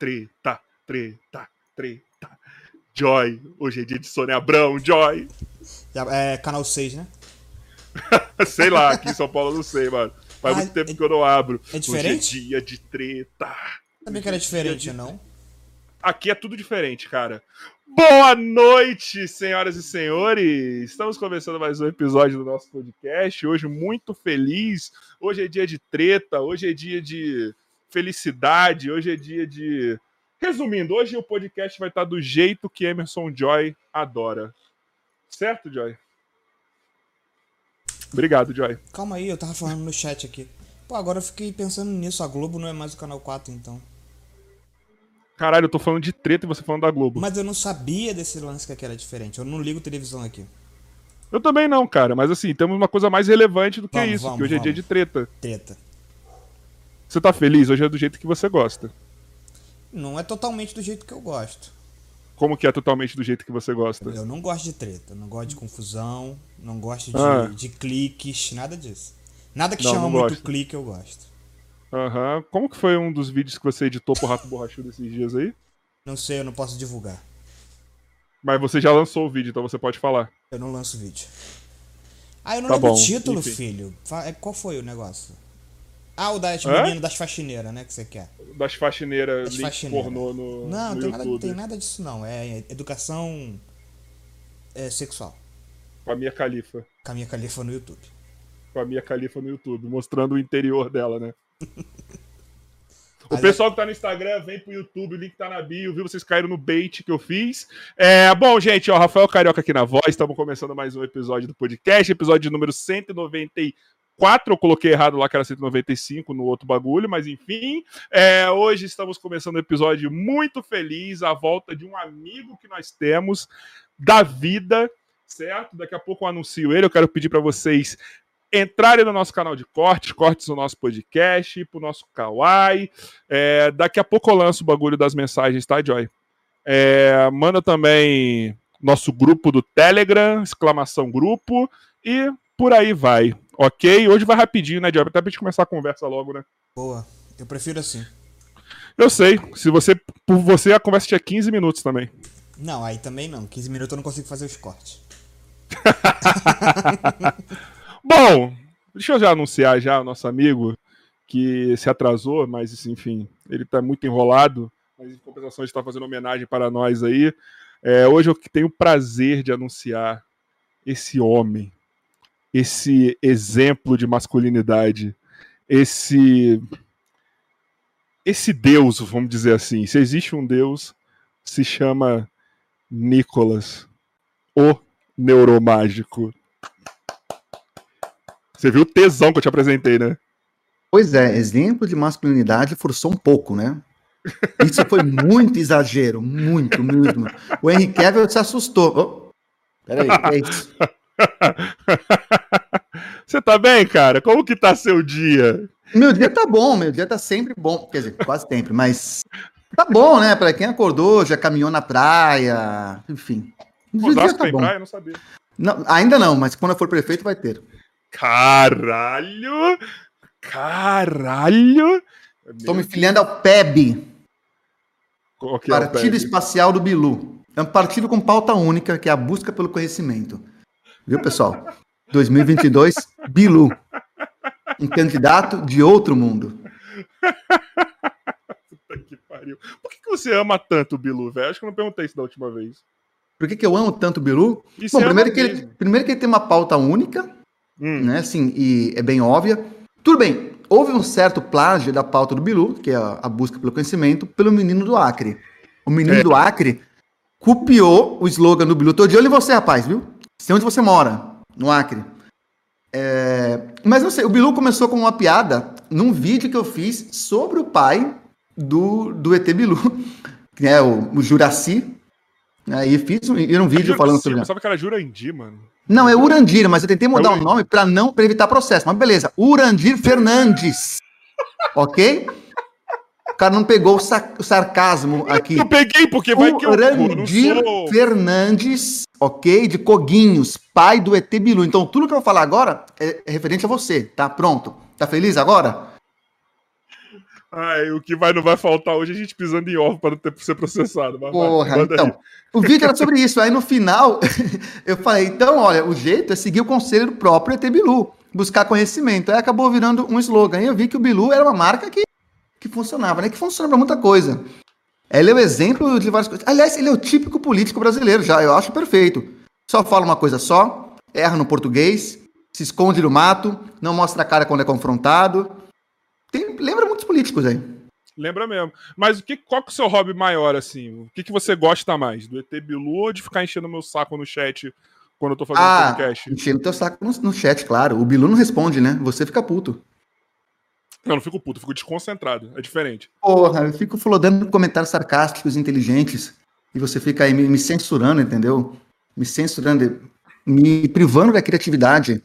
treta, treta, treta. Joy, hoje é dia de Sônia Abrão, Joy. É canal 6, né? sei lá, aqui em São Paulo eu não sei, mano. Faz ah, muito tempo é, que eu não abro. É diferente? Hoje é dia de treta. Sabia que era diferente, de... não? Aqui é tudo diferente, cara. Boa noite, senhoras e senhores! Estamos começando mais um episódio do nosso podcast. Hoje, muito feliz. Hoje é dia de treta, hoje é dia de felicidade, hoje é dia de. Resumindo, hoje o podcast vai estar do jeito que Emerson Joy adora. Certo, Joy? Obrigado, Joy. Calma aí, eu tava falando no chat aqui. Pô, agora eu fiquei pensando nisso. A Globo não é mais o canal 4, então. Caralho, eu tô falando de treta e você falando da Globo. Mas eu não sabia desse lance que aqui era diferente. Eu não ligo televisão aqui. Eu também não, cara. Mas assim, temos uma coisa mais relevante do que vamos, isso, vamos, que hoje vamos. é dia de treta. Treta. Você tá feliz? Hoje é do jeito que você gosta. Não é totalmente do jeito que eu gosto. Como que é totalmente do jeito que você gosta? Eu não gosto de treta, não gosto de confusão, não gosto de, ah. de cliques, nada disso. Nada que não, chama não muito gosto. clique eu gosto. Aham. Uhum. Como que foi um dos vídeos que você editou pro Rato Borrachudo esses dias aí? Não sei, eu não posso divulgar. Mas você já lançou o vídeo, então você pode falar. Eu não lanço vídeo. Ah, eu não tá lembro bom. o título, Enfim. filho. É, qual foi o negócio? Ah, o das meninas das faxineiras, né? Que você quer. Das faxineiras, das faxineiras. pornô no. Não, no tem, nada, tem nada disso, não. É educação é, sexual. Com a minha califa. Com a minha califa no YouTube. Com a minha califa no YouTube, mostrando o interior dela, né? O pessoal que tá no Instagram, vem pro YouTube, o link tá na bio, viu? Vocês caíram no bait que eu fiz. É, bom, gente, ó, Rafael Carioca aqui na voz, estamos começando mais um episódio do podcast, episódio número 194 4, eu coloquei errado lá que era 195 no outro bagulho, mas enfim. É, hoje estamos começando um episódio muito feliz, a volta de um amigo que nós temos da vida, certo? Daqui a pouco eu anuncio ele. Eu quero pedir para vocês entrarem no nosso canal de cortes, cortes no nosso podcast, pro nosso Kawaii. É, daqui a pouco eu lanço o bagulho das mensagens, tá, Joy? É, manda também nosso grupo do Telegram, exclamação grupo, e por aí vai. Ok? Hoje vai rapidinho, né, Job? Até pra gente começar a conversa logo, né? Boa. Eu prefiro assim. Eu sei. Se você. Por você, a conversa tinha 15 minutos também. Não, aí também não. 15 minutos eu não consigo fazer os cortes. Bom, deixa eu já anunciar já o nosso amigo que se atrasou, mas enfim, ele tá muito enrolado. Mas em compensação, ele está fazendo homenagem para nós aí. É, hoje eu tenho o prazer de anunciar esse homem, esse exemplo de masculinidade, esse esse Deus, vamos dizer assim. Se existe um Deus, se chama Nicolas, o neuromágico. Você viu o tesão que eu te apresentei, né? Pois é, exemplo de masculinidade forçou um pouco, né? Isso foi muito exagero, muito, muito. O Henry Cavill se assustou. Oh, peraí, é isso. Você tá bem, cara? Como que tá seu dia? Meu dia tá bom, meu dia tá sempre bom. Quer dizer, quase sempre, mas tá bom, né? Para quem acordou, já caminhou na praia, enfim. O dia tá bom. praia, não sabia. Não, ainda não, mas quando eu for prefeito vai ter. Caralho! Caralho! Estou me filiando ao PEB. É Partido Espacial do Bilu. É um partido com pauta única, que é a busca pelo conhecimento. Viu, pessoal? 2022, Bilu. Um candidato de outro mundo. Puta que pariu. Por que, que você ama tanto o Bilu, velho? Acho que eu não perguntei isso da última vez. Por que, que eu amo tanto o Bilu? Bom, primeiro que, ele, primeiro que ele tem uma pauta única, hum. né? Assim, e é bem óbvia. Tudo bem, houve um certo plágio da pauta do Bilu, que é a, a busca pelo conhecimento, pelo menino do Acre. O menino é. do Acre copiou o slogan do Bilu. Tô de olho em você, rapaz, viu? Sei onde você mora, no Acre. É... Mas não sei, o Bilu começou com uma piada num vídeo que eu fiz sobre o pai do, do ET Bilu, que é o, o Juraci. Aí fiz um, um vídeo falando sobre. Eu pensava que era Jurandir, mano. Não, é Urandir, mas eu tentei mudar é o nome para não pra evitar processo. Mas beleza, Urandir Fernandes. ok? Cara não pegou o, sa o sarcasmo aqui. Eu peguei, porque vai que eu Randir sou... Fernandes, ok? De Coguinhos, pai do ET Bilu. Então, tudo que eu vou falar agora é, é referente a você, tá? Pronto. Tá feliz agora? Ai, o que vai, não vai faltar hoje é a gente pisando em ovo para não ter ser processado. Mas Porra, vai, então. Aí. O vídeo era sobre isso. Aí no final, eu falei: então, olha, o jeito é seguir o conselho do próprio ET Bilu, buscar conhecimento. Aí acabou virando um slogan. Aí eu vi que o Bilu era uma marca que, que funcionava, né? Que funciona para muita coisa. Ele é o exemplo de várias coisas. Aliás, ele é o típico político brasileiro já. Eu acho perfeito. Só fala uma coisa só, erra no português, se esconde no mato, não mostra a cara quando é confrontado tem, lembra muitos políticos aí. Lembra mesmo. Mas o que, qual que é o seu hobby maior, assim? O que, que você gosta mais? Do ET Bilu ou de ficar enchendo meu saco no chat quando eu tô fazendo ah, podcast? Enchendo teu saco no, no, chat, claro. O Bilu não responde, né? Você fica puto. Não, não fico puto, fico desconcentrado. É diferente. Porra, eu fico flodando comentários sarcásticos, inteligentes. E você fica aí me, me censurando, entendeu? Me censurando, me privando da criatividade.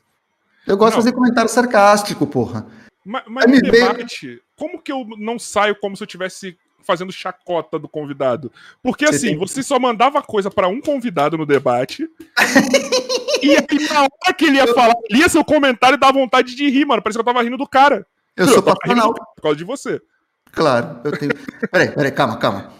Eu gosto não. de fazer comentário sarcástico, porra. Mas, mas no debate, como que eu não saio como se eu tivesse fazendo chacota do convidado? Porque você assim, tem... você só mandava coisa para um convidado no debate. e aí, na hora que ele ia falar, lia seu comentário e dava vontade de rir, mano. Parece que eu tava rindo do cara. Eu, eu sou passional. Por causa de você. Claro, eu tenho. peraí, peraí, calma, calma.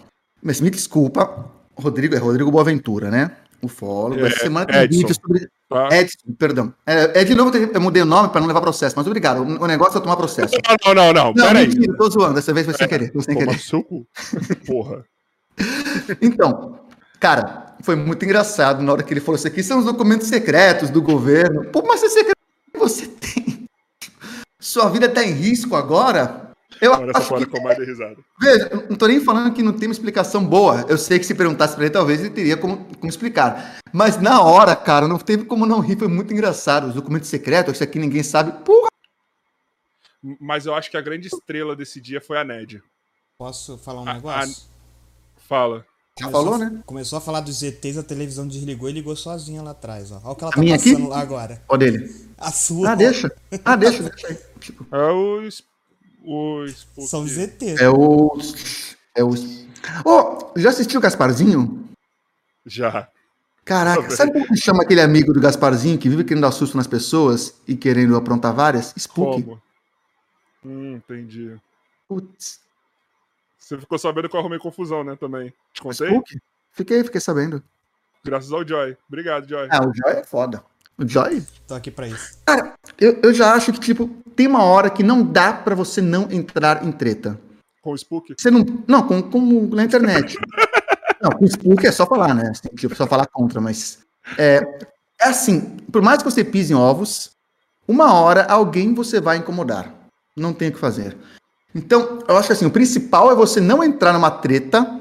Mas me desculpa, Rodrigo é Rodrigo Boaventura, né? Ufólogo. É, Essa semana tem Edson. vídeo sobre. Tá. Edson, perdão. É, é, de novo, eu mudei o nome para não levar processo, mas obrigado. O, o negócio é tomar processo. Não, não, não. Não, não mentira, aí. tô zoando. Dessa vez foi sem querer. Foi sem querer. Seu cu. Porra. então, cara, foi muito engraçado na hora que ele falou: Isso aqui são os documentos secretos do governo. Pô, mas é secreto que você tem. Sua vida tá em risco agora? Eu Agora essa fora com mais de risada. Veja, não tô nem falando que não tem uma explicação boa. Eu sei que se perguntasse pra ele, talvez ele teria como, como explicar. Mas na hora, cara, não teve como não rir. Foi muito engraçado. Os documentos secretos, isso aqui ninguém sabe. Porra! Mas eu acho que a grande estrela desse dia foi a Ned. Posso falar um a, negócio? A... Fala. Já começou, falou, né? Começou a falar dos ETs, a televisão desligou e ligou sozinha lá atrás. Ó. Olha o que ela tá passando aqui? lá agora. Olha dele. A sua. Ah, deixa. Ah, deixa, deixa aí. Tipo... É o os. São os ETs. É os. É os. Oh, já assistiu o Gasparzinho? Já. Caraca, sabe como chama aquele amigo do Gasparzinho que vive querendo dar susto nas pessoas e querendo aprontar várias? Spook. Como? Hum, entendi. Putz. Você ficou sabendo que eu arrumei confusão, né, também. Te contei? Spook? Fiquei, fiquei sabendo. Graças ao Joy. Obrigado, Joy. Ah, o Joy é foda. O Joy? Tô aqui pra isso. Cara, eu, eu já acho que, tipo, tem uma hora que não dá para você não entrar em treta. Com o Spook? Você não. Não, com, com na internet. não, com o Spook é só falar, né? Assim, tipo, só falar contra, mas. É, é assim, por mais que você pise em ovos, uma hora alguém você vai incomodar. Não tem o que fazer. Então, eu acho que assim, o principal é você não entrar numa treta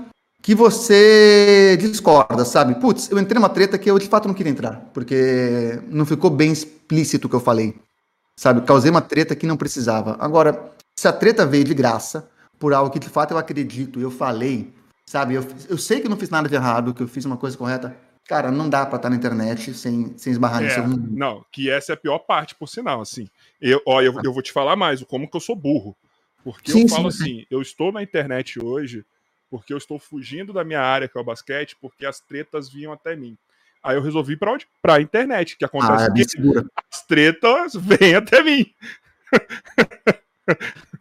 que você discorda, sabe? Putz, eu entrei numa treta que eu de fato não queria entrar, porque não ficou bem explícito o que eu falei. Sabe? Causei uma treta que não precisava. Agora, se a treta veio de graça, por algo que de fato eu acredito, eu falei, sabe? Eu, eu sei que eu não fiz nada de errado, que eu fiz uma coisa correta. Cara, não dá pra estar na internet sem, sem esbarrar é, nisso. Não, que essa é a pior parte, por sinal, assim. Eu, ó, eu, eu vou te falar mais, como que eu sou burro. Porque sim, eu falo sim, assim, eu estou na internet hoje porque eu estou fugindo da minha área, que é o basquete, porque as tretas vinham até mim. Aí eu resolvi para onde? Para a internet, que acontece ah, que as tretas vêm até mim.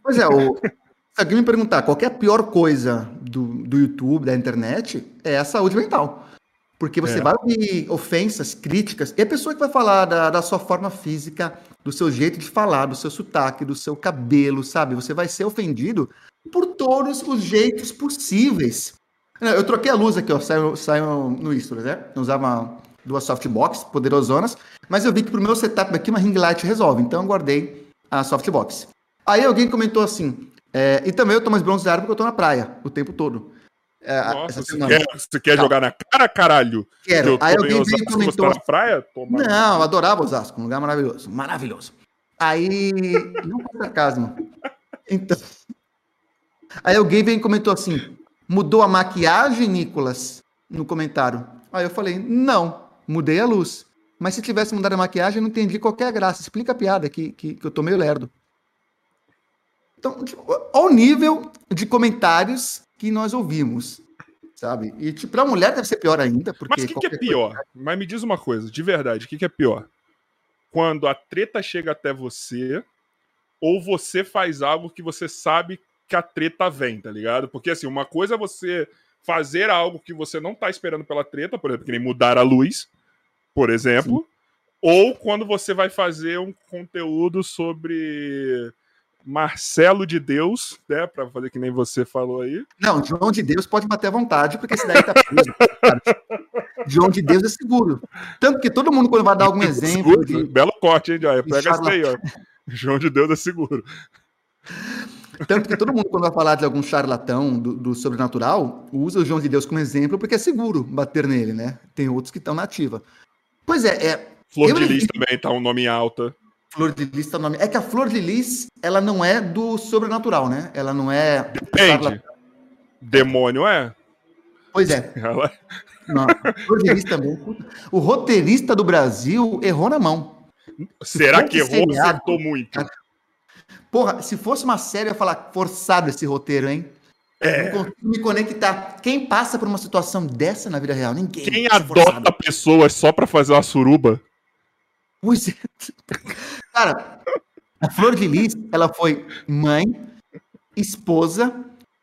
Pois é, o... se alguém me perguntar qual é a pior coisa do, do YouTube, da internet, é a saúde mental. Porque você é. vai ouvir ofensas, críticas, e a pessoa que vai falar da, da sua forma física, do seu jeito de falar, do seu sotaque, do seu cabelo, sabe? Você vai ser ofendido por todos os jeitos possíveis. Eu troquei a luz aqui, ó, saiu, saiu no Istros, né? Eu usava duas softbox poderosonas, mas eu vi que pro meu setup aqui uma ring light resolve, então eu guardei a softbox. Aí alguém comentou assim, é, e também eu tô mais bronzeado porque eu tô na praia o tempo todo. É, Nossa, você quer, você quer jogar na cara, caralho? Quero. Aí alguém veio comentou... na praia? Toma. Não, eu adorava Osasco, um lugar maravilhoso, maravilhoso. Aí, não foi sarcasmo. Então, Aí alguém vem e comentou assim: mudou a maquiagem, Nicolas? No comentário. Aí eu falei: não, mudei a luz. Mas se tivesse mudado a maquiagem, eu não entendi qualquer graça. Explica a piada que, que, que eu tô meio lerdo. Então, tipo, ao nível de comentários que nós ouvimos, sabe? E tipo, pra mulher deve ser pior ainda. Porque Mas o que, que, é pior? Coisa... Mas me diz uma coisa, de verdade, o que, que é pior? Quando a treta chega até você, ou você faz algo que você sabe que a treta vem, tá ligado? Porque assim, uma coisa é você fazer algo que você não tá esperando pela treta, por exemplo, que nem mudar a luz, por exemplo, Sim. ou quando você vai fazer um conteúdo sobre Marcelo de Deus, né? Pra fazer que nem você falou aí. Não, João de Deus pode bater à vontade, porque esse daí tá preso. João de Deus é seguro. Tanto que todo mundo, quando vai dar algum exemplo. De... Belo corte, hein, Joia? Pega isso aí, ó. João de Deus é seguro. Tanto que todo mundo, quando vai falar de algum charlatão do, do, sobrenatural, usa o João de Deus como exemplo, porque é seguro bater nele, né? Tem outros que estão na ativa. Pois é, é. Flor de Lis também tá um nome alta. Flor de Lis tá um nome. É que a Flor de Lis, ela não é do sobrenatural, né? Ela não é. Depende. Demônio é? Pois é. Ela... Não, Flor de Lis também. O roteirista do Brasil errou na mão. Será que errou ou acertou muito? Porra, se fosse uma série, eu ia falar forçado esse roteiro, hein? É. Não consigo me conectar. Quem passa por uma situação dessa na vida real? Ninguém. Quem adota forçado. pessoas só para fazer uma suruba? Pois é. Cara, a Flor de Lis, ela foi mãe, esposa,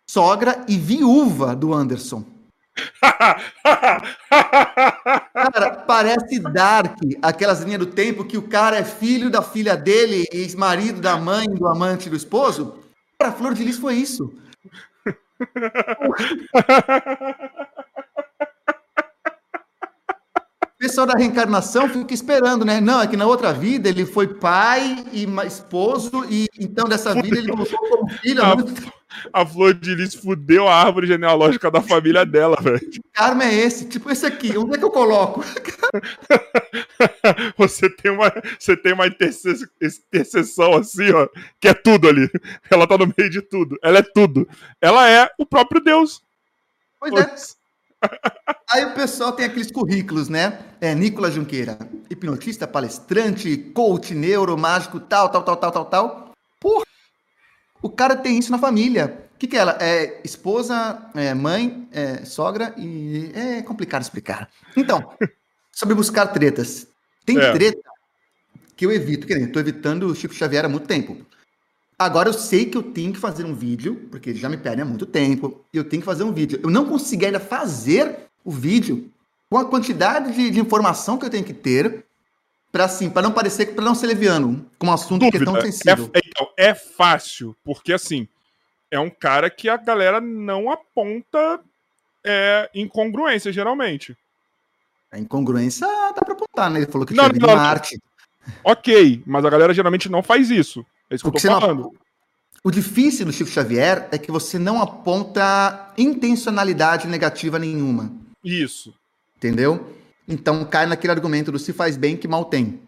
sogra e viúva do Anderson. Cara, parece Dark, aquelas linhas do tempo que o cara é filho da filha dele, ex-marido da mãe, do amante do esposo. Para Flor de Lis foi isso. O pessoal da reencarnação fica esperando, né? Não, é que na outra vida ele foi pai e esposo, e então dessa vida ele voltou como filho. A, a Flor de Lis fudeu a árvore genealógica da família dela, velho. Que karma é esse? Tipo esse aqui, onde é que eu coloco? você tem uma, você tem uma interseção assim, ó, que é tudo ali. Ela tá no meio de tudo. Ela é tudo. Ela é o próprio Deus. Pois é. Aí o pessoal tem aqueles currículos, né? É, Nicolas Junqueira, hipnotista, palestrante, coach, neuro, mágico, tal, tal, tal, tal, tal, tal. Porra, o cara tem isso na família. O que, que é ela? É esposa, é mãe, é sogra e é complicado explicar. Então, sobre buscar tretas. Tem é. treta que eu evito, que nem eu tô evitando o Chico Xavier há muito tempo. Agora eu sei que eu tenho que fazer um vídeo, porque ele já me pede há muito tempo, e eu tenho que fazer um vídeo. Eu não consegui ainda fazer o vídeo com a quantidade de, de informação que eu tenho que ter para assim, para não parecer para não ser leviano, com um assunto Dúvida. que é tão sensível. É, então, é fácil, porque assim, é um cara que a galera não aponta é, incongruência, geralmente. A incongruência dá para apontar, né? Ele falou que não, tinha não, Marte. Ok, mas a galera geralmente não faz isso. É isso que Porque eu tô falando. Não... O difícil do Chico Xavier é que você não aponta intencionalidade negativa nenhuma. Isso. Entendeu? Então cai naquele argumento do se faz bem que mal tem.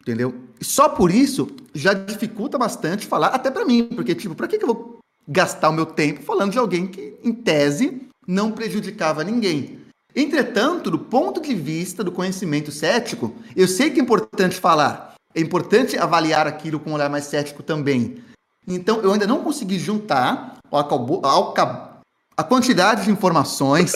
Entendeu? E só por isso já dificulta bastante falar, até para mim, porque, tipo, pra que, que eu vou gastar o meu tempo falando de alguém que, em tese, não prejudicava ninguém? Entretanto, do ponto de vista do conhecimento cético, eu sei que é importante falar, é importante avaliar aquilo com um olhar mais cético também. Então, eu ainda não consegui juntar a quantidade de informações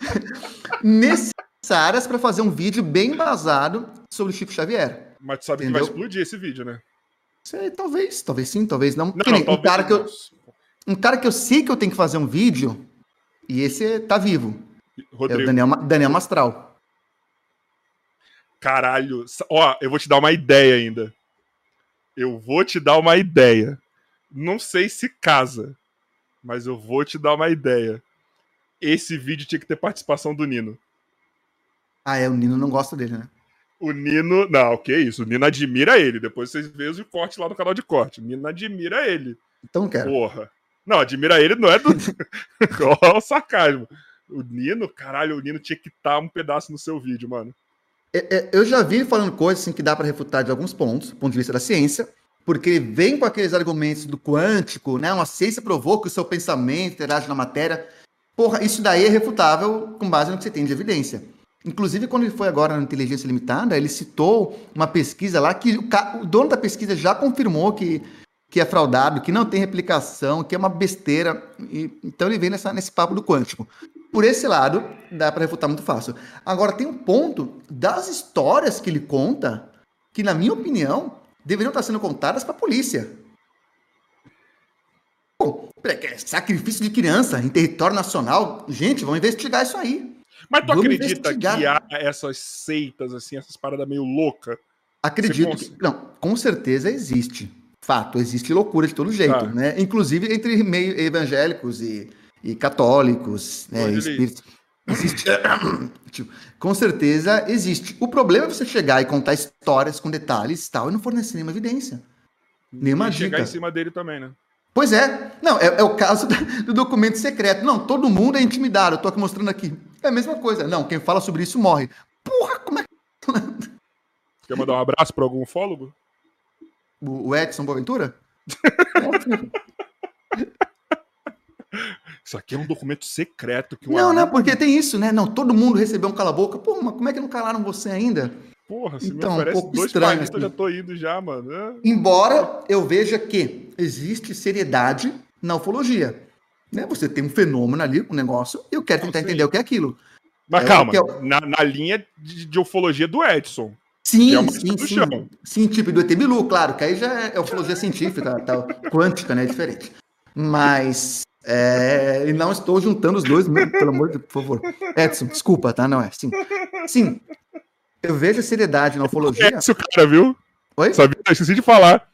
necessárias para fazer um vídeo bem embasado sobre o Chico Xavier. Mas tu sabe entendeu? que vai explodir esse vídeo, né? Sei, talvez, talvez sim, talvez não. não, não um, cara que eu, um cara que eu sei que eu tenho que fazer um vídeo, e esse tá vivo. Rodrigo. É o Daniel, Daniel Mastral. Caralho. Ó, eu vou te dar uma ideia ainda. Eu vou te dar uma ideia. Não sei se casa, mas eu vou te dar uma ideia. Esse vídeo tinha que ter participação do Nino. Ah, é, o Nino não gosta dele, né? O Nino. Não, que isso. O Nino admira ele. Depois vocês veem o corte lá no canal de corte. O Nino admira ele. Então quero. Porra. Não, admira ele não é do. Olha o sarcasmo. O Nino, caralho, o Nino tinha que estar um pedaço no seu vídeo, mano. É, é, eu já vi falando coisas assim, que dá para refutar de alguns pontos, do ponto de vista da ciência, porque ele vem com aqueles argumentos do quântico, né? Uma ciência provou que o seu pensamento interage na matéria. Porra, isso daí é refutável com base no que você tem de evidência. Inclusive, quando ele foi agora na Inteligência Limitada, ele citou uma pesquisa lá que o, o dono da pesquisa já confirmou que, que é fraudável, que não tem replicação, que é uma besteira. E, então ele vem nessa, nesse papo do quântico. Por esse lado, dá para refutar muito fácil. Agora, tem um ponto das histórias que ele conta que, na minha opinião, deveriam estar sendo contadas para a polícia. Sacrifício de criança em território nacional. Gente, vamos investigar isso aí. Mas tu acredita investigar. que há essas seitas, assim, essas paradas meio loucas? Acredito. Que, não, com certeza existe. Fato, existe loucura de todo jeito, tá. né? Inclusive entre meio evangélicos e, e católicos, né? Espíritos. Existe. tipo, com certeza existe. O problema é você chegar e contar histórias com detalhes e tal e não fornecer nenhuma evidência. Nenhuma e dica. chegar em cima dele também, né? Pois é. Não, é, é o caso do documento secreto. Não, todo mundo é intimidado. Eu tô aqui mostrando aqui. É a mesma coisa. Não, quem fala sobre isso morre. Porra, como é que. Quer mandar um abraço para algum ufólogo? O Edson Boaventura? Isso aqui é um documento secreto que Não, não, porque tem isso, né? Não, todo mundo recebeu um cala-boca. Pô, mas como é que não calaram você ainda? Porra, se então, me oferece um dois estranho, palitos, assim. eu já tô indo já, mano. É. Embora eu veja que existe seriedade na ufologia. Né? Você tem um fenômeno ali, um negócio, e eu quero tentar entender o que é aquilo. Mas é, calma, é... na, na, linha de, de, ufologia do Edson. Sim, é sim, sim. Sim, tipo do ET Bilu, claro, que aí já é ufologia científica, tal, quântica, né? É diferente. Mas é, e não estou juntando os dois, pelo amor de por favor. Edson, desculpa, tá? Não é. Sim. Sim. Eu vejo a seriedade na ufologia. É isso, cara, viu? Oi? Sabia? Eu esqueci de falar.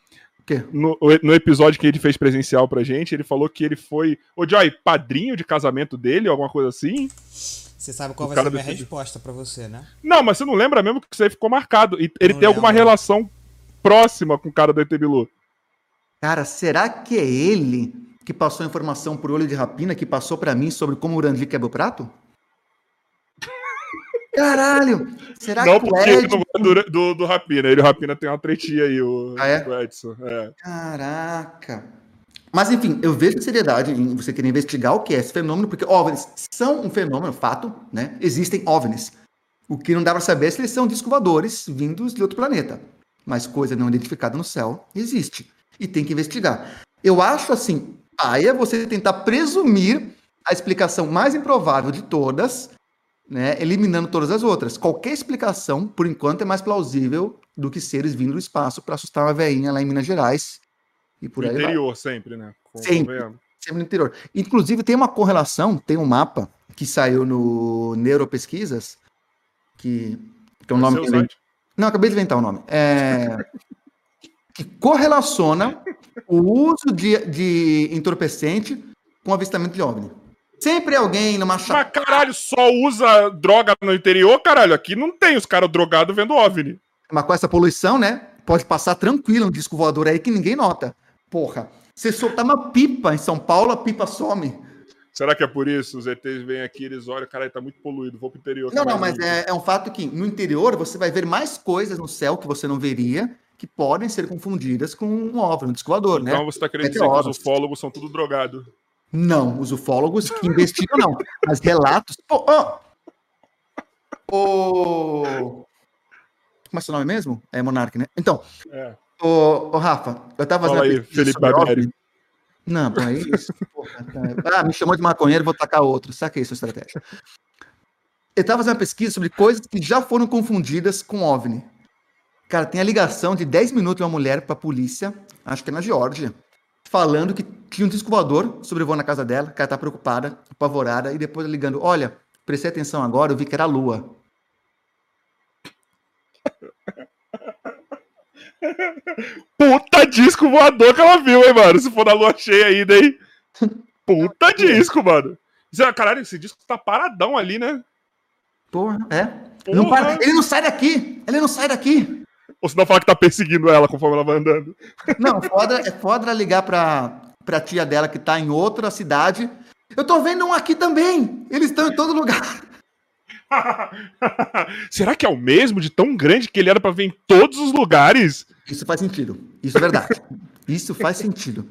No, no, episódio que ele fez presencial pra gente, ele falou que ele foi. Ô, Joy, padrinho de casamento dele, alguma coisa assim? Você sabe qual o vai ser a minha resposta para você, né? Não, mas você não lembra mesmo que isso aí ficou marcado. E ele não tem lembro. alguma relação próxima com o cara do ET Bilu. Cara, será que é ele que passou a informação por olho de rapina, que passou para mim sobre como o Urandi quebra o prato? Caralho! Será não, que o Ed... do, do, do Rapina. Ele o Rapina tem uma tretinha aí, o, ah, é? o Edson. É. Caraca! Mas enfim, eu vejo seriedade em você querer investigar o que é esse fenômeno, porque OVNIs são um fenômeno, fato, né? Existem OVNIs. O que não dá para saber é se eles são disco voadores vindos de outro planeta. Mas coisa não identificada no céu existe. E tem que investigar. Eu acho assim, Aí é você tentar presumir a explicação mais improvável de todas, né, eliminando todas as outras. Qualquer explicação, por enquanto, é mais plausível do que seres vindo do espaço para assustar uma veinha lá em Minas Gerais. E por no aí interior, vai. sempre, né? Com sempre, sempre no interior. Inclusive, tem uma correlação, tem um mapa que saiu no Neuropesquisas, que, que é um nome. Que... Não, acabei de inventar o nome. É... que correlaciona o uso de, de entorpecente com avistamento de OVNI. Sempre alguém numa chave. Mas caralho, só usa droga no interior, caralho. Aqui não tem os caras drogados vendo OVNI. Mas com essa poluição, né? Pode passar tranquilo um disco voador aí que ninguém nota. Porra, você soltar uma pipa em São Paulo, a pipa some. Será que é por isso? Os ETs vêm aqui, eles olham, caralho, tá muito poluído, vou pro interior. Não, não, mas é, é, um fato que no interior você vai ver mais coisas no céu que você não veria que podem ser confundidas com um OVNI, um então, né? Então você está querendo dizer que os ufólogos são tudo drogados? Não, os ufólogos que investigam não, mas relatos... Oh, oh. oh. Como é seu nome mesmo? É Monark, né? Então, é. Ô, Rafa, eu tava Fala aí, Felipe Barbieri. Não, pô, é isso. Porra. Ah, me chamou de maconheiro, vou tacar outro. Saquei sua estratégia. Eu tava fazendo uma pesquisa sobre coisas que já foram confundidas com OVNI. Cara, tem a ligação de 10 minutos de uma mulher pra polícia, acho que é na Geórgia, falando que tinha um disco voador sobrevoando na casa dela, que ela tá preocupada, apavorada, e depois ligando: Olha, prestei atenção agora, eu vi que era a lua. Puta disco voador que ela viu, hein, mano? Se for na lua cheia ainda, hein? Puta disco, mano. Caralho, esse disco tá paradão ali, né? Porra, é. Porra. Não para... Ele não sai daqui! Ele não sai daqui! Ou se não falar que tá perseguindo ela conforme ela vai andando. Não, foda, é foda ligar pra, pra tia dela que tá em outra cidade. Eu tô vendo um aqui também! Eles estão em todo lugar. Será que é o mesmo de tão grande que ele era para ver em todos os lugares? Isso faz sentido. Isso é verdade. Isso faz sentido.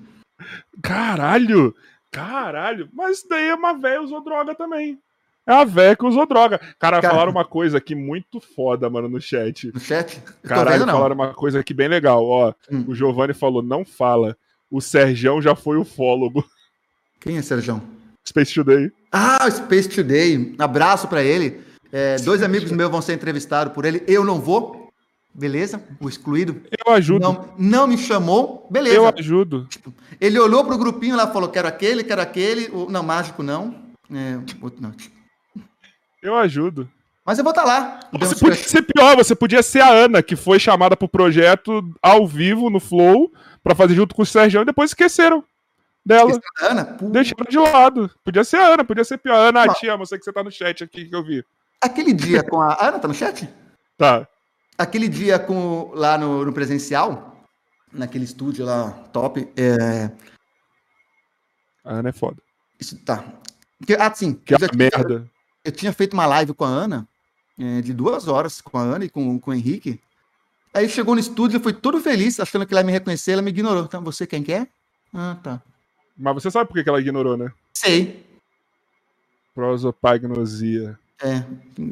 Caralho! Caralho! Mas daí uma velha usou droga também. É a véia que usou droga. Cara, Cara, falaram uma coisa aqui muito foda, mano, no chat. No chat? Caralho, vendo, falaram uma coisa aqui bem legal. Ó, hum. o Giovanni falou: não fala. O Serjão já foi ufólogo. Quem é Serjão? Space Today. Ah, Space Today. Abraço para ele. É, dois amigos meus vão ser entrevistados por ele. Eu não vou. beleza? O excluído. Eu ajudo. Não, não me chamou, beleza. Eu ajudo. Tipo, ele olhou pro grupinho lá e falou: quero aquele, quero aquele. O, não, mágico não. É, tipo, não. Eu ajudo. Mas eu vou estar tá lá. Você podia ser pior, você podia ser a Ana, que foi chamada pro projeto ao vivo no Flow para fazer junto com o Sérgio e depois esqueceram dela. Ana? Deixaram de lado. Podia ser a Ana, podia ser pior. Ana, Mas... tia, você que você tá no chat aqui que eu vi. Aquele dia com a. Ana tá no chat? Tá. Aquele dia com lá no, no presencial, naquele estúdio lá top, é. A Ana é foda. Isso tá. Que, ah, sim. Que é merda. Eu tinha feito uma live com a Ana é, de duas horas com a Ana e com, com o Henrique. Aí chegou no estúdio, foi todo feliz, achando que ela ia me reconhecer, ela me ignorou. Então, você quem quer? Ah, tá. Mas você sabe por que ela ignorou, né? Sei. Prosopagnosia. É,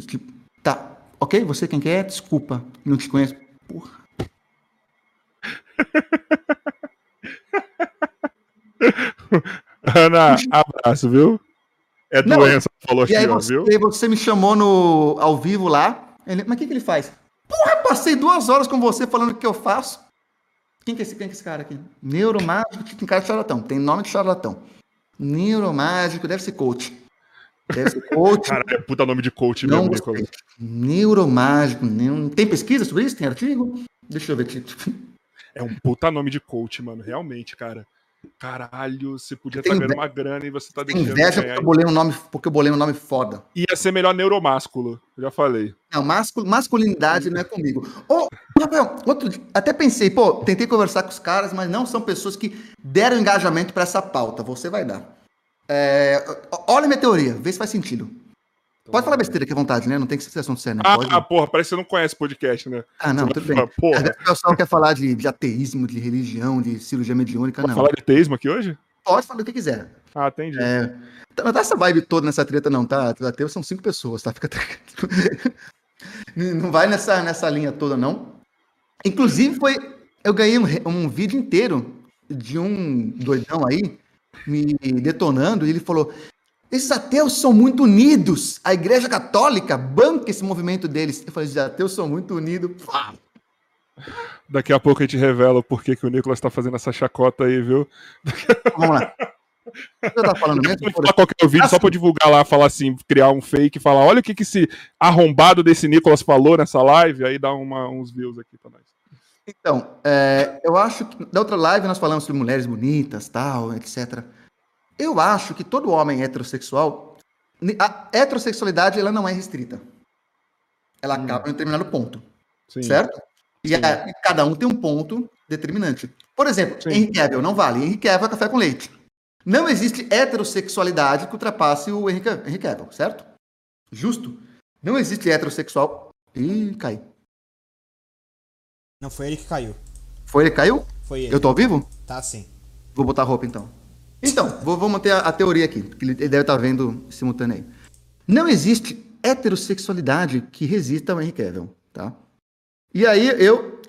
tipo, tá. Ok, você quem quer? Desculpa, não te conheço. Porra. Ana, abraço, viu? É doença, não, falou e aí você, viu? E aí você me chamou no, ao vivo lá. Ele, mas o que, que ele faz? Porra, passei duas horas com você falando o que eu faço. Quem que é esse, quem que é esse cara aqui? Neuromágico, tem cara de charlatão. Tem nome de charlatão. Neuromágico, deve ser coach. Deve ser coach. Cara, é puta nome de coach não mesmo, Nicolas. Neuromágico. Não... Tem pesquisa sobre isso? Tem artigo? Deixa eu ver. É um puta nome de coach, mano. Realmente, cara. Caralho, você podia estar tá ganhando uma grana e você tá deixando. Inveja porque eu, bolei um nome, porque eu bolei um nome foda. Ia ser melhor neuromásculo, já falei. Não, mascul, masculinidade não é comigo. Ô, Rafael, outro até pensei, pô, tentei conversar com os caras, mas não são pessoas que deram engajamento para essa pauta. Você vai dar. É, olha minha teoria, vê se faz sentido. Pode falar besteira aqui à vontade, né? Não tem que ser assunto sério, né? Ah, Pode... porra, parece que você não conhece podcast, né? Ah, não, tudo bem. Porra. O pessoal quer falar de, de, ateísmo, de religião, de cirurgia mediúnica, Pode não. falar de ateísmo aqui hoje? Pode falar o que quiser. Ah, entendi. É, não tá essa vibe toda nessa treta, não, tá? Ateu são cinco pessoas, tá? Fica Não vai nessa, nessa linha toda, não. Inclusive, foi. Eu ganhei um, um vídeo inteiro de um doidão aí me detonando, e ele falou: esses ateus são muito unidos. A Igreja Católica banca esse movimento deles. Eu falei, os ateus são muito unidos. Daqui a pouco a gente revela o porquê que o Nicolas está fazendo essa chacota aí, viu? Vamos lá. Eu tava falando mesmo? Falar qualquer vídeo só para divulgar lá, falar assim, criar um fake, falar, olha o que, que esse arrombado desse Nicolas falou nessa live, aí dá uma, uns views aqui para nós. Então, é, eu acho que da outra live nós falamos sobre mulheres bonitas, tal, etc. Eu acho que todo homem heterossexual, a heterossexualidade ela não é restrita. Ela hum. acaba em um determinado ponto. Sim. Certo? E, a, e, cada um tem um ponto determinante. Por exemplo, Sim. Henry Cavill não vale. Henry Cavill é café com leite. Não existe heterossexualidade que ultrapasse o Henry, Henry Cavill, certo? Justo? Não existe heterossexual. Ih, cai. Não foi ele que caiu. Foi ele que caiu? Foi ele. Eu tô ao vivo? Tá sim. Vou botar roupa então. Então, vou, vou manter a, a, teoria aqui, que ele deve estar vendo simultâneo aí. Não existe heterossexualidade que resista ao Henry Cavill, tá? E aí eu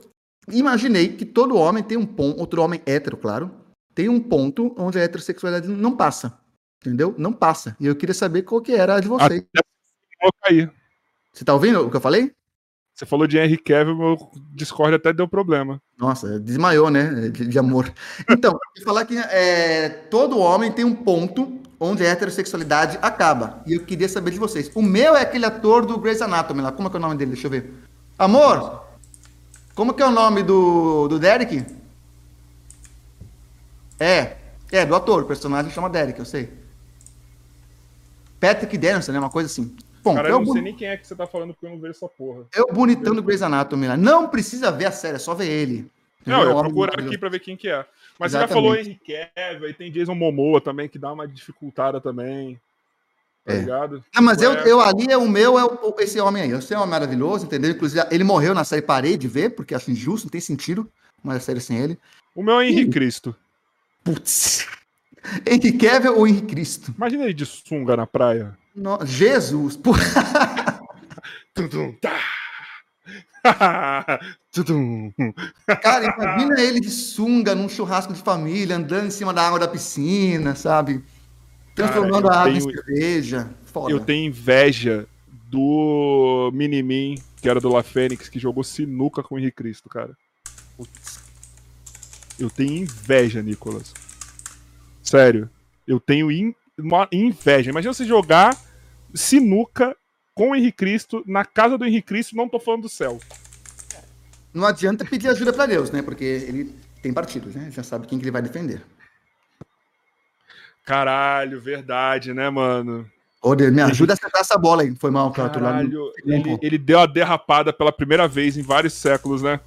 imaginei que todo homem tem um ponto, outro homem hétero, claro, tem um ponto onde a heterossexualidade não passa, entendeu? Não passa. E eu queria saber qual que era a de vocês. Até Você tá ouvindo o que eu falei? Você falou de Henry Cavill, meu Discord até deu problema. Nossa, desmaiou, né? De, de amor. Então, eu falar que é, todo homem tem um ponto onde a heterossexualidade acaba. E eu queria saber de vocês. O meu é aquele ator do Grey's Anatomy lá. Como é que é o nome dele? Deixa eu ver. Amor, como é que é o nome do, do Derek? É, é, do ator. O personagem chama Derek, eu sei. Patrick Dennison, né? Uma coisa assim. Cara, eu não sei nem quem é que você tá falando porque eu não vejo essa porra. É o bonitão do Grey's Anatomy lá. Não precisa ver a série, é só ver ele. Não, eu ia procurar aqui pra ver quem que é. Mas Exatamente. você já falou Henry Cavill, e tem Jason Momoa também, que dá uma dificultada também. Tá é. ligado? Não, mas eu, eu ali, é o meu é o, esse homem aí. Esse é um maravilhoso, entendeu? Inclusive, ele morreu na série, parei de ver, porque acho injusto, não tem sentido uma série sem ele. O meu é Henrique Cristo. Putz. Henrique Cavill ou Henrique Cristo? Imagina ele de sunga na praia. No... Jesus! Por... tá. Cara, imagina ele de sunga num churrasco de família, andando em cima da água da piscina, sabe? Transformando Cara, a água tenho... em cerveja. Foda. Eu tenho inveja do Minimin que era do La Fênix, que jogou sinuca com o Henrique Cristo, cara. Putz. Eu tenho inveja, Nicolas. Sério. Eu tenho in... inveja. Imagina você jogar sinuca com o Henrique Cristo na casa do Henrique Cristo, não tô falando do céu. Não adianta pedir ajuda para Deus, né? Porque ele tem partidos, né? Já sabe quem que ele vai defender. Caralho, verdade, né, mano? Ô, Deus, me ajuda a acertar essa bola aí. Foi mal, Caralho, Caralho, ele, ele deu a derrapada pela primeira vez em vários séculos, né?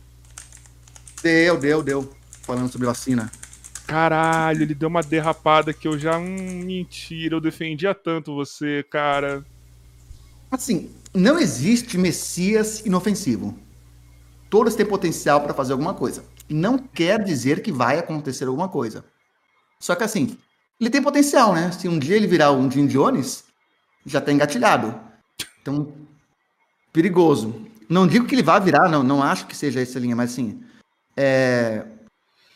Deu, deu, deu. Falando sobre vacina. Caralho, ele deu uma derrapada que eu já. Hum, mentira, eu defendia tanto você, cara. Assim, não existe Messias inofensivo. Todos têm potencial para fazer alguma coisa. Não quer dizer que vai acontecer alguma coisa. Só que assim, ele tem potencial, né? Se um dia ele virar um Jim Jones, já tá engatilhado. Então, perigoso. Não digo que ele vá virar, não, não acho que seja essa linha, mas assim, é...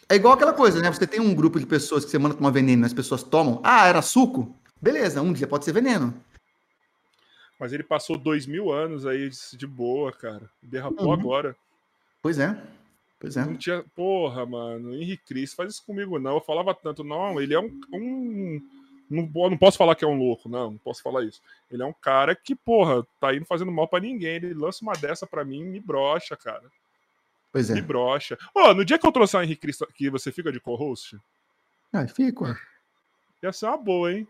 é igual aquela coisa, né? Você tem um grupo de pessoas que você manda tomar veneno, as pessoas tomam. Ah, era suco? Beleza, um dia pode ser veneno. Mas ele passou dois mil anos aí de boa, cara. Derrapou uhum. agora. Pois é. Pois é. Não tinha. Porra, mano. Henrique Cris, faz isso comigo, não. Eu falava tanto, não, ele é um. um não, não posso falar que é um louco, não, não posso falar isso. Ele é um cara que, porra, tá indo fazendo mal para ninguém. Ele lança uma dessa para mim me brocha, cara. Pois é. Me brocha. Ó, oh, no dia que eu trouxe o Henrique Cris aqui, você fica de co-host? Ah, fico. Ia ser uma boa, hein?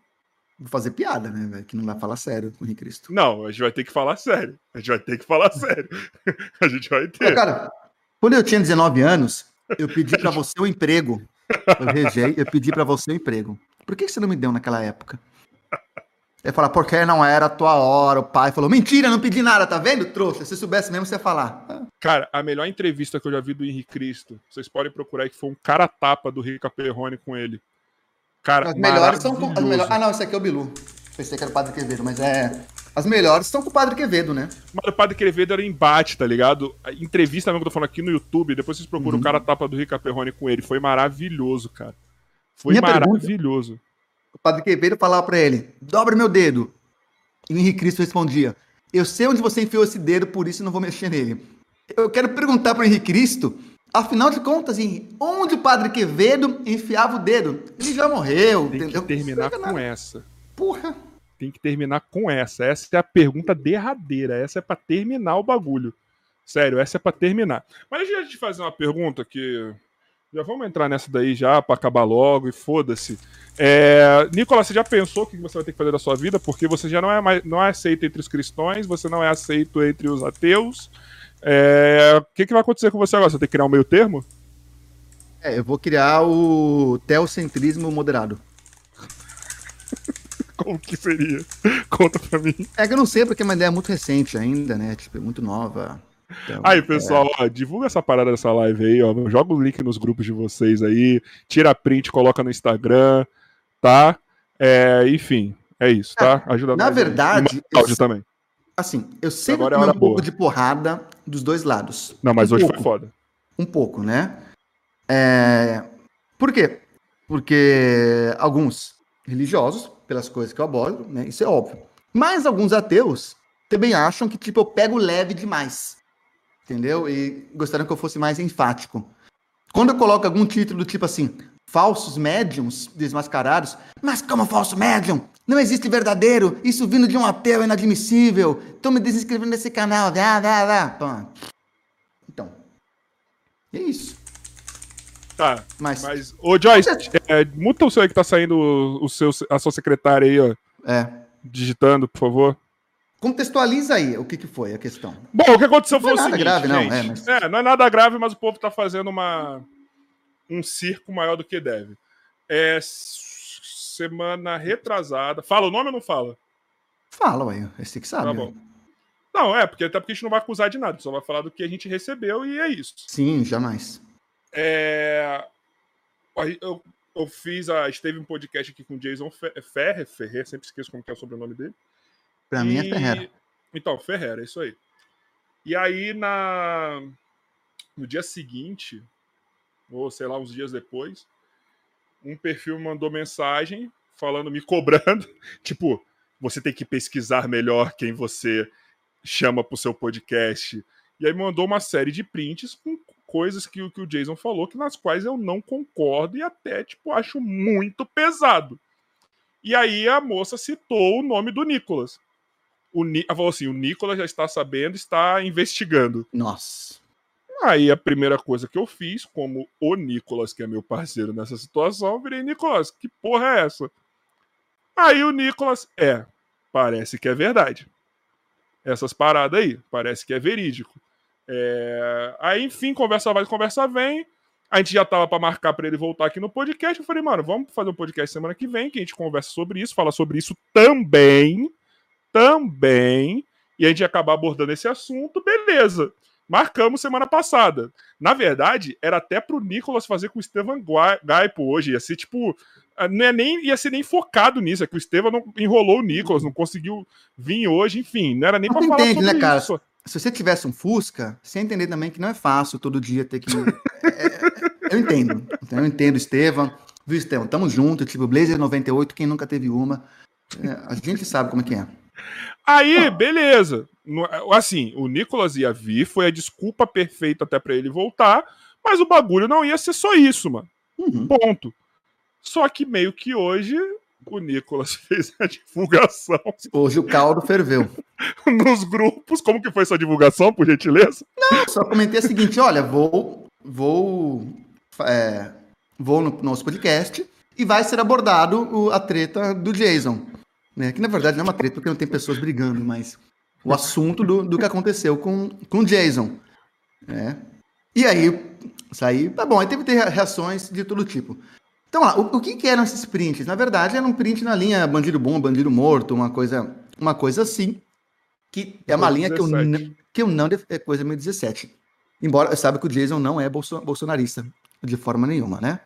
Vou fazer piada, né, velho? Que não vai falar sério com o Henrique Cristo. Não, a gente vai ter que falar sério. A gente vai ter que falar sério. a gente vai ter. Ô, cara, quando eu tinha 19 anos, eu pedi para você o um emprego. Eu rejei, eu pedi para você o um emprego. Por que você não me deu naquela época? Ele fala, porque não era a tua hora. O pai falou, mentira, não pedi nada, tá vendo? Trouxa, se soubesse mesmo, você ia falar. Cara, a melhor entrevista que eu já vi do Henrique Cristo, vocês podem procurar aí, que foi um cara-tapa do Rica Perrone com ele. Cara, as melhores são. As melhores... Ah, não, esse aqui é o Bilu. Pensei que era o Padre Quevedo, mas é. As melhores estão com o Padre Quevedo, né? Mas o Padre Quevedo era embate, tá ligado? A entrevista mesmo que eu tô falando aqui no YouTube, depois vocês procuram uhum. o cara tapa do Rica Perrone com ele. Foi maravilhoso, cara. Foi Minha maravilhoso. Pergunta, Padre Quevedo falava pra ele: dobra meu dedo. E o Henrique Cristo respondia: Eu sei onde você enfiou esse dedo, por isso não vou mexer nele. Eu quero perguntar pro Henrique Cristo Afinal de contas, assim, onde o Padre Quevedo enfiava o dedo? Ele já morreu, Tem entendeu? que terminar com essa. Porra. Tem que terminar com essa. Essa é a pergunta derradeira. Essa é para terminar o bagulho. Sério, essa é para terminar. Mas antes de a gente fazer uma pergunta que já vamos entrar nessa daí já para acabar logo e foda-se. É, Nicolas, você já pensou o que você vai ter que fazer da sua vida? Porque você já não é, mais, não é aceito entre os cristãos, você não é aceito entre os ateus. É, o que, que vai acontecer com você agora? Você vai ter que criar um meio termo? É, eu vou criar o teocentrismo moderado. Como que seria? Conta pra mim. É que eu não sei, porque é uma ideia muito recente ainda, né? Tipo, é muito nova. Então, aí, pessoal, é... ó, divulga essa parada dessa live aí, ó. Joga o link nos grupos de vocês aí, tira a print, coloca no Instagram, tá? É, enfim, é isso, tá? É, Ajuda Na verdade, áudio também. Assim, eu sempre Agora é um pouco de porrada dos dois lados. Não, mas um hoje pouco, foi foda. Um pouco, né? É... Por quê? Porque alguns religiosos, pelas coisas que eu abordo, né? Isso é óbvio. Mas alguns ateus também acham que, tipo, eu pego leve demais. Entendeu? E gostariam que eu fosse mais enfático. Quando eu coloco algum título do tipo assim, falsos médiums desmascarados, mas como falso médium? Não existe verdadeiro. Isso vindo de um ateu é inadmissível. Estão me desinscrevendo desse canal. Dá, dá, dá. Então. É isso. Tá. Mas, mas ô Joyce, é, muta o seu aí que tá saindo o seu, a sua secretária aí, ó. É. Digitando, por favor. Contextualiza aí o que, que foi a questão. Bom, o que aconteceu não foi é o seguinte, grave, gente, não, é, mas... é, não é nada grave, mas o povo tá fazendo uma um circo maior do que deve. É semana retrasada. Fala o nome ou não fala? Fala, ué. Esse que sabe. Tá bom. Não, é, porque até porque a gente não vai acusar de nada, só vai falar do que a gente recebeu e é isso. Sim, jamais. É... Eu, eu fiz a. Esteve um podcast aqui com o Jason Ferrer, Ferrer, sempre esqueço como que é o sobrenome dele. Pra e... mim é Ferreira. Então, Ferreira, é isso aí. E aí, na... no dia seguinte, ou sei lá, uns dias depois, um perfil mandou mensagem falando, me cobrando, tipo, você tem que pesquisar melhor quem você chama pro seu podcast. E aí mandou uma série de prints com coisas que, que o Jason falou, que nas quais eu não concordo e até, tipo, acho muito pesado. E aí a moça citou o nome do Nicolas. O falou assim: o Nicolas já está sabendo, está investigando. Nossa. Aí a primeira coisa que eu fiz, como o Nicolas, que é meu parceiro nessa situação, virei Nicolas, que porra é essa? Aí o Nicolas, é, parece que é verdade. Essas paradas aí, parece que é verídico. É... Aí, enfim, conversa vai, conversa vem. A gente já tava para marcar para ele voltar aqui no podcast. Eu falei, mano, vamos fazer um podcast semana que vem, que a gente conversa sobre isso, fala sobre isso também. Também. E a gente ia acabar abordando esse assunto, beleza. Marcamos semana passada. Na verdade, era até pro Nicolas fazer com o Estevam Gaipo hoje. Ia ser tipo. Não é nem, ia ser nem focado nisso. É que o Estevam não enrolou o Nicolas, não conseguiu vir hoje, enfim. Não era nem para falar sobre né, cara? isso se você tivesse um Fusca, você entender também que não é fácil todo dia ter que. É, é, eu entendo. Eu entendo, Estevam. Viu, Estevam? Tamo junto. Tipo, Blazer 98, quem nunca teve uma. É, a gente sabe como é que é. Aí, beleza. Assim, o Nicolas ia vir, foi a desculpa perfeita até para ele voltar, mas o bagulho não ia ser só isso, mano. Uhum. Ponto. Só que meio que hoje o Nicolas fez a divulgação. Hoje o caldo ferveu. Nos grupos, como que foi sua divulgação, por gentileza? Não, só comentei o seguinte, olha, vou vou é, vou no nosso podcast e vai ser abordado o, a treta do Jason. Né? Que na verdade não é uma treta porque não tem pessoas brigando, mas o assunto do, do que aconteceu com, com o Jason. Né? E aí, isso aí, tá bom, aí teve ter reações de todo tipo. Então, lá, o, o que, que, eram esses prints? Na verdade, era um print na linha bandido bom, bandido morto, uma coisa, uma coisa assim. Que é uma linha que eu, que eu não. É coisa 2017. Embora eu saiba que o Jason não é bolso, bolsonarista de forma nenhuma, né?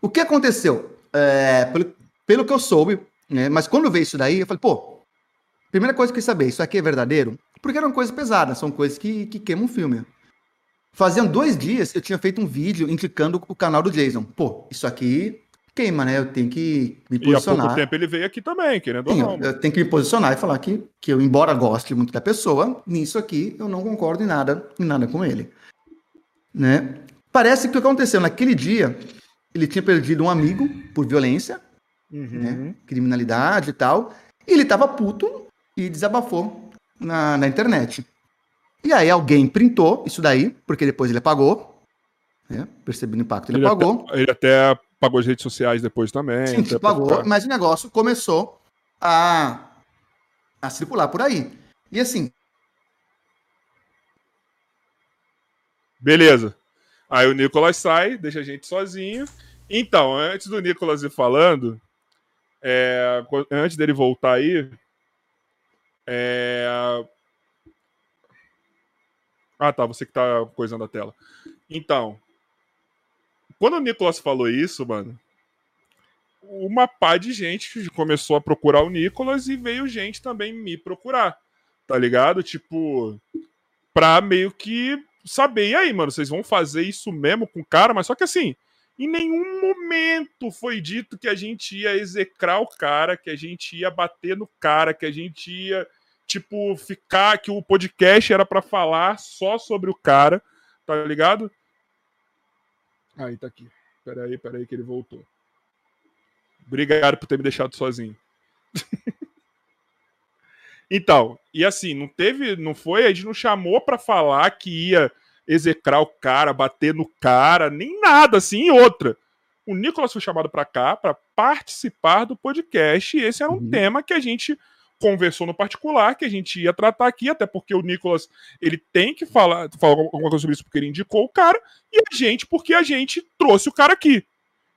O que aconteceu? É, pelo, pelo que eu soube, né? Mas quando veio isso daí, eu falei, pô, primeira coisa que eu quis saber, isso aqui é verdadeiro? Porque eram coisas pesadas, são coisas que, que queimam o filme. Faziam dois dias eu tinha feito um vídeo indicando o canal do Jason. Pô, isso aqui queima, né? Eu tenho que me posicionar. E há pouco tempo ele veio aqui também, querendo Sim, ou não. Eu tenho que me posicionar e falar que, que eu, embora goste muito da pessoa, nisso aqui eu não concordo em nada, em nada com ele. Né? Parece que o que aconteceu naquele dia, ele tinha perdido um amigo por violência, uhum. né? criminalidade e tal, e ele tava puto e desabafou na, na internet. E aí alguém printou isso daí, porque depois ele apagou. Né? Percebendo o impacto, ele, ele apagou. Até, ele até pagou as redes sociais depois também. Sim, pagou, mas o negócio começou a, a circular por aí. E assim. Beleza. Aí o Nicolas sai, deixa a gente sozinho. Então, antes do Nicolas ir falando, é, antes dele voltar aí, é, ah, tá. Você que tá coisando a tela. Então, quando o Nicolas falou isso, mano, uma pá de gente começou a procurar o Nicolas e veio gente também me procurar. Tá ligado? Tipo, pra meio que saber. E aí, mano, vocês vão fazer isso mesmo com o cara? Mas só que assim, em nenhum momento foi dito que a gente ia execrar o cara, que a gente ia bater no cara, que a gente ia tipo, ficar que o podcast era para falar só sobre o cara, tá ligado? Aí tá aqui. Peraí, peraí que ele voltou. Obrigado por ter me deixado sozinho. então, e assim, não teve, não foi, a gente não chamou para falar que ia execrar o cara, bater no cara, nem nada assim, outra. O Nicolas foi chamado para cá para participar do podcast e esse era um uhum. tema que a gente conversou no particular que a gente ia tratar aqui, até porque o Nicolas ele tem que falar, falar alguma coisa sobre isso porque ele indicou o cara, e a gente porque a gente trouxe o cara aqui.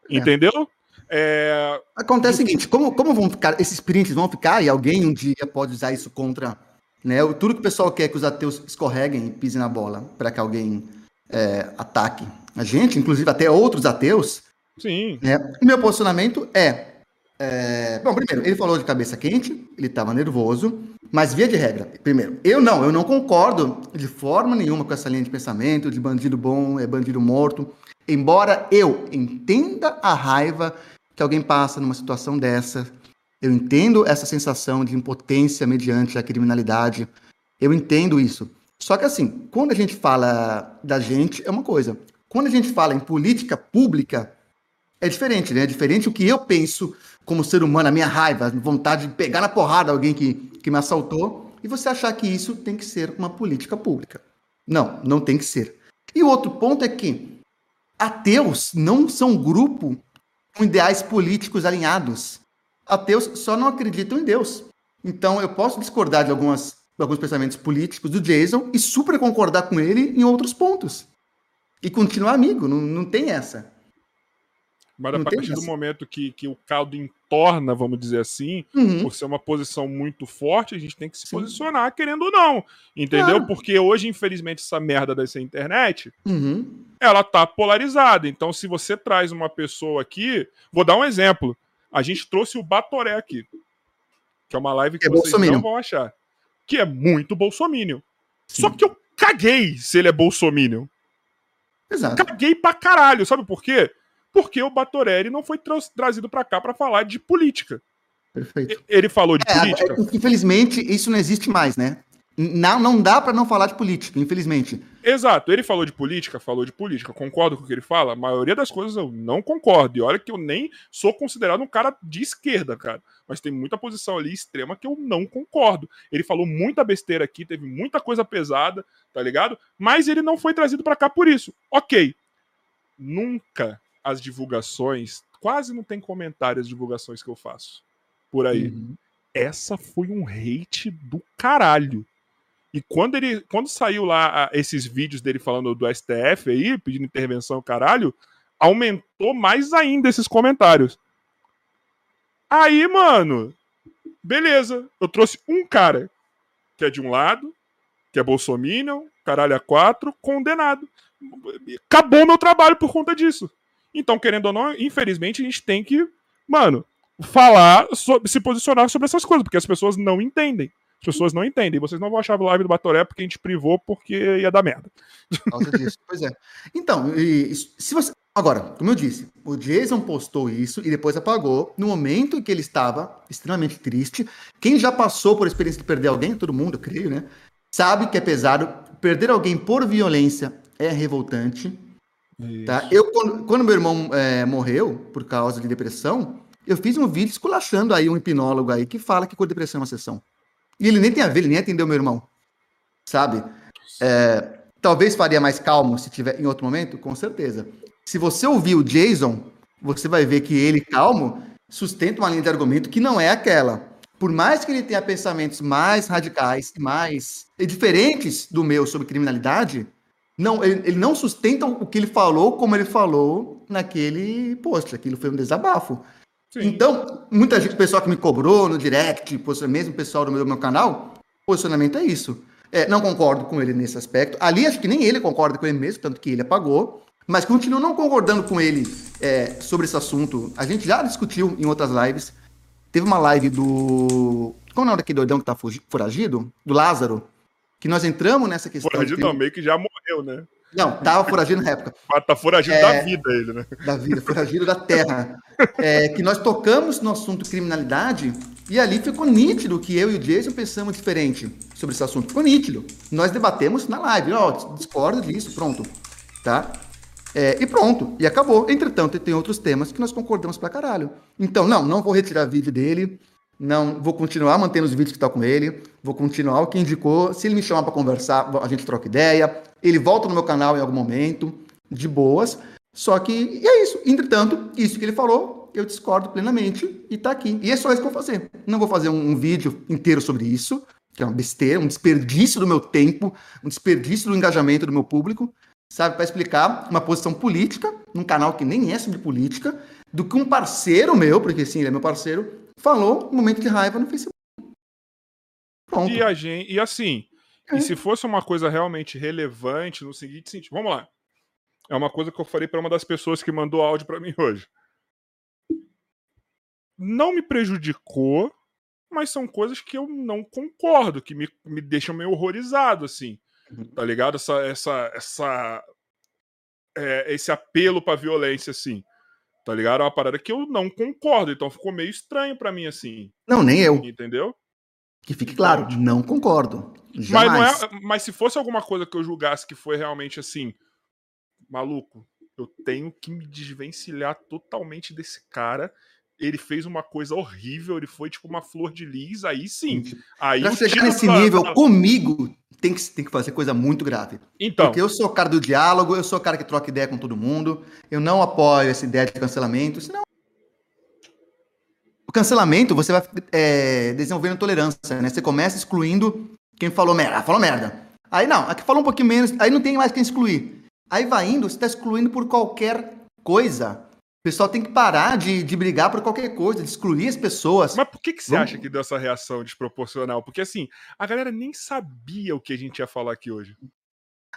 É. Entendeu? É... Acontece o seguinte, como, como vão ficar, esses prints vão ficar, e alguém um dia pode usar isso contra, né, tudo que o pessoal quer que os ateus escorreguem e pisem na bola, para que alguém é, ataque a gente, inclusive até outros ateus. Sim. Né, o meu posicionamento é, é, bom, primeiro, ele falou de cabeça quente, ele estava nervoso, mas via de regra, primeiro, eu não, eu não concordo de forma nenhuma com essa linha de pensamento de bandido bom é bandido morto, embora eu entenda a raiva que alguém passa numa situação dessa, eu entendo essa sensação de impotência mediante a criminalidade Eu entendo isso. Só que assim, quando a gente fala da gente, é uma coisa. Quando a gente fala em política pública, é diferente, né? É diferente o que eu penso como ser humano, a minha raiva, a vontade de pegar na porrada alguém que, que me assaltou, e você achar que isso tem que ser uma política pública. Não, não tem que ser. E o outro ponto é que ateus não são um grupo com ideais políticos alinhados. Ateus só não acreditam em Deus. Então eu posso discordar de algumas alguns pensamentos políticos do Jason e super concordar com ele em outros pontos. E continuar amigo, não, não tem essa. Mas a partir do momento que, que o caldo entorna, vamos dizer assim, uhum. por ser uma posição muito forte, a gente tem que se Sim. posicionar, querendo ou não. Entendeu? Claro. Porque hoje, infelizmente, essa merda dessa internet, uhum. ela tá polarizada. Então, se você traz uma pessoa aqui, vou dar um exemplo. A gente trouxe o Batoré aqui. Que é uma live que é vocês não vão achar que é muito bolsominion. Sim. Só que eu caguei se ele é bolsominion. Exato. Caguei pra caralho. Sabe por quê? Porque o Batorelli não foi tra trazido para cá para falar de política. Perfeito. Ele falou de é, política. É, infelizmente, isso não existe mais, né? Não, não dá para não falar de política, infelizmente. Exato. Ele falou de política, falou de política. Concordo com o que ele fala? A maioria das coisas eu não concordo. E olha que eu nem sou considerado um cara de esquerda, cara. Mas tem muita posição ali extrema que eu não concordo. Ele falou muita besteira aqui, teve muita coisa pesada, tá ligado? Mas ele não foi trazido para cá por isso. Ok. Nunca as divulgações, quase não tem comentários as divulgações que eu faço por aí. Uhum. Essa foi um hate do caralho. E quando ele, quando saiu lá esses vídeos dele falando do STF aí, pedindo intervenção, caralho, aumentou mais ainda esses comentários. Aí, mano, beleza, eu trouxe um cara que é de um lado, que é bolsominion, caralho a quatro, condenado. Acabou meu trabalho por conta disso. Então, querendo ou não, infelizmente a gente tem que, mano, falar, sobre, se posicionar sobre essas coisas, porque as pessoas não entendem. As pessoas não entendem. Vocês não vão achar a live do Batoré porque a gente privou porque ia dar merda. disso. pois é. Então, e, se você. Agora, como eu disse, o Jason postou isso e depois apagou no momento em que ele estava extremamente triste. Quem já passou por a experiência de perder alguém, todo mundo, eu creio, né? Sabe que é pesado. Perder alguém por violência é revoltante. Tá? Eu, quando, quando meu irmão é, morreu por causa de depressão, eu fiz um vídeo esculachando aí um hipnólogo aí que fala que com depressão é uma sessão. E ele nem tem a ver, ele nem atendeu meu irmão. Sabe? É, talvez faria mais calmo se tiver em outro momento, com certeza. Se você ouvir o Jason, você vai ver que ele, calmo, sustenta uma linha de argumento que não é aquela. Por mais que ele tenha pensamentos mais radicais, mais diferentes do meu sobre criminalidade, não, ele, ele não sustenta o que ele falou como ele falou naquele post. Aquilo foi um desabafo. Sim. Então, muita gente, pessoal que me cobrou no direct, mesmo pessoal do meu, do meu canal, posicionamento é isso. É, não concordo com ele nesse aspecto. Ali, acho que nem ele concorda com ele mesmo, tanto que ele apagou. Mas continuo não concordando com ele é, sobre esse assunto. A gente já discutiu em outras lives. Teve uma live do. Qual é o nome daquele doidão que tá foragido? Do Lázaro. Que nós entramos nessa questão. Foragido não, meio que já morreu, né? Não, tava foragido na época. Tá foragido é, da vida ele, né? Da vida, foragido da terra. É, que nós tocamos no assunto criminalidade e ali ficou nítido que eu e o Jason pensamos diferente sobre esse assunto. Ficou nítido. Nós debatemos na live. Ó, oh, discordo disso, pronto. Tá? É, e pronto, e acabou. Entretanto, tem outros temas que nós concordamos pra caralho. Então, não, não vou retirar vídeo dele. Não, vou continuar mantendo os vídeos que estão com ele. Vou continuar o que indicou. Se ele me chamar para conversar, a gente troca ideia. Ele volta no meu canal em algum momento, de boas. Só que e é isso. Entretanto, isso que ele falou, eu discordo plenamente e tá aqui. E é só isso que eu vou fazer. Não vou fazer um, um vídeo inteiro sobre isso, que é uma besteira, um desperdício do meu tempo, um desperdício do engajamento do meu público, sabe, para explicar uma posição política num canal que nem é sobre política, do que um parceiro meu, porque sim, ele é meu parceiro, falou no momento de raiva no Facebook. Pronto. E, a gente, e assim, é. e se fosse uma coisa realmente relevante no seguinte sentido, vamos lá. É uma coisa que eu falei para uma das pessoas que mandou áudio para mim hoje. Não me prejudicou, mas são coisas que eu não concordo, que me, me deixam meio horrorizado, assim. Uhum. Tá ligado? Essa, essa, essa, é, esse apelo pra violência, assim. Tá ligado? É uma parada que eu não concordo, então ficou meio estranho para mim assim. Não, nem eu. Entendeu? Que fique claro, não concordo. Jamais. Mas, é, mas se fosse alguma coisa que eu julgasse que foi realmente assim, maluco, eu tenho que me desvencilhar totalmente desse cara. Ele fez uma coisa horrível, ele foi tipo uma flor de lis, aí sim. Aí pra chegar nesse nível, comigo, tem que, tem que fazer coisa muito grave. Então. Porque eu sou o cara do diálogo, eu sou o cara que troca ideia com todo mundo, eu não apoio essa ideia de cancelamento, senão. O cancelamento, você vai é, desenvolvendo tolerância, né? Você começa excluindo quem falou merda. Ah, falou merda. Aí não, aqui falou um pouquinho menos, aí não tem mais quem excluir. Aí vai indo, você está excluindo por qualquer coisa. O pessoal tem que parar de, de brigar por qualquer coisa, de excluir as pessoas. Mas por que, que você Vamos... acha que deu essa reação desproporcional? Porque assim, a galera nem sabia o que a gente ia falar aqui hoje.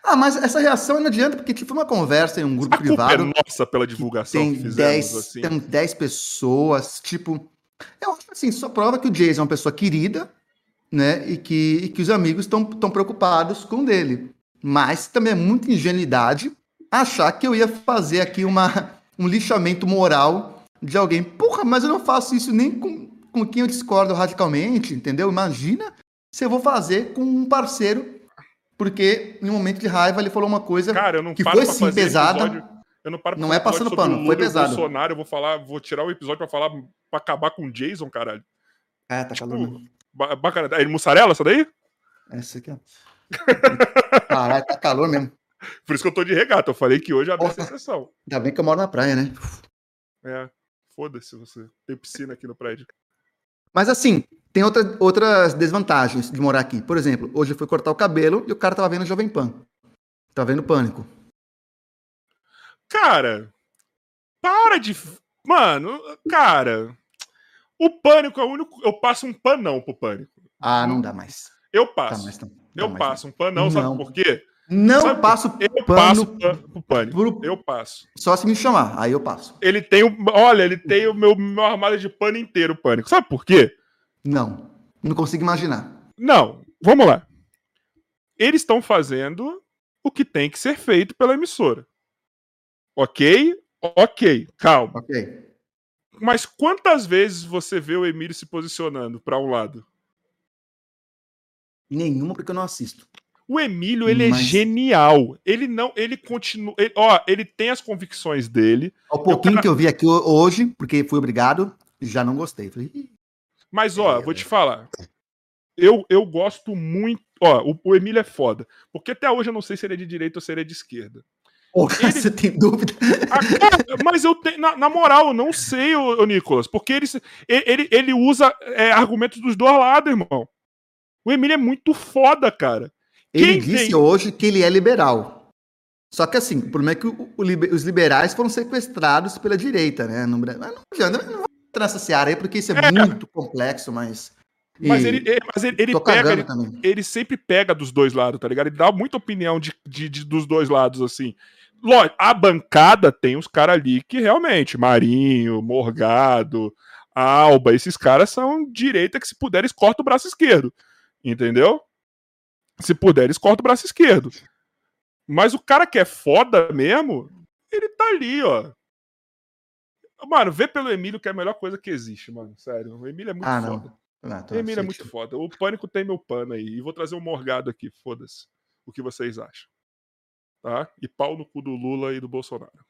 Ah, mas essa reação não adianta, porque tipo uma conversa em um grupo a privado. É nossa pela divulgação tem que fizemos, dez, assim. Tem 10 pessoas, tipo. Eu acho assim, só prova que o Jason é uma pessoa querida, né? E que, e que os amigos estão preocupados com dele. Mas também é muita ingenuidade achar que eu ia fazer aqui uma, um lixamento moral de alguém. Porra, mas eu não faço isso nem com, com quem eu discordo radicalmente, entendeu? Imagina se eu vou fazer com um parceiro, porque em um momento de raiva ele falou uma coisa Cara, eu não que foi sim pesada. Episódio, eu não paro Não é passando pano, foi pesado. Bolsonaro, eu vou falar, vou tirar o episódio para falar para acabar com o Jason, caralho. É, tá tipo, calor. Bacana. É mussarela essa daí? Essa aqui, ó. Caralho, tá calor mesmo. Por isso que eu tô de regata. Eu falei que hoje abre essa exceção. Ainda bem que eu moro na praia, né? É. Foda-se você. Tem piscina aqui no prédio. Mas assim, tem outra, outras desvantagens de morar aqui. Por exemplo, hoje eu fui cortar o cabelo e o cara tava vendo Jovem Pan. Tava vendo Pânico. Cara, para de. Mano, cara. O Pânico é o único. Eu passo um panão pro Pânico. Ah, não dá mais. Eu passo. Tá, não, eu mais passo um panão, sabe por quê? Não sabe passo eu pano passo pro pânico. Pro... Eu passo. Só se me chamar, aí eu passo. Ele tem o. Olha, ele tem o meu, meu armário de pano inteiro, pânico. Sabe por quê? Não. Não consigo imaginar. Não, vamos lá. Eles estão fazendo o que tem que ser feito pela emissora. Ok? Ok, calma. Ok. Mas quantas vezes você vê o Emílio se posicionando para um lado? Nenhuma, porque eu não assisto. O Emílio, ele é Mas... é genial. Ele não, ele continua. Ele, ó, ele tem as convicções dele. O pouquinho que eu vi aqui hoje, porque fui obrigado, já não gostei. Falei, Mas, ó, é, vou te falar. Eu, eu gosto muito. Ó, o, o Emílio é foda. Porque até hoje eu não sei se ele é de direita ou se ele é de esquerda. Porra, ele... você tem dúvida? Ah, mas eu tenho, na, na, moral, eu não sei, o, Nicolas, porque ele, ele, ele usa é, argumentos dos dois lados, irmão. O Emílio é muito foda, cara. Ele Quem disse tem... hoje que ele é liberal. Só que assim, o problema é que o, o, os liberais foram sequestrados pela direita, né? No, mas não adianta, não vou entrar nessa seara aí, porque isso é, é. muito complexo, mas. Mas ele, mas ele, ele pega, ele, ele, sempre pega dos dois lados, tá ligado? Ele dá muita opinião de, de, de dos dois lados, assim. Lógico, a bancada tem os caras ali que realmente, Marinho, Morgado, Alba, esses caras são direita que se puder eles cortam o braço esquerdo. Entendeu? Se puder eles cortam o braço esquerdo. Mas o cara que é foda mesmo, ele tá ali, ó. Mano, vê pelo Emílio que é a melhor coisa que existe, mano. Sério. O Emílio é muito ah, foda. Não. Ah, tá, o Emílio é muito foda. O Pânico tem meu pano aí. E vou trazer um morgado aqui, foda-se. O que vocês acham? tá? E pau no cu do Lula e do Bolsonaro.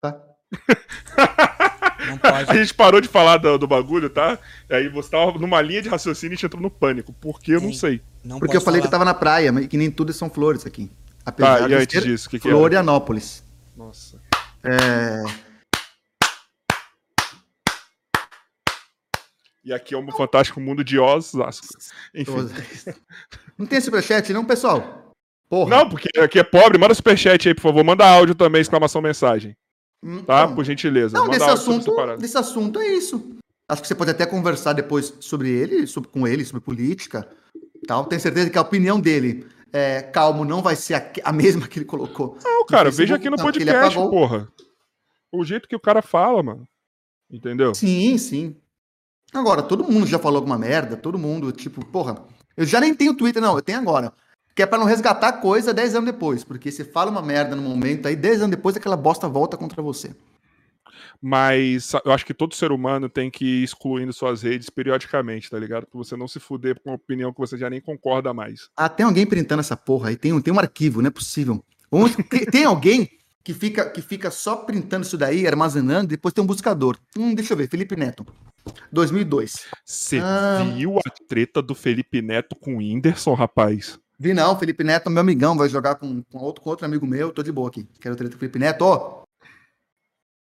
Tá. a gente parou de falar do, do, bagulho, tá? E aí você tava numa linha de raciocínio e a gente entrou no pânico. Por que eu não sei. Não Porque eu falei falar. que eu tava na praia, mas que nem tudo são flores aqui. Apesar tá, e antes disso, que que Florianópolis. Nossa. É... E aqui é um fantástico mundo de Osasco. Enfim. Não tem superchat, não, pessoal? Porra. Não, porque aqui é pobre. Manda superchat aí, por favor. Manda áudio também, exclamação mensagem. Hum, tá? Por gentileza. Não, desse assunto, desse assunto é isso. Acho que você pode até conversar depois sobre ele, sobre, com ele, sobre política. Tal. Tenho certeza que a opinião dele, é, calmo, não vai ser a, a mesma que ele colocou. Não, cara, veja aqui no podcast, porra. O jeito que o cara fala, mano. Entendeu? Sim, sim. Agora, todo mundo já falou alguma merda, todo mundo, tipo, porra, eu já nem tenho Twitter, não, eu tenho agora. Que é pra não resgatar coisa 10 anos depois. Porque você fala uma merda no momento, aí 10 anos depois aquela bosta volta contra você. Mas eu acho que todo ser humano tem que ir excluindo suas redes periodicamente, tá ligado? Pra você não se fuder com uma opinião que você já nem concorda mais. Ah, tem alguém printando essa porra aí? Tem, tem um arquivo, não é possível. Tem, tem alguém que fica, que fica só printando isso daí, armazenando, depois tem um buscador. Hum, deixa eu ver, Felipe Neto. 2002. Você ah, viu a treta do Felipe Neto com o Whindersson, rapaz? Vi não, Felipe Neto, meu amigão, vai jogar com, com, outro, com outro amigo meu, tô de boa aqui. Quero treta com o Felipe Neto, ó.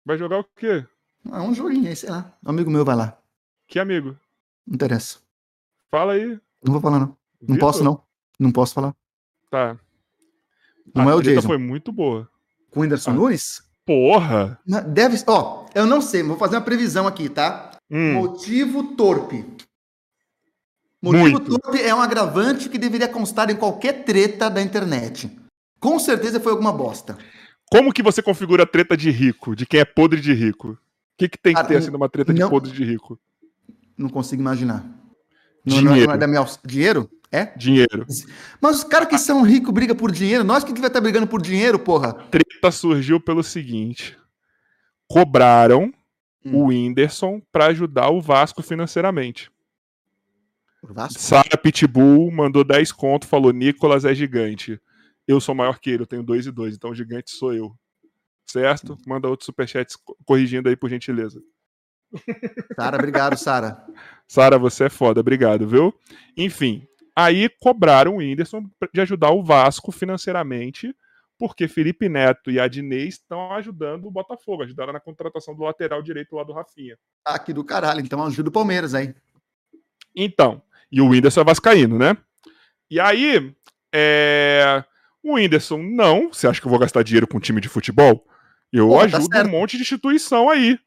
Vai jogar o quê? Ah, um joguinho aí, sei lá. Um amigo meu vai lá. Que amigo? Não interessa. Fala aí. Não vou falar, não. Não Vitor? posso, não. Não posso falar. Tá. Não a é o Jason. foi muito boa. Com o Whindersson ah. Nunes? Porra! Deve. Ó, eu não sei, vou fazer uma previsão aqui, tá? Hum. Motivo torpe. Motivo torpe é um agravante que deveria constar em qualquer treta da internet. Com certeza foi alguma bosta. Como que você configura a treta de rico? De quem é podre de rico? O que, que tem que ter assim numa treta não, de podre de rico? Não consigo imaginar. Dinheiro. Não, não é da minha... Dinheiro? É? Dinheiro. Mas os caras que são ricos brigam por dinheiro. Nós que devia estar brigando por dinheiro, porra. Treta surgiu pelo seguinte: cobraram hum. o Whindersson para ajudar o Vasco financeiramente. Sara Pitbull mandou 10 conto, falou: Nicolas é gigante. Eu sou maior que ele, eu tenho 2 e 2, então gigante sou eu. Certo? Manda outro superchat corrigindo aí, por gentileza. Sara, obrigado, Sara. Sara, você é foda, obrigado, viu? Enfim, Aí cobraram o Whindersson de ajudar o Vasco financeiramente, porque Felipe Neto e Adnei estão ajudando o Botafogo, ajudaram na contratação do lateral direito lá do Rafinha. Ah, que do caralho, então ajuda o Palmeiras aí. Então, e o Whindersson é vascaíno, né? E aí, é... o Whindersson, não, você acha que eu vou gastar dinheiro com um time de futebol? Eu Pô, tá ajudo tá um monte de instituição aí.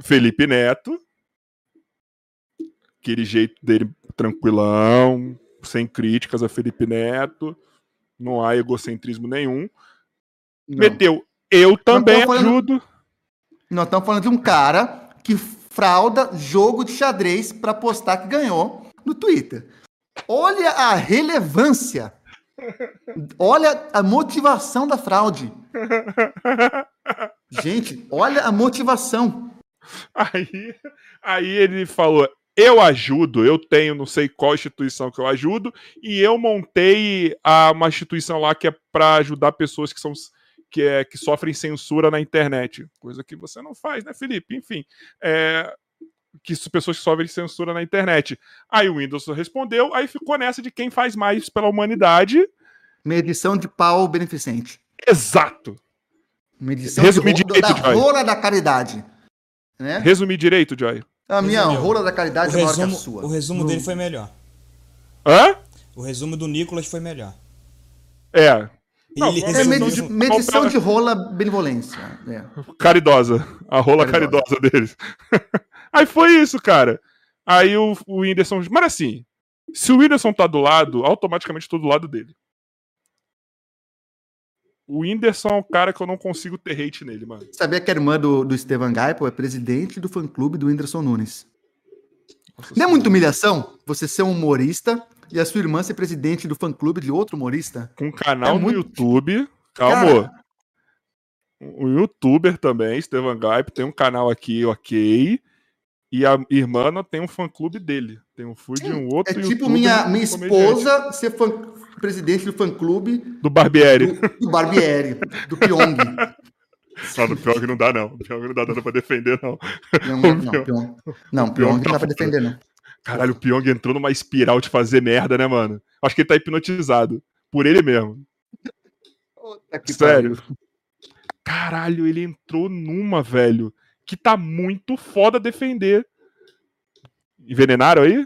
Felipe Neto, aquele jeito dele tranquilão, sem críticas a Felipe Neto, não há egocentrismo nenhum. Não. Meteu, eu também falando, ajudo. Nós estamos falando de um cara que frauda jogo de xadrez para postar que ganhou no Twitter. Olha a relevância. Olha a motivação da fraude. Gente, olha a motivação. Aí, aí ele falou: eu ajudo, eu tenho não sei qual instituição que eu ajudo, e eu montei a, uma instituição lá que é para ajudar pessoas que são que, é, que sofrem censura na internet. Coisa que você não faz, né, Felipe? Enfim. É, que pessoas que sofrem censura na internet. Aí o Windows respondeu, aí ficou nessa de quem faz mais pela humanidade. Medição de pau beneficente. Exato. Medição Resumir de direito, da rola da caridade. Né? Resumir direito, Joy. A minha rola da caridade o é maior resumo, que a sua. O resumo dele foi melhor. Hã? O resumo do Nicolas foi melhor. É. Não, é medição, de, medição de rola benevolência. É. Caridosa. A rola caridosa, caridosa deles. Aí foi isso, cara. Aí o, o Whindersson. Mas assim, se o Whindersson tá do lado, automaticamente tô do lado dele. O Whindersson é um cara que eu não consigo ter hate nele, mano. Sabia que a irmã do, do Estevan Gaipo é presidente do fã-clube do Whindersson Nunes. Nossa, não é muita humilhação você ser um humorista e a sua irmã ser presidente do fã-clube de outro humorista? Com um canal é no muito... YouTube. Calma. Cara... Um youtuber também, Estevan Gaipo, tem um canal aqui, ok. E a irmã não tem um fã-clube dele. Tem um fui de um outro. É tipo minha, minha esposa ser fã, presidente do fã-clube. Do Barbieri. Do, do Barbieri, do Pyong. Só no Pyong não dá, não. O Pyong não dá nada pra defender, não. Não, não, não, Pyong. Não, Pyong não dá pra defender, não. Caralho, o Pyong entrou numa espiral de fazer merda, né, mano? Acho que ele tá hipnotizado. Por ele mesmo. Sério. Pariu. Caralho, ele entrou numa, velho que tá muito foda defender. Envenenaram aí?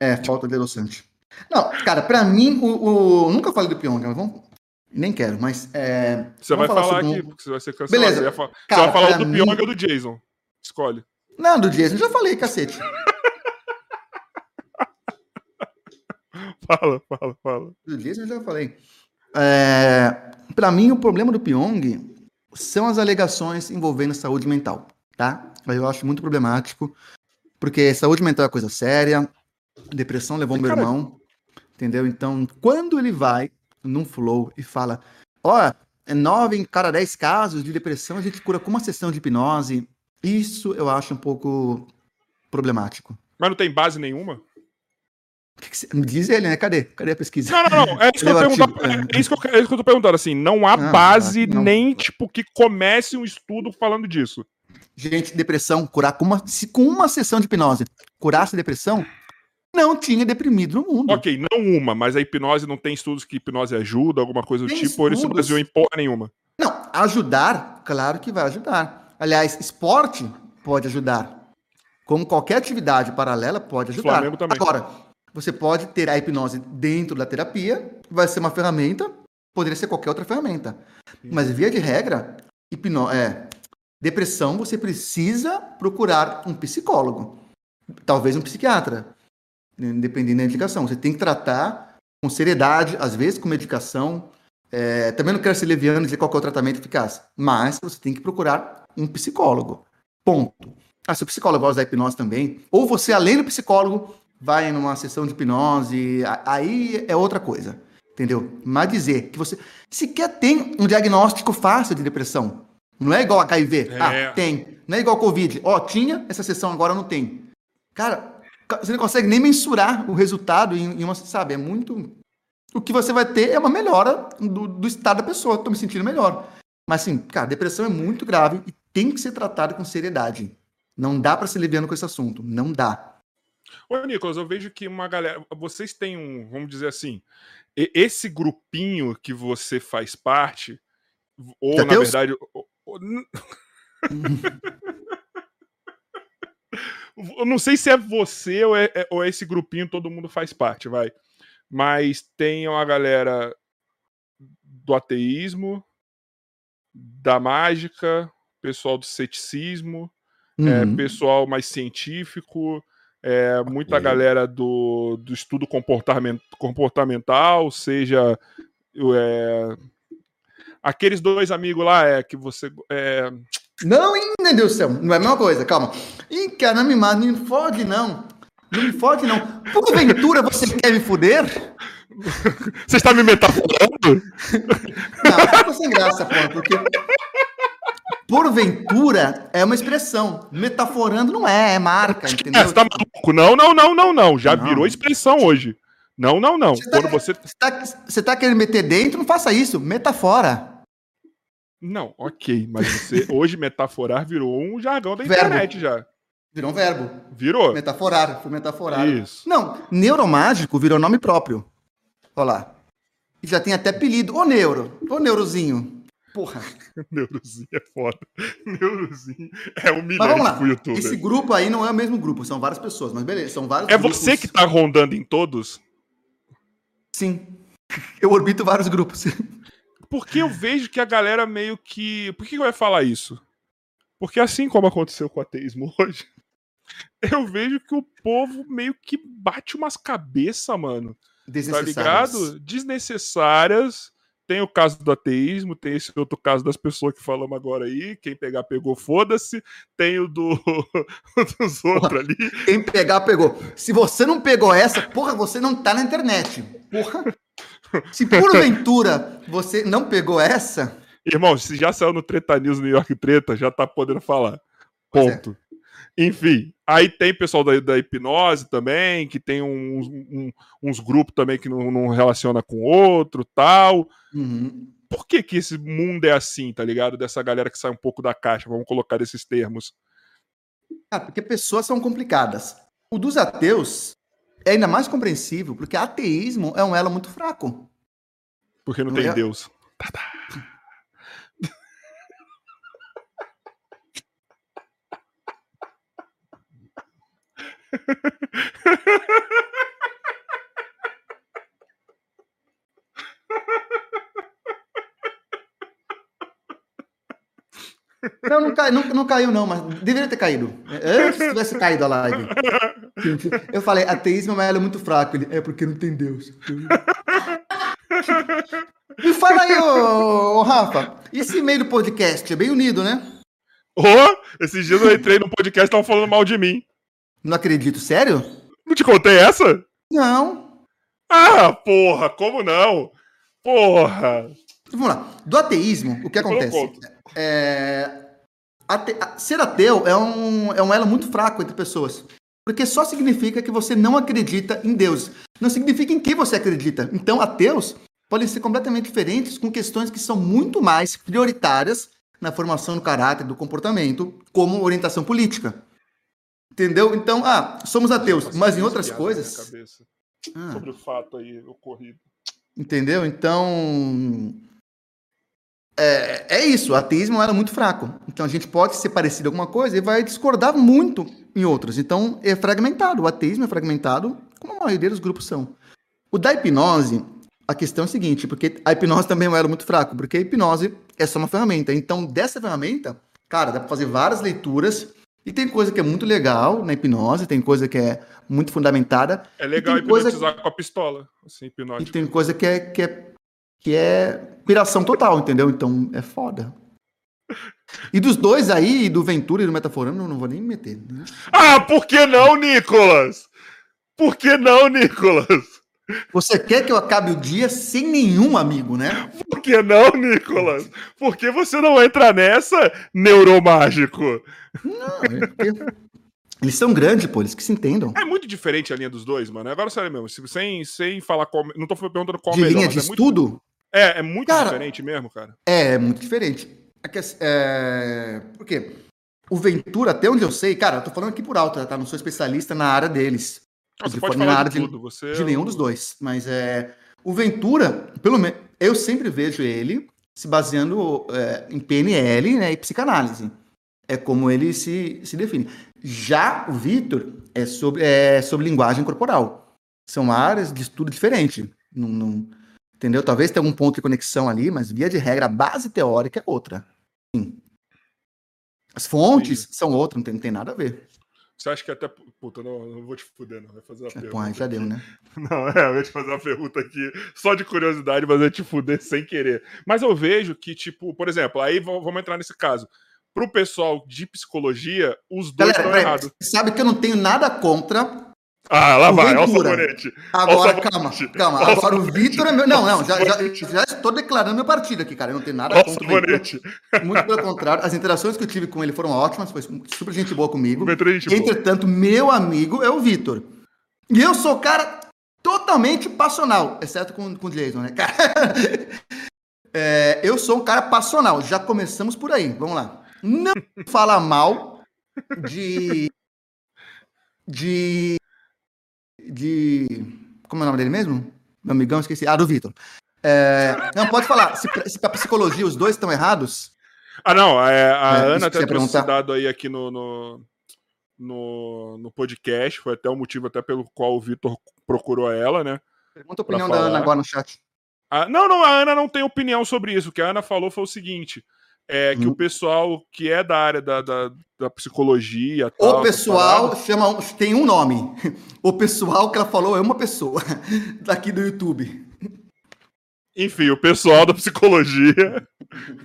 É, falta de adoçante. Não, cara, pra mim, o, o... nunca falei do Pyong, mas vamos. Nem quero, mas. É... Você vai falar, falar aqui, um... porque você vai ser cancelado. Beleza. Você cara, você vai falar do mim... Pyong ou do Jason? Escolhe. Não, do Jason, já falei, cacete. fala, fala, fala. Do Jason eu já falei. É... Pra mim, o problema do Pyong são as alegações envolvendo saúde mental, tá? Eu acho muito problemático, porque saúde mental é coisa séria, depressão levou meu irmão, entendeu? Então, quando ele vai num flow e fala, ó, oh, é nove em cada dez casos de depressão a gente cura com uma sessão de hipnose. Isso eu acho um pouco problemático. Mas não tem base nenhuma? Cê... Diz ele, né? Cadê? Cadê a pesquisa? Não, não, não. É isso que, eu, pergunto, é, isso que eu, é isso que eu tô perguntando. Assim, não há não, base não. nem, tipo, que comece um estudo falando disso. Gente, depressão, curar com uma, se com uma sessão de hipnose curasse depressão, não tinha deprimido no mundo. Ok, não uma, mas a hipnose não tem estudos que hipnose ajuda, alguma coisa do tem tipo, estudos. ou isso não baseou em porra nenhuma? Não, ajudar, claro que vai ajudar. Aliás, esporte pode ajudar. Como qualquer atividade paralela pode ajudar. Flamengo também. Agora, você pode ter a hipnose dentro da terapia, vai ser uma ferramenta, poderia ser qualquer outra ferramenta. Mas via de regra, hipno é, depressão você precisa procurar um psicólogo, talvez um psiquiatra, dependendo da indicação. Você tem que tratar com seriedade, às vezes com medicação. É, também não quero ser leviano e dizer qual é o tratamento eficaz, mas você tem que procurar um psicólogo. Ponto. Ah, se o psicólogo vai usar hipnose também, ou você, além do psicólogo, vai numa sessão de hipnose, aí é outra coisa. Entendeu? Mas dizer que você sequer tem um diagnóstico fácil de depressão. Não é igual HIV. É. Ah, tem. Não é igual Covid. Ó, oh, tinha essa sessão, agora não tem. Cara, você não consegue nem mensurar o resultado em, uma, sabe? É muito. O que você vai ter é uma melhora do, do estado da pessoa. Tô me sentindo melhor. Mas assim, cara, depressão é muito grave e tem que ser tratado com seriedade. Não dá para se liviando com esse assunto. Não dá. Ô, Nicolas, eu vejo que uma galera. Vocês têm um, vamos dizer assim, esse grupinho que você faz parte, ou na verdade. Ou, ou... eu não sei se é você ou é, é, ou é esse grupinho todo mundo faz parte, vai. Mas tem uma galera do ateísmo, da mágica, pessoal do ceticismo, é, uhum. é, pessoal mais científico, é, muita galera do, do estudo comportamental, seja é, aqueles dois amigos lá é que você é... não, meu Deus do céu, não é a mesma coisa, calma. Ih, cara, não me mata, não me fode não. Não me fode não. Porventura você quer me fuder? Você está me metaforando? Não, tô sem graça, porra, porque Porventura é uma expressão. Metaforando não é, é marca, entendeu? É, você tá maluco? Não, não, não, não, não. Já não. virou expressão hoje. Não, não, não. Você tá Quando você. Você tá, você tá querendo meter dentro, não faça isso. Metafora. Não, ok. Mas você hoje metaforar virou um jargão da verbo. internet já. Virou um verbo. Virou. Metaforar, foi metaforar. Isso. Não, neuromágico virou nome próprio. Olha lá. E já tem até apelido. Ô neuro, ô neurozinho. Porra. Neurozinho é foda. Neurozinho é humilhante mas vamos lá. pro YouTube. Esse grupo aí não é o mesmo grupo, são várias pessoas, mas beleza, são vários É grupos. você que tá rondando em todos? Sim. Eu orbito vários grupos. Porque eu vejo que a galera meio que. Por que eu ia falar isso? Porque assim como aconteceu com o ateísmo hoje, eu vejo que o povo meio que bate umas cabeças, mano. Tá ligado? Desnecessárias tem o caso do ateísmo, tem esse outro caso das pessoas que falamos agora aí. Quem pegar, pegou, foda-se. Tem o do, dos outros ali. Quem pegar, pegou. Se você não pegou essa, porra, você não tá na internet. Porra. Se porventura você não pegou essa. Irmão, se já saiu no Treta News New York Treta, já tá podendo falar. É. Ponto. Enfim, aí tem pessoal da, da hipnose também, que tem uns, um, uns grupos também que não, não relaciona com outro, tal. Uhum. Por que que esse mundo é assim, tá ligado? Dessa galera que sai um pouco da caixa, vamos colocar esses termos. Ah, porque pessoas são complicadas. O dos ateus é ainda mais compreensível, porque ateísmo é um elo muito fraco. Porque não, não tem é... Deus. Tá, tá. Não, não, cai, não, não caiu, não, mas deveria ter caído. Antes tivesse caído a live. Eu falei, ateísmo é muito fraco. Ele, é porque não tem Deus. Me fala aí, ô, ô, Rafa. Esse meio do podcast é bem unido, né? Ô, oh, esses dias eu entrei no podcast e estavam falando mal de mim. Não acredito, sério? Não te contei essa? Não. Ah, porra, como não? Porra. vamos lá. Do ateísmo, o que acontece? É, ate, ser ateu é um, é um elo muito fraco entre pessoas. Porque só significa que você não acredita em Deus. Não significa em que você acredita. Então, ateus podem ser completamente diferentes com questões que são muito mais prioritárias na formação do caráter, do comportamento, como orientação política. Entendeu? Então, ah, somos ateus, mas em outras coisas. Ah. Sobre o fato aí ocorrido. Entendeu? Então. É, é isso, o ateísmo era muito fraco. Então a gente pode ser parecido em alguma coisa e vai discordar muito em outras. Então é fragmentado, o ateísmo é fragmentado, como a maioria dos grupos são. O da hipnose, a questão é a seguinte, porque a hipnose também era muito fraco, porque a hipnose é só uma ferramenta. Então, dessa ferramenta, cara, dá para fazer várias leituras e tem coisa que é muito legal na hipnose, tem coisa que é muito fundamentada. É legal hipnotizar que... com a pistola, assim, hipnótico. E tem coisa que é, que é, que é piração total, entendeu? Então é foda. E dos dois aí, do Ventura e do Metaforando, eu não vou nem me meter. Ah, por que não, Nicolas? Por que não, Nicolas? Você quer que eu acabe o dia sem nenhum amigo, né? Por que não, Nicolas? Por que você não entra nessa, neuromágico? Não, é porque... Eles são grandes, pô, eles que se entendam. É muito diferente a linha dos dois, mano. Agora, sério mesmo, sem, sem falar qual. Não tô perguntando qual de melhor. linha de é estudo? Muito... É, é muito cara, diferente mesmo, cara. É, é muito diferente. É que, é... Por quê? O Ventura, até onde eu sei, cara, eu tô falando aqui por alto, tá? Não sou especialista na área deles. Ah, você pode falar de tudo. Você de nenhum dos dois. Mas é, o Ventura, pelo menos, eu sempre vejo ele se baseando é, em PNL né, e psicanálise. É como ele se, se define. Já o Vitor é sobre, é sobre linguagem corporal. São áreas de estudo diferente. Não, não, entendeu? Talvez tenha algum ponto de conexão ali, mas via de regra, a base teórica é outra. Sim. As fontes Sim. são outras, não tem, não tem nada a ver. Você acha que até. Puta, não, não vou te fuder, não. Vai fazer uma é, pergunta. Pô, já deu, né? Não, é, eu vou te fazer uma pergunta aqui, só de curiosidade, mas eu te fuder sem querer. Mas eu vejo que, tipo, por exemplo, aí vamos entrar nesse caso. Pro pessoal de psicologia, os dois estão errados. Sabe que eu não tenho nada contra ah, lá vai, olha o sabonete. Agora, calma, calma. Olha Agora o Vitor é meu. Não, não, já, já, já, estou declarando meu partido aqui, cara. Eu não tenho nada olha contra ele. Muito pelo contrário, as interações que eu tive com ele foram ótimas, foi super gente boa comigo. Gente Entretanto, boa. meu amigo é o Vitor. E eu sou cara totalmente passional, exceto com, com o Jason, né, cara? É, eu sou um cara passional. Já começamos por aí. Vamos lá. Não fala mal de de de. Como é o nome dele mesmo? Meu amigão, esqueci. Ah, do Vitor. É, não, pode falar. Se, se pra psicologia os dois estão errados. Ah, não. É, a é, Ana até trouxe esse dado aí aqui no, no, no, no, podcast. Foi até o motivo até pelo qual o Vitor procurou ela, né? Pergunta a opinião da Ana agora no chat. Ah, não, não, a Ana não tem opinião sobre isso. O que a Ana falou foi o seguinte: é que hum. o pessoal que é da área da, da, da psicologia. Tal, o pessoal chama tem um nome. O pessoal que ela falou é uma pessoa daqui do YouTube. Enfim, o pessoal da psicologia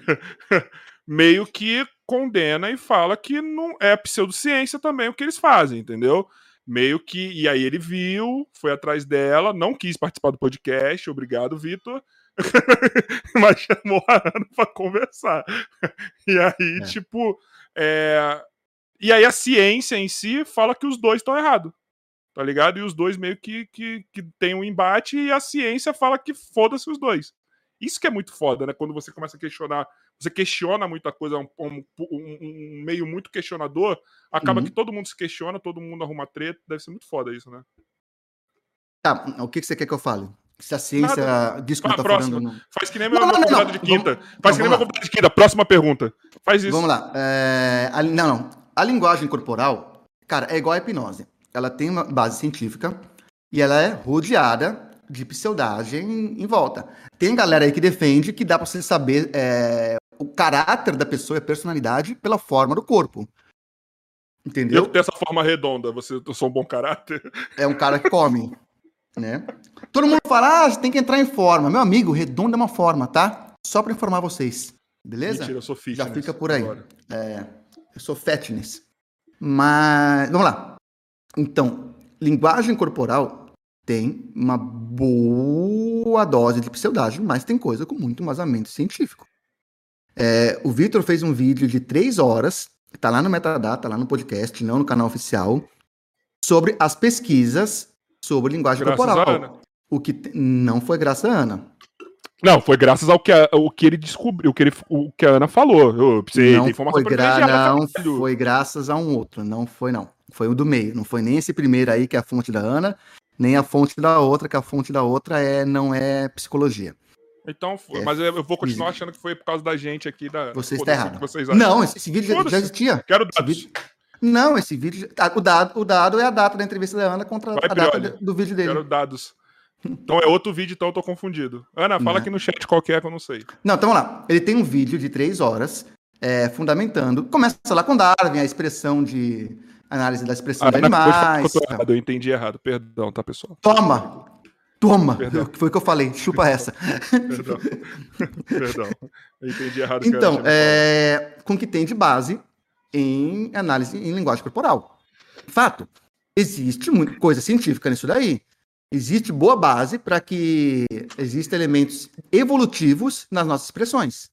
meio que condena e fala que não é pseudociência também o que eles fazem, entendeu? Meio que. E aí ele viu, foi atrás dela, não quis participar do podcast, obrigado, Vitor mas chamou a Ana pra conversar. E aí, é. tipo. É... E aí a ciência em si fala que os dois estão errados. Tá ligado? E os dois meio que, que, que tem um embate e a ciência fala que foda-se os dois. Isso que é muito foda, né? Quando você começa a questionar, você questiona muita coisa, um, um, um meio muito questionador, acaba uhum. que todo mundo se questiona, todo mundo arruma treta, deve ser muito foda isso, né? Tá, o que, que você quer que eu fale? Se a ciência Nada. diz que ah, tá. No... Faz que nem meu, não, meu de quinta. Vamos... Faz que nem meu convidado de quinta. Próxima pergunta. Faz isso. Vamos lá. É... A... Não, não. A linguagem corporal, cara, é igual a hipnose. Ela tem uma base científica e ela é rodeada de pseudagem em volta. Tem galera aí que defende que dá pra você saber é... o caráter da pessoa e a personalidade pela forma do corpo. Entendeu? Eu tenho essa forma redonda, você eu sou um bom caráter. É um cara que come. Né? Todo mundo fala, ah, você tem que entrar em forma. Meu amigo, redondo é uma forma, tá? Só para informar vocês. Beleza? Mentira, eu sou fitness. Já fica por aí. É, eu sou fatness. Mas, vamos lá. Então, linguagem corporal tem uma boa dose de pseudagem, mas tem coisa com muito embasamento científico. É, o Vitor fez um vídeo de três horas, tá lá no Metadata, tá lá no podcast, não no canal oficial, sobre as pesquisas sobre linguagem graças corporal. O que não foi graças a Ana. Não, foi graças ao que, a, o que ele descobriu, o que, ele, o que a Ana falou. Eu precisei não informação foi gra... Não foi graças a um outro, não foi não. Foi o do meio, não foi nem esse primeiro aí que é a fonte da Ana, nem a fonte da outra, que a fonte da outra é não é psicologia. Então, é, mas eu vou continuar achando que foi por causa da gente aqui da. Você está errado. Não, esse, esse vídeo já, já, existia. Quero dados. Vídeo... Não, esse vídeo. O dado, o dado é a data da entrevista da Ana contra Vai, a data do vídeo dele. Quero dados. Então é outro vídeo, então eu tô confundido. Ana, fala não. Aqui no chat qual que é que eu não sei. Não, então vamos lá. Ele tem um vídeo de três horas é, fundamentando. Começa lá com Darwin, a expressão de. análise da expressão ah, de animais. Eu, errado, eu entendi errado. Perdão, tá, pessoal? Toma! Toma! Perdão. Foi o que eu falei. Chupa essa. Perdão. Perdão. Eu entendi errado. Então, é, com que tem de base em análise em linguagem corporal. Fato. Existe muita coisa científica nisso daí existe boa base para que existam elementos evolutivos nas nossas expressões.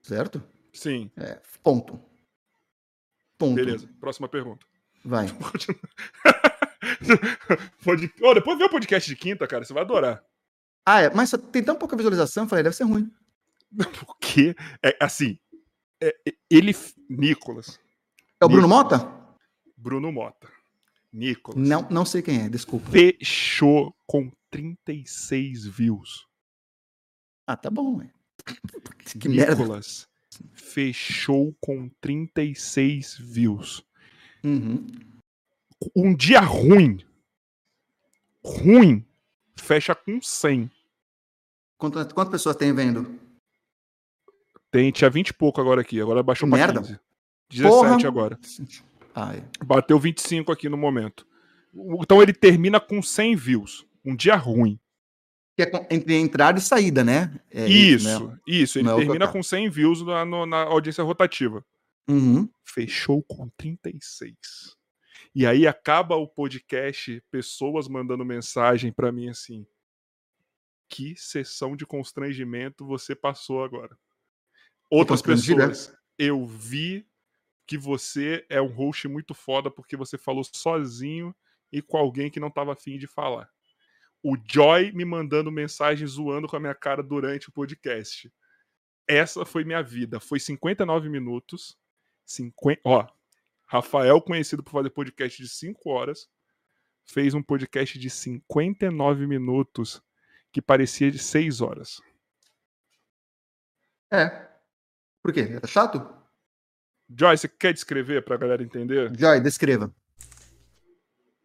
Certo? Sim. É, ponto. Ponto. Beleza, próxima pergunta. Vai. Pode... Oh, depois vê o podcast de quinta, cara, você vai adorar. Ah, é, mas tem tão pouca visualização, falei, deve ser ruim. Por quê? É, assim, é, ele, Nicolas. É o Bruno Mota? Bruno Mota. Nicolas. Não, não sei quem é, desculpa. Fechou com 36 views. Ah, tá bom, ué. Que Nicolas merda. fechou com 36 views. Uhum. Um dia ruim. Ruim. Fecha com 100. Quantas, quantas pessoas tem vendo? Tem, tinha 20 e pouco agora aqui. Agora baixou pra Merda. 15. 17 Porra. agora. Ai. Bateu 25 aqui no momento. Então ele termina com 100 views. Um dia ruim. Que é entre entrada e saída, né? É isso, isso, né? isso. Ele Não é termina com 100 views na, na audiência rotativa. Uhum. Fechou com 36. E aí acaba o podcast, pessoas mandando mensagem para mim assim: que sessão de constrangimento você passou agora? Outras pessoas, eu vi que você é um host muito foda porque você falou sozinho e com alguém que não estava afim de falar. O Joy me mandando mensagem zoando com a minha cara durante o podcast. Essa foi minha vida. Foi 59 minutos. 50, ó, Rafael, conhecido por fazer podcast de 5 horas, fez um podcast de 59 minutos que parecia de 6 horas. É. Por quê? Era chato? Joy, você quer descrever pra galera entender? Joy, descreva.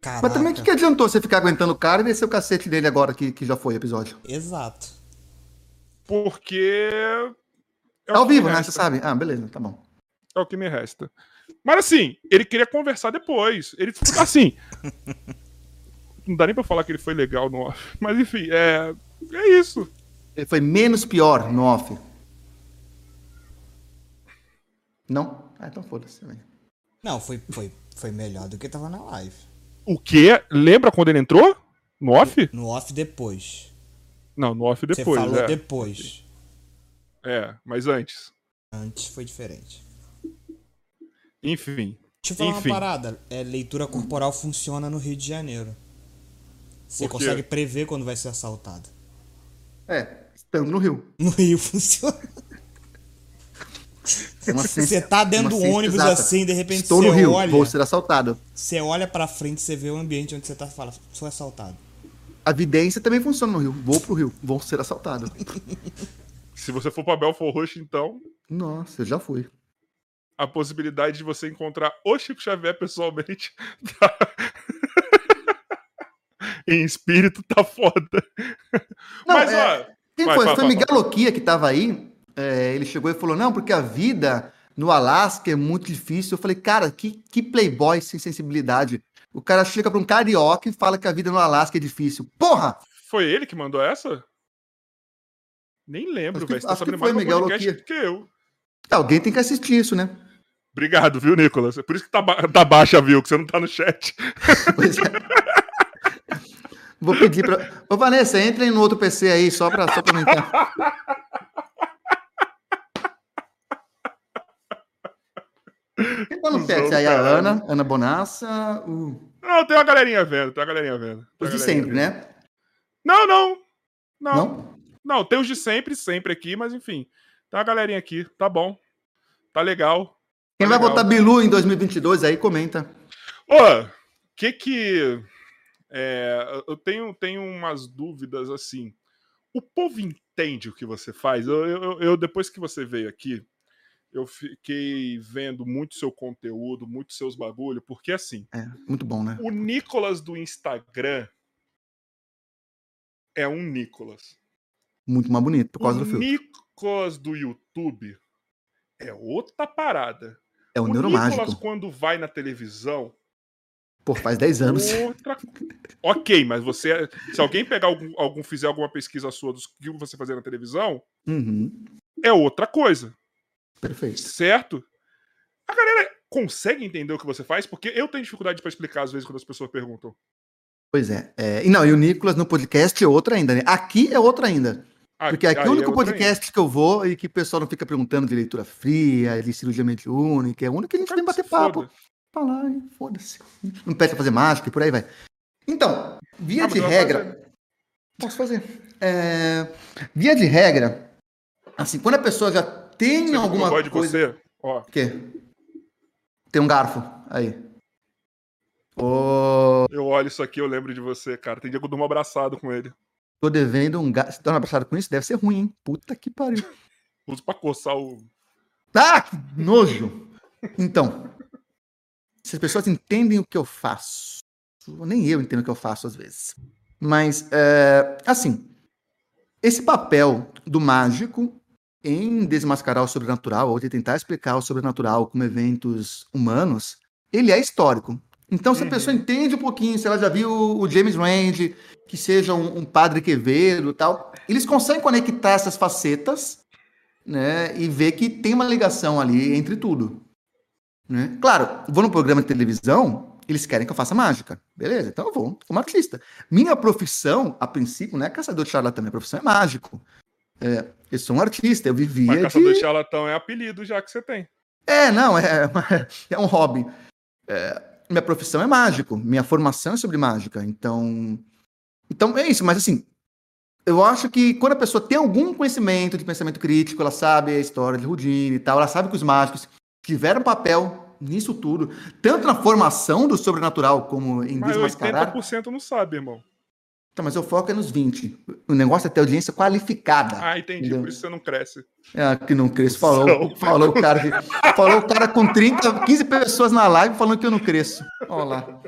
Caraca. Mas também o que, que adiantou você ficar aguentando o cara e descer o cacete dele agora que, que já foi o episódio? Exato. Porque. É, ao vivo, né? Você sabe? Ah, beleza, tá bom. É o que me resta. Mas assim, ele queria conversar depois. Ele, assim. não dá nem pra falar que ele foi legal no off. Mas enfim, é. É isso. Ele foi menos pior no off. Não? Ah, então foda-se também. Não, foi, foi, foi melhor do que tava na live. O quê? Lembra quando ele entrou? No off? No off depois. Não, no off depois. Você falou é. depois. É, mas antes. Antes foi diferente. Enfim. Deixa eu falar Enfim. uma parada. É, leitura corporal funciona no Rio de Janeiro. Você consegue prever quando vai ser assaltado. É, estando no Rio. No Rio funciona. Você tá dentro do ônibus exata. assim, de repente Estou você no Rio, olha. Vou ser assaltado. Você olha pra frente, você vê o ambiente onde você tá e fala, sou assaltado. A vidência também funciona no Rio. Vou pro Rio, vou ser assaltado. Se você for pra Belfort Roxo, então. Nossa, eu já fui. A possibilidade de você encontrar o Chico Xavier pessoalmente tá... em espírito tá foda. Não, Mas, é... ó. Quem vai, foi? Vai, foi vai, Miguel Loquia que tava aí é, ele chegou e falou: não, porque a vida no Alasca é muito difícil. Eu falei, cara, que, que playboy sem sensibilidade. O cara chega para um carioca e fala que a vida no Alasca é difícil. Porra! Foi ele que mandou essa? Nem lembro, velho. Você tá sabendo mais Miguel podcast que eu. É, alguém tem que assistir isso, né? Obrigado, viu, Nicolas? É por isso que tá, ba tá baixa, viu? Que você não tá no chat. Pois é. Vou pedir para. Ô, Vanessa, entre no outro PC aí, só para só pra entrar. Quem tá no PC aí? A Ana, Ana Bonassa. O... Não, tem uma galerinha vendo, tem uma galerinha vendo. Os de sempre, vendo. né? Não, não. Não. Não, não tem os de sempre, sempre aqui, mas enfim. Tem uma galerinha aqui, tá bom. Tá legal. Quem tá vai votar Bilu em 2022 aí, comenta. Ô, que que. É, eu tenho, tenho umas dúvidas assim. O povo entende o que você faz? Eu, eu, eu, depois que você veio aqui, eu fiquei vendo muito seu conteúdo, muito seus bagulho, porque assim. É, muito bom, né? O Nicolas do Instagram é um Nicolas. Muito mais bonito, por causa o do filme. Nicolas do YouTube é outra parada. É o, o neuromágico. Nicolas, quando vai na televisão, Pô, faz 10 anos. Outra... ok, mas você. Se alguém pegar algum, algum, fizer alguma pesquisa sua do que você fazer na televisão, uhum. é outra coisa. Perfeito. Certo? A galera consegue entender o que você faz? Porque eu tenho dificuldade para explicar às vezes quando as pessoas perguntam. Pois é. é. E não, e o Nicolas no podcast é outra ainda, né? Aqui é outra ainda. Porque aqui é o único é podcast ainda. que eu vou e que o pessoal não fica perguntando de leitura fria, de cirurgia mediúnica, é o único que a gente Cara, vem bater papo. Foda falar, foda-se. Não pede pra fazer mágica e por aí vai. Então, via ah, de regra. Fazer. Posso fazer. É, via de regra, assim, quando a pessoa já tem você alguma coisa. Você? Ó. O quê? Tem um garfo aí. Oh... Eu olho isso aqui, eu lembro de você, cara. Tem dia que eu durmo abraçado com ele. Tô devendo um garfo. Você tá abraçado com isso? Deve ser ruim, hein? Puta que pariu. Uso pra coçar o. Ah, que nojo! Então, se as pessoas entendem o que eu faço, nem eu entendo o que eu faço às vezes. Mas, é, assim, esse papel do mágico em desmascarar o sobrenatural, ou de tentar explicar o sobrenatural como eventos humanos, ele é histórico. Então, se a pessoa uhum. entende um pouquinho, se ela já viu o James Rand, que seja um, um padre Quevedo tal, eles conseguem conectar essas facetas né, e ver que tem uma ligação ali entre tudo. Né? Claro, vou num programa de televisão, eles querem que eu faça mágica. Beleza, então eu vou como artista. Minha profissão, a princípio, não é caçador de charlatão, minha profissão é mágico. É, eu sou um artista, eu vivia. Mas caçador de charlatão é apelido já que você tem. É, não, é, é um hobby. É, minha profissão é mágico, minha formação é sobre mágica. Então, então é isso, mas assim, eu acho que quando a pessoa tem algum conhecimento de pensamento crítico, ela sabe a história de Houdini e tal, ela sabe que os mágicos tiveram papel nisso tudo, tanto na formação do sobrenatural como em Mas desmascarar. 80% não sabe, irmão. Então, mas eu foco é nos 20. O negócio é ter audiência qualificada. Ah, entendi. Entendeu? Por isso você não cresce. É, que não cresce. Falou, falou o cara falou o cara com 30, 15 pessoas na live falando que eu não cresço. Olha lá.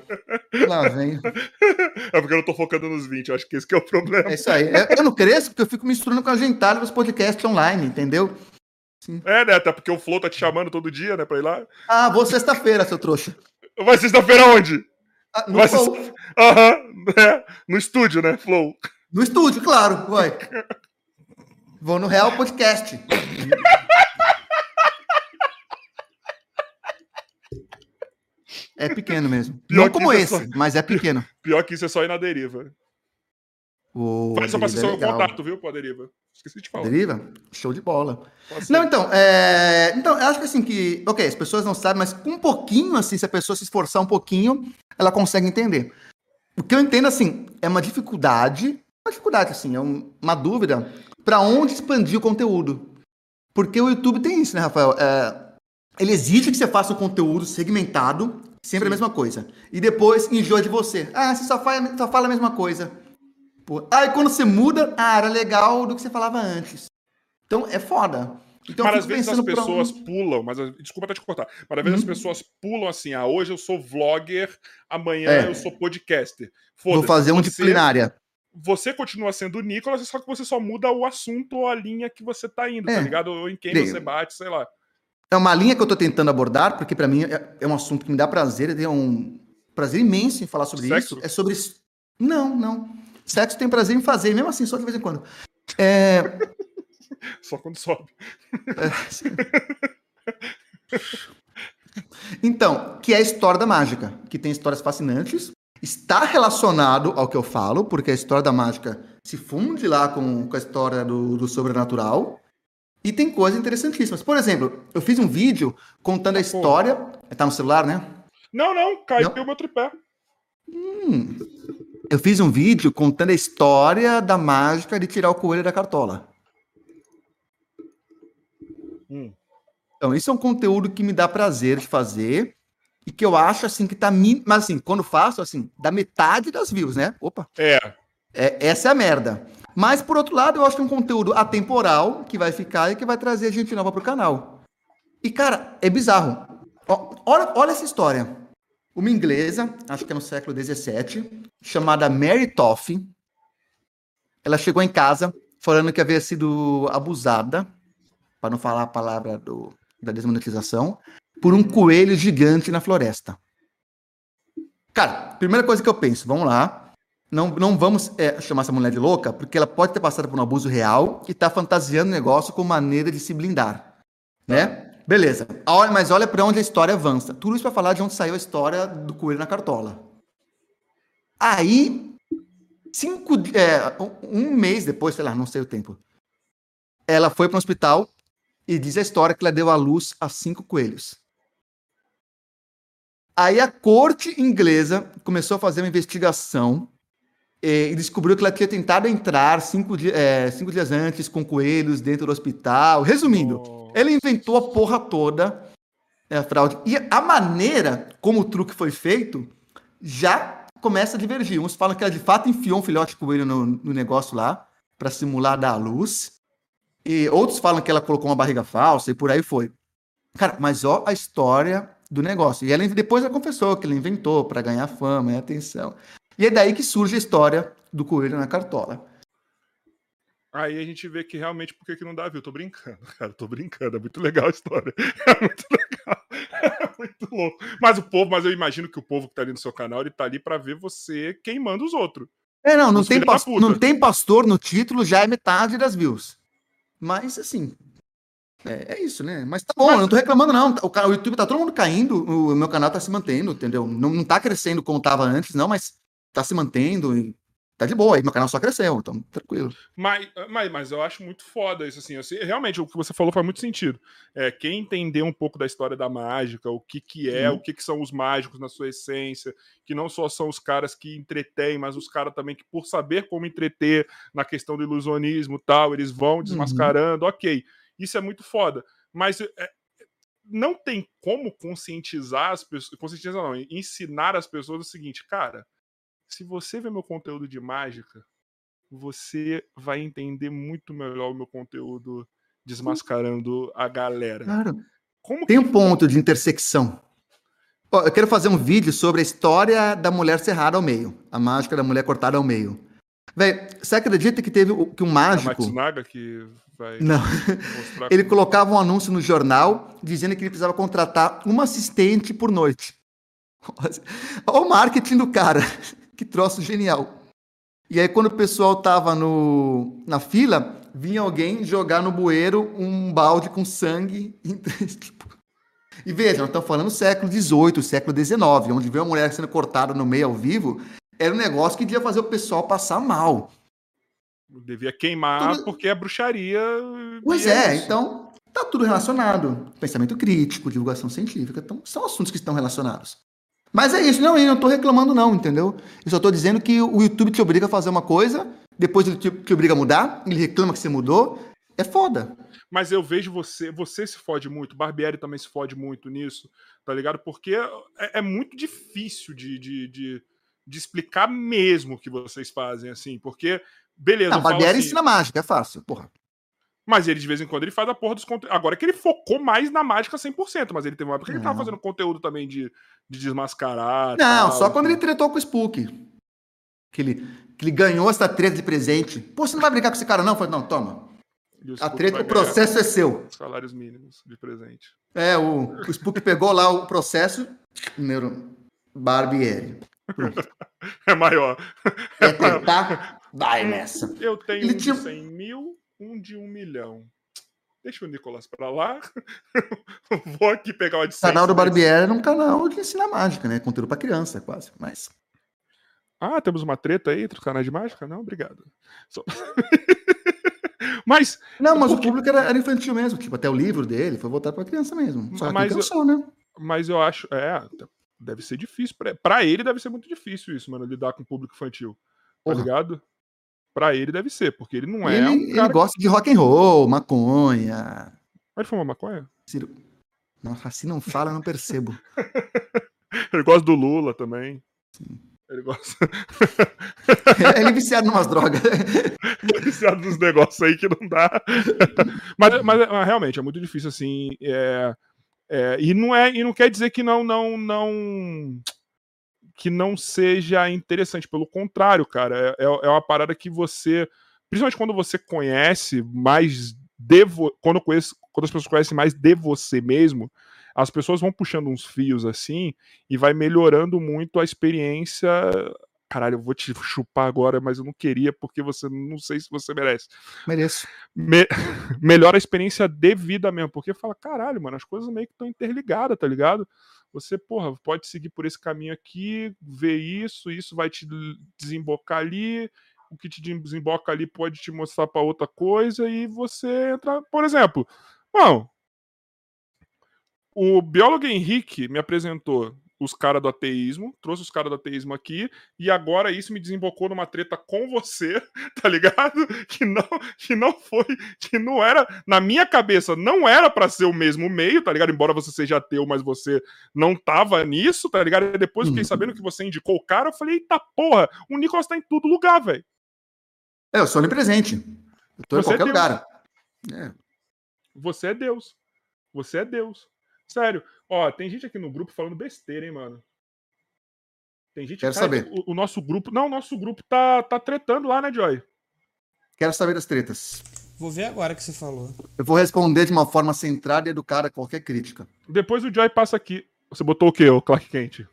Lá vem. É porque eu não tô focando nos 20, eu acho que esse que é o problema. É isso aí. Eu não cresço porque eu fico misturando com a gentalha dos podcasts online, entendeu? Sim. É, né? Até porque o Flow tá te chamando todo dia, né, pra ir lá. Ah, vou sexta-feira, seu trouxa. Vai sexta-feira onde? Ah, no Vai Flow. Uhum, é, no estúdio, né, Flow? No estúdio, claro, vai. Vou no Real Podcast. É pequeno mesmo. Pior Não como é esse, é só... mas é pequeno. Pior que isso é só ir na deriva. O Faz só pra ser é contato, viu, pô, deriva. Esqueci de falar. Deriva? Show de bola. Não, então, é... então, eu acho que assim que, ok, as pessoas não sabem, mas com um pouquinho, assim, se a pessoa se esforçar um pouquinho, ela consegue entender. O que eu entendo, assim, é uma dificuldade, uma dificuldade, assim, é uma dúvida para onde expandir o conteúdo. Porque o YouTube tem isso, né, Rafael? É... Ele exige que você faça um conteúdo segmentado, sempre Sim. a mesma coisa. E depois enjoa de você. Ah, você só fala, só fala a mesma coisa. Pô, aí quando você muda, ah, era legal do que você falava antes. Então é foda. Então, mas às vezes as pessoas um... pulam, mas desculpa até te cortar, mas às vezes uhum. as pessoas pulam assim, ah, hoje eu sou vlogger, amanhã é. eu sou podcaster. Vou fazer um disciplinária. Você continua sendo o Nicolas, só que você só muda o assunto ou a linha que você tá indo, tá é. tá ligado? Ou em quem Bem, você bate, sei lá. É uma linha que eu tô tentando abordar, porque para mim é, é, um assunto que me dá prazer, tenho um prazer imenso em falar sobre Sexo? isso. É sobre. Não, não. Sexo tem prazer em fazer, mesmo assim, só de vez em quando. É... Só quando sobe. É, então, que é a história da mágica, que tem histórias fascinantes está relacionado ao que eu falo, porque a história da mágica se funde lá com, com a história do, do sobrenatural. E tem coisas interessantíssimas. Por exemplo, eu fiz um vídeo contando a história. Tá no celular, né? Não, não, caiu o meu tripé. Hum. Eu fiz um vídeo contando a história da mágica de tirar o coelho da cartola. Hum. Então, isso é um conteúdo que me dá prazer de fazer e que eu acho assim que tá. Mas assim, quando faço, assim, da metade das views, né? Opa. É. é. Essa é a merda. Mas, por outro lado, eu acho que é um conteúdo atemporal que vai ficar e que vai trazer gente nova pro canal. E, cara, é bizarro. Olha, olha essa história. Uma inglesa, acho que é no século XVII, chamada Mary Toffee. Ela chegou em casa falando que havia sido abusada, para não falar a palavra do, da desmonetização, por um coelho gigante na floresta. Cara, primeira coisa que eu penso, vamos lá. Não, não vamos é, chamar essa mulher de louca, porque ela pode ter passado por um abuso real e tá fantasiando o negócio com maneira de se blindar. Né? Beleza. Mas olha para onde a história avança. Tudo isso para falar de onde saiu a história do coelho na cartola. Aí, cinco, é, um mês depois, sei lá, não sei o tempo, ela foi para um hospital e diz a história que ela deu à luz a cinco coelhos. Aí a corte inglesa começou a fazer uma investigação e descobriu que ela tinha tentado entrar cinco, é, cinco dias antes com coelhos dentro do hospital. Resumindo, oh. Ela inventou a porra toda, é, a fraude. E a maneira como o truque foi feito já começa a divergir. Uns falam que ela de fato enfiou um filhote de coelho no, no negócio lá para simular dar a luz. E outros falam que ela colocou uma barriga falsa e por aí foi. Cara, mas ó a história do negócio. E ela depois ela confessou que ela inventou para ganhar fama e atenção. E é daí que surge a história do coelho na cartola. Aí a gente vê que realmente por que não dá viu? Tô brincando, cara, tô brincando. É muito legal a história. É muito legal. É muito louco. Mas o povo, mas eu imagino que o povo que tá ali no seu canal, ele tá ali para ver você queimando os outros. É, não, não tem, não tem pastor no título, já é metade das views. Mas, assim, é, é, isso, né? Mas tá bom, Mas... eu não tô reclamando, não. O, o YouTube tá todo mundo caindo, o meu canal tá se mantendo, entendeu? Não, não tá crescendo como tava antes, não, mas tá se mantendo e tá de boa. Aí meu canal só cresceu, então tranquilo. Mas, mas, mas eu acho muito foda isso, assim. assim realmente, o que você falou faz muito sentido. É, quem entender um pouco da história da mágica, o que que é, hum. o que que são os mágicos na sua essência, que não só são os caras que entretêm, mas os caras também que, por saber como entreter na questão do ilusionismo e tal, eles vão uhum. desmascarando, uhum. ok. Isso é muito foda. Mas é, não tem como conscientizar as pessoas. Conscientizar não, ensinar as pessoas o seguinte, cara. Se você vê meu conteúdo de mágica, você vai entender muito melhor o meu conteúdo desmascarando a galera. Claro. Como Tem um ponto de intersecção. eu quero fazer um vídeo sobre a história da mulher cerrada ao meio. A mágica da mulher cortada ao meio. Véi, você acredita que teve que um mágico. É Matsunaga que vai Não. ele colocava um anúncio no jornal dizendo que ele precisava contratar uma assistente por noite. Olha o marketing do cara. Que troço genial. E aí, quando o pessoal tava no, na fila, vinha alguém jogar no bueiro um balde com sangue. Tipo, e veja, nós estamos falando século XVIII, século XIX, onde vê uma mulher sendo cortada no meio ao vivo, era um negócio que devia fazer o pessoal passar mal. Devia queimar tudo... porque é bruxaria. Pois é, é então tá tudo relacionado. Pensamento crítico, divulgação científica, então são assuntos que estão relacionados. Mas é isso, não, eu não tô reclamando não, entendeu? Eu só tô dizendo que o YouTube te obriga a fazer uma coisa, depois ele te, te obriga a mudar, ele reclama que você mudou, é foda. Mas eu vejo você, você se fode muito, Barbieri também se fode muito nisso, tá ligado? Porque é, é muito difícil de, de, de, de, explicar mesmo o que vocês fazem, assim, porque, beleza. Não, Barbieri assim, ensina mágica, é fácil, porra. Mas ele, de vez em quando, ele faz a porra dos conteúdos. Agora que ele focou mais na mágica 100%, mas ele teve uma época que ele tava fazendo conteúdo também de, de desmascarar. Não, tal, só quando ele tretou com o Spook. Que ele, que ele ganhou essa treta de presente. Pô, você não vai brincar com esse cara, não? Eu falei, não, toma. A treta, o processo é seu. Salários mínimos de presente. É, o, o Spook pegou lá o processo. Neuro Barbieri. é maior. É tentar? Vai nessa. Eu tenho Ele tinha... 100 mil um de um milhão. Deixa o Nicolas pra lá. Vou aqui pegar o O canal do Barbieri é um canal de ensinar mágica, né? Conteúdo pra criança, quase. Mas. Ah, temos uma treta aí entre os canais de mágica? Não, obrigado. Só... mas. Não, mas porque... o público era, era, infantil mesmo. Tipo, até o livro dele foi voltado para criança mesmo. Só mas, cansou, né? Mas eu acho. É, deve ser difícil. Para ele deve ser muito difícil isso, mano, lidar com o público infantil. Tá ligado? Pra ele deve ser, porque ele não é ele, um cara... Ele gosta de rock and roll, maconha. Pode fumar maconha? Ciro... Nossa, assim não fala, não percebo. ele gosta do Lula também. Sim. Ele gosta. ele é viciado em umas drogas. ele é viciado nos negócios aí que não dá. mas, mas, mas, realmente, é muito difícil assim. É, é, e, não é, e não quer dizer que não, não, não que não seja interessante. Pelo contrário, cara, é, é, é uma parada que você, principalmente quando você conhece mais de vo... quando, conhece, quando as pessoas conhecem mais de você mesmo, as pessoas vão puxando uns fios assim e vai melhorando muito a experiência. Caralho, eu vou te chupar agora, mas eu não queria porque você não sei se você merece. Mereço. Me... Melhora a experiência de vida mesmo, porque fala, caralho, mano, as coisas meio que estão interligadas, tá ligado? Você, porra, pode seguir por esse caminho aqui, ver isso, isso vai te desembocar ali, o que te desemboca ali pode te mostrar para outra coisa e você entra, por exemplo, bom, o biólogo Henrique me apresentou os caras do ateísmo, trouxe os caras do ateísmo aqui, e agora isso me desembocou numa treta com você, tá ligado? Que não, que não foi, que não era, na minha cabeça, não era para ser o mesmo meio, tá ligado? Embora você seja ateu, mas você não tava nisso, tá ligado? E depois eu fiquei uhum. sabendo que você indicou o cara, eu falei, eita porra, o Nicolas tá em todo lugar, velho. É, eu sou onipresente. Eu tô você em qualquer é lugar. É. Você é Deus. Você é Deus. Sério. Ó, tem gente aqui no grupo falando besteira, hein, mano. Tem gente Quero saber. O, o, nosso grupo. Não, o nosso grupo tá, tá tretando lá, né, Joy? Quero saber das tretas. Vou ver agora que você falou. Eu vou responder de uma forma centrada e educada a qualquer crítica. Depois o Joy passa aqui. Você botou o quê, o Clark Kent?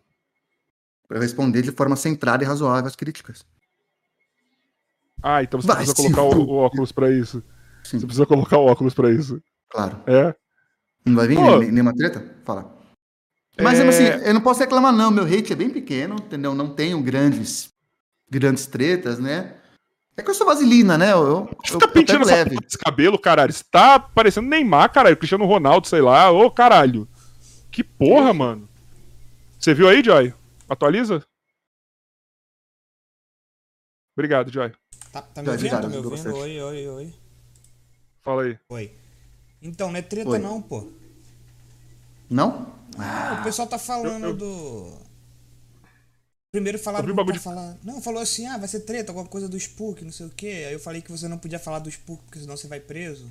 Pra eu responder de forma centrada e razoável as críticas. Ah, então você Vai, precisa colocar o, o, óculos para isso. Sim. Você precisa colocar o óculos para isso. Claro. É? Não vai vir Pô, nenhuma treta? Fala. Mas é... assim, eu não posso reclamar, não. Meu hate é bem pequeno, entendeu? Não tenho grandes, grandes tretas, né? É que eu sou vaselina, né? Eu, eu, fica pintando essa leve. esse cabelo, caralho. Você tá parecendo Neymar, caralho. Cristiano Ronaldo, sei lá. Ô, caralho. Que porra, mano. Você viu aí, Joy? Atualiza? Obrigado, Joy. Tá, tá me ouvindo? Tá me ouvindo? Oi, oi, oi. Fala aí. Oi. Então, não é treta Oi. não, pô. Não? Ah, o pessoal tá falando eu, eu... do. Primeiro falaram não, de... falar... não, falou assim, ah, vai ser treta, alguma coisa do Spook, não sei o quê. Aí eu falei que você não podia falar do Spook, porque senão você vai preso.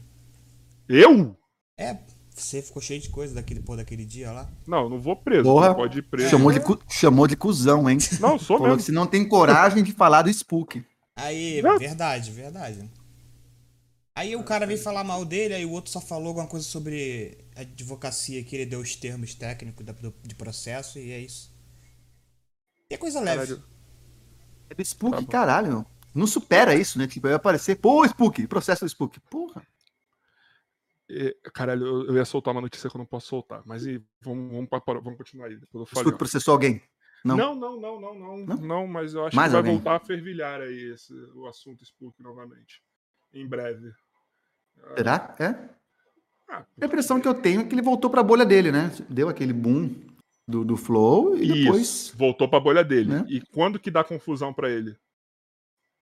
Eu? É, você ficou cheio de coisa daquele, pô, daquele dia lá. Não, não vou preso. Porra, pode ir preso. Chamou, de, cu... chamou de cuzão, hein? Não, sou Falou mesmo. que você não tem coragem de falar do Spook. Aí, não. verdade, verdade. Aí o cara veio falar mal dele, aí o outro só falou alguma coisa sobre advocacia, que ele deu os termos técnicos de processo, e é isso. E é coisa leve. Caralho. É do Spook, tá caralho. Não supera isso, né? Tipo, eu ia aparecer, pô, Spook, processo do Spook. Porra. É, caralho, eu, eu, ia soltar uma notícia que eu não posso soltar, mas e, vamos, vamos, vamos continuar aí. Depois eu Spook processou alguém? Não. Não, não, não, não, não, não, não mas eu acho Mais que vai alguém? voltar a fervilhar aí esse, o assunto Spook novamente. Em breve. Será? É? Ah, a impressão que eu tenho é que ele voltou para a bolha dele, né? Deu aquele boom do, do Flow e depois. Isso, voltou para a bolha dele. Né? E quando que dá confusão para ele?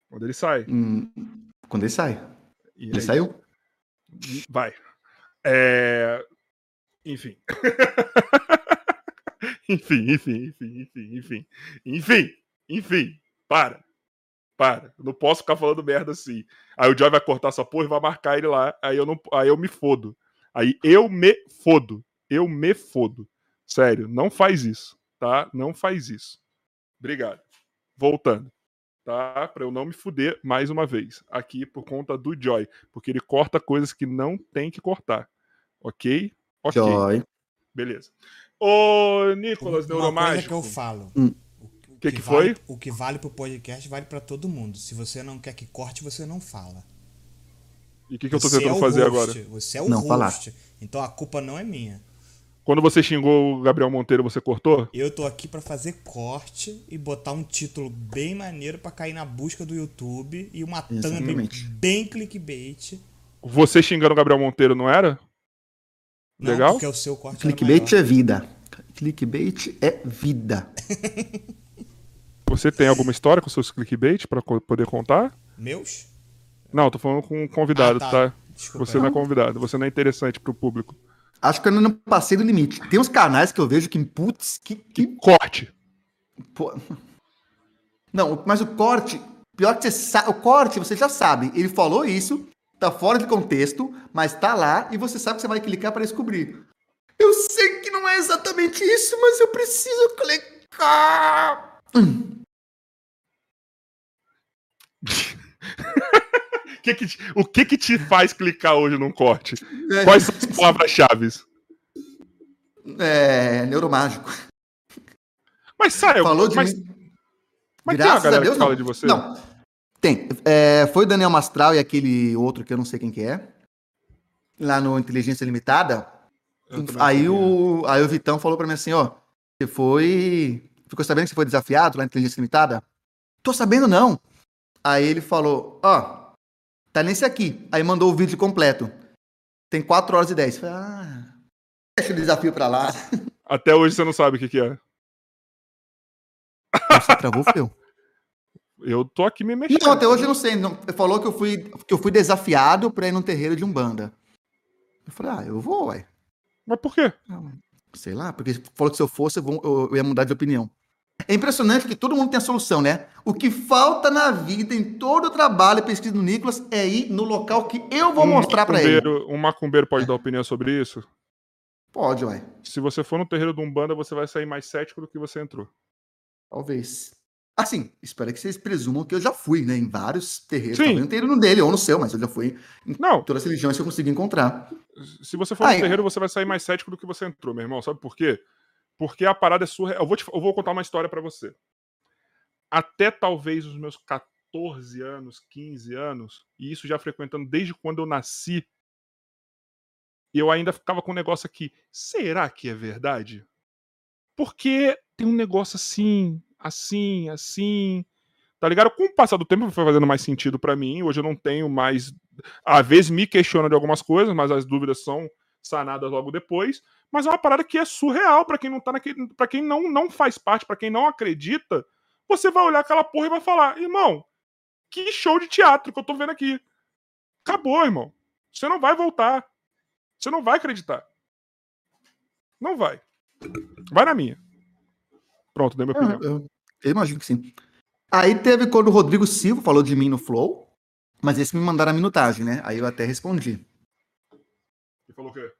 Quando ele sai. Hum, quando ele sai. E ele aí? saiu? Vai. É... Enfim. enfim, enfim, enfim, enfim, enfim. Enfim, enfim. Para para, eu não posso ficar falando merda assim. Aí o Joy vai cortar essa porra e vai marcar ele lá, aí eu não, aí eu me fodo. Aí eu me fodo. Eu me fodo. Sério, não faz isso, tá? Não faz isso. Obrigado. Voltando, tá? Para eu não me fuder mais uma vez aqui por conta do Joy, porque ele corta coisas que não tem que cortar. OK? OK. Joy. Beleza. Ô, Nicolas Neuromágico. que eu falo. Hum que, que, que foi? Vale, o que vale pro podcast vale para todo mundo. Se você não quer que corte, você não fala. E o que, que eu tô tentando é fazer host, agora? Você é o não host. Falar. Então a culpa não é minha. Quando você xingou o Gabriel Monteiro, você cortou? Eu tô aqui para fazer corte e botar um título bem maneiro para cair na busca do YouTube e uma thumb bem clickbait. Você xingando o Gabriel Monteiro, não era? Não, Legal? Porque o seu corte Clickbait é vida. Clickbait é vida. Você tem alguma história com seus clickbait para poder contar? Meus? Não, tô falando com um convidado, ah, tá? tá? Desculpa, você não. não é convidado, você não é interessante pro público. Acho que eu não passei do limite. Tem uns canais que eu vejo que, putz, que. que... Corte. Pô... Não, mas o corte, pior que você sabe, o corte você já sabe. Ele falou isso, tá fora de contexto, mas tá lá e você sabe que você vai clicar para descobrir. Eu sei que não é exatamente isso, mas eu preciso clicar. Hum. que que, o que que te faz clicar hoje num corte? É. Quais são as palavras-chave? É, neuromágico. Mas sai, falou de mas, mim. Mas Graças tem a, a Deus, que fala não. de você? Não. Tem. É, foi o Daniel Mastral e aquele outro que eu não sei quem que é. Lá no Inteligência Limitada. Aí o, aí o Vitão falou pra mim assim, ó. Você foi. Ficou sabendo que você foi desafiado lá na Inteligência Limitada? Tô sabendo, não. Aí ele falou, ó, Tá nesse aqui. Aí mandou o vídeo completo. Tem 4 horas e 10. Falei, ah, deixa o desafio pra lá. Até hoje você não sabe o que, que é. Você travou, Feu? Eu tô aqui me mexendo. Não, até hoje eu não sei. Não, falou que eu fui, que eu fui desafiado pra ir num terreiro de Umbanda. Eu falei, ah, eu vou, ué. Mas por quê? Não, sei lá, porque falou que se eu fosse, eu, vou, eu ia mudar de opinião. É impressionante que todo mundo tem a solução, né? O que falta na vida, em todo o trabalho e pesquisa do Nicolas, é ir no local que eu vou um mostrar para ele. Um macumbeiro pode dar opinião sobre isso? Pode, ué. Se você for no terreiro de Umbanda, você vai sair mais cético do que você entrou. Talvez. Assim, espero que vocês presumam que eu já fui, né? Em vários terreiros. Sim. Talvez no dele ou no seu, mas eu já fui em não. todas as religiões que eu consegui encontrar. Se você for no terreiro, você vai sair mais cético do que você entrou, meu irmão. Sabe por quê? Porque a parada é surreal. Eu vou, te, eu vou contar uma história para você. Até talvez os meus 14 anos, 15 anos, e isso já frequentando desde quando eu nasci, eu ainda ficava com um negócio aqui. Será que é verdade? Porque tem um negócio assim, assim, assim. Tá ligado? Com o passar do tempo foi fazendo mais sentido para mim. Hoje eu não tenho mais. Às vezes me questiono de algumas coisas, mas as dúvidas são sanadas logo depois mas é uma parada que é surreal para quem não tá naquele, para quem não não faz parte, para quem não acredita, você vai olhar aquela porra e vai falar: "Irmão, que show de teatro que eu tô vendo aqui". Acabou, irmão. Você não vai voltar. Você não vai acreditar. Não vai. Vai na minha. Pronto, dei minha opinião. Eu, eu, eu imagino que sim. Aí teve quando o Rodrigo Silva falou de mim no Flow, mas esse me mandaram a minutagem, né? Aí eu até respondi. E falou o quê?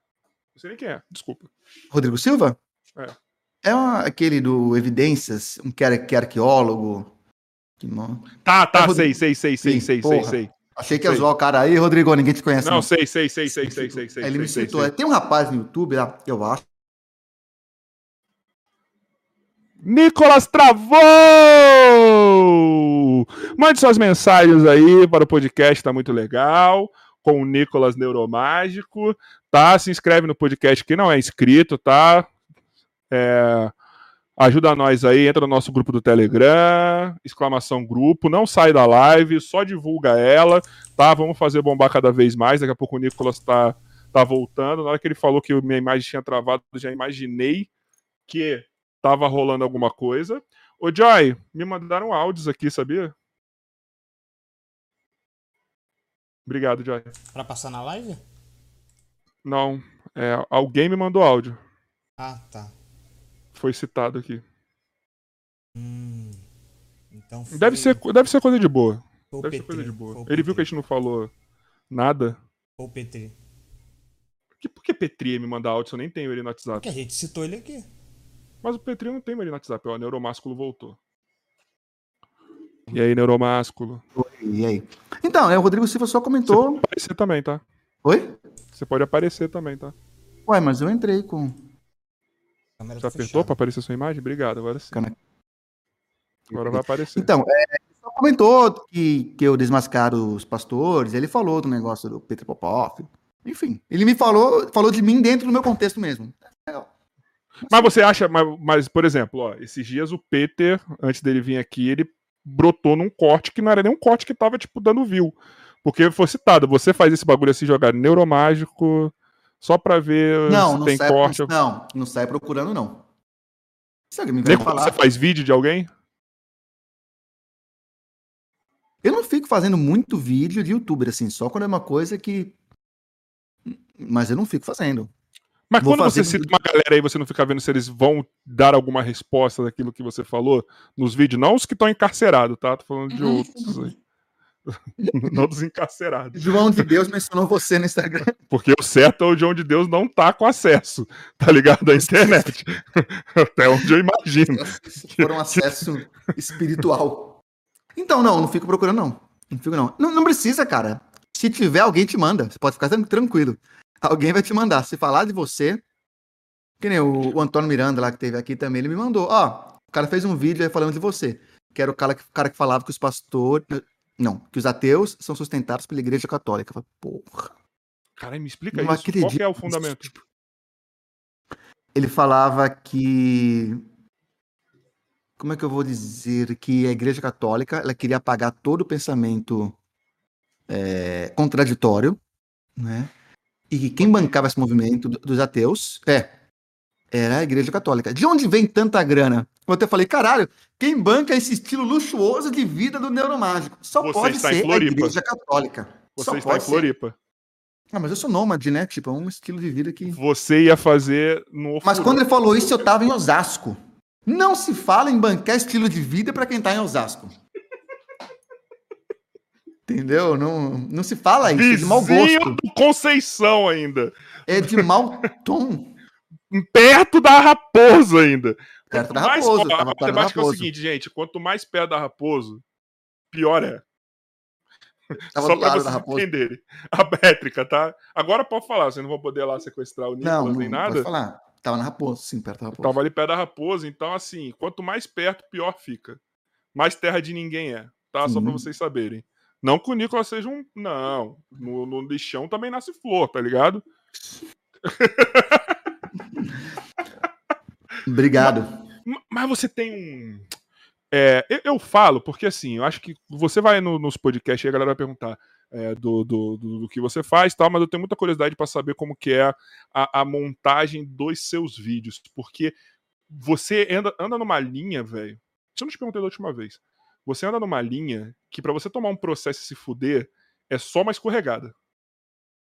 Não sei nem quem é, desculpa. Rodrigo Silva? É. É uma, aquele do Evidências, um que, que é arqueólogo. Que Tá, tá, é sei, sei, sei, sei, sei, sei, sei. Achei que ia zoar o cara aí, Rodrigo, ninguém te conhece. Não, não. sei, sei, sei, sei, sei, sei, sei. Ele me sei, citou. Sei. Tem um rapaz no YouTube lá, eu acho. Nicolas travou! Mande suas mensagens aí para o podcast, tá muito legal. Com o Nicolas Neuromágico tá? Se inscreve no podcast que não é inscrito, tá? É, ajuda nós aí, entra no nosso grupo do Telegram, exclamação grupo, não sai da live, só divulga ela, tá? Vamos fazer bombar cada vez mais. Daqui a pouco o Nicolas tá, tá voltando. Na hora que ele falou que minha imagem tinha travado, já imaginei que tava rolando alguma coisa. Ô Joy, me mandaram áudios aqui, sabia? Obrigado, Joy. Pra passar na live? Não, é, alguém me mandou áudio. Ah, tá. Foi citado aqui. Hum, então foi... deve, ser, deve ser coisa de boa. Foi deve ser coisa de boa. Ele viu que a gente não falou nada. Ou Petri. Que, por que Petri me mandar áudio se eu nem tenho ele no WhatsApp? Porque a gente citou ele aqui. Mas o Petri não tem ele no WhatsApp, ó, o Neuromásculo voltou. E aí, Neuromásculo? E aí? Então, é, o Rodrigo Silva só comentou. Você também, tá? Oi? Você pode aparecer também, tá? Ué, mas eu entrei com. Você tá apertou pra aparecer sua imagem? Obrigado, agora sim. Agora vai aparecer. Então, é, ele só comentou que, que eu desmascaro os pastores, ele falou do negócio do Petro Popov. Enfim, ele me falou, falou de mim dentro do meu contexto mesmo. Legal. Mas você acha, mas, mas, por exemplo, ó, esses dias o Peter, antes dele vir aqui, ele brotou num corte que não era nem um corte que tava, tipo, dando view. Porque foi citado, você faz esse bagulho assim, jogar neuromágico, só pra ver não, se não tem sai, corte. Não, não sai procurando, não. Se alguém me nem falar... você faz vídeo de alguém? Eu não fico fazendo muito vídeo de youtuber, assim, só quando é uma coisa que. Mas eu não fico fazendo. Mas Vou quando fazer... você cita uma galera aí, você não fica vendo se eles vão dar alguma resposta daquilo que você falou nos vídeos, não os que estão encarcerados, tá? Tô falando de outros aí. não dos encarcerados. João de Deus mencionou você no Instagram. Porque o certo é o João de Deus não tá com acesso, tá ligado? À internet. Até onde eu imagino. Se for um acesso espiritual. Então, não, não fico procurando, não. Não fico, não. Não, não precisa, cara. Se tiver, alguém te manda. Você pode ficar tranquilo. Alguém vai te mandar. Se falar de você. Que nem o, o Antônio Miranda lá que teve aqui também, ele me mandou. Ó, o cara fez um vídeo aí falando de você. Que era o cara que, o cara que falava que os pastores. Não, que os ateus são sustentados pela igreja católica. Porra. Cara, me explica não isso. Acredito. Qual é o fundamento? Ele falava que como é que eu vou dizer que a Igreja Católica ela queria apagar todo o pensamento é, contraditório, né? E que quem bancava esse movimento dos ateus é era a Igreja Católica. De onde vem tanta grana? Eu até falei, caralho, quem banca esse estilo luxuoso de vida do neuromágico? Só Você pode ser a Igreja Católica. Você Só está em Floripa. Ser. Ah, mas eu sou nômade, né? Tipo, é um estilo de vida que. Você ia fazer no. Mas quando ele falou isso, eu tava em Osasco. Não se fala em bancar estilo de vida para quem está em Osasco. Entendeu? Não, não se fala isso, Vizinho é de mau gosto. do Conceição ainda. É de mau tom. Perto da Raposo ainda. Perto da Raposo. Mais, a matemática é o seguinte, gente, quanto mais perto da Raposo, pior é. Tava Só para vocês entenderem. A métrica, tá? Agora pode falar, vocês não vão poder lá sequestrar o Nicolas não, nem não, nada. Pode falar. Tava na Raposa, sim, perto da Raposa. Tava ali perto da Raposa, então assim, quanto mais perto, pior fica. Mais terra de ninguém é, tá? Sim. Só pra vocês saberem. Não que o Nicolas seja um. Não. No, no lixão também nasce flor, tá ligado? Obrigado. Mas, mas, você tem um. É, eu, eu, falo, porque assim, eu acho que você vai no, nos podcasts e a galera vai perguntar é, do, do, do, do, que você faz tal, mas eu tenho muita curiosidade para saber como que é a, a, montagem dos seus vídeos, porque você anda, anda numa linha, velho. Isso eu não te perguntei da última vez. Você anda numa linha que para você tomar um processo e se fuder é só uma escorregada.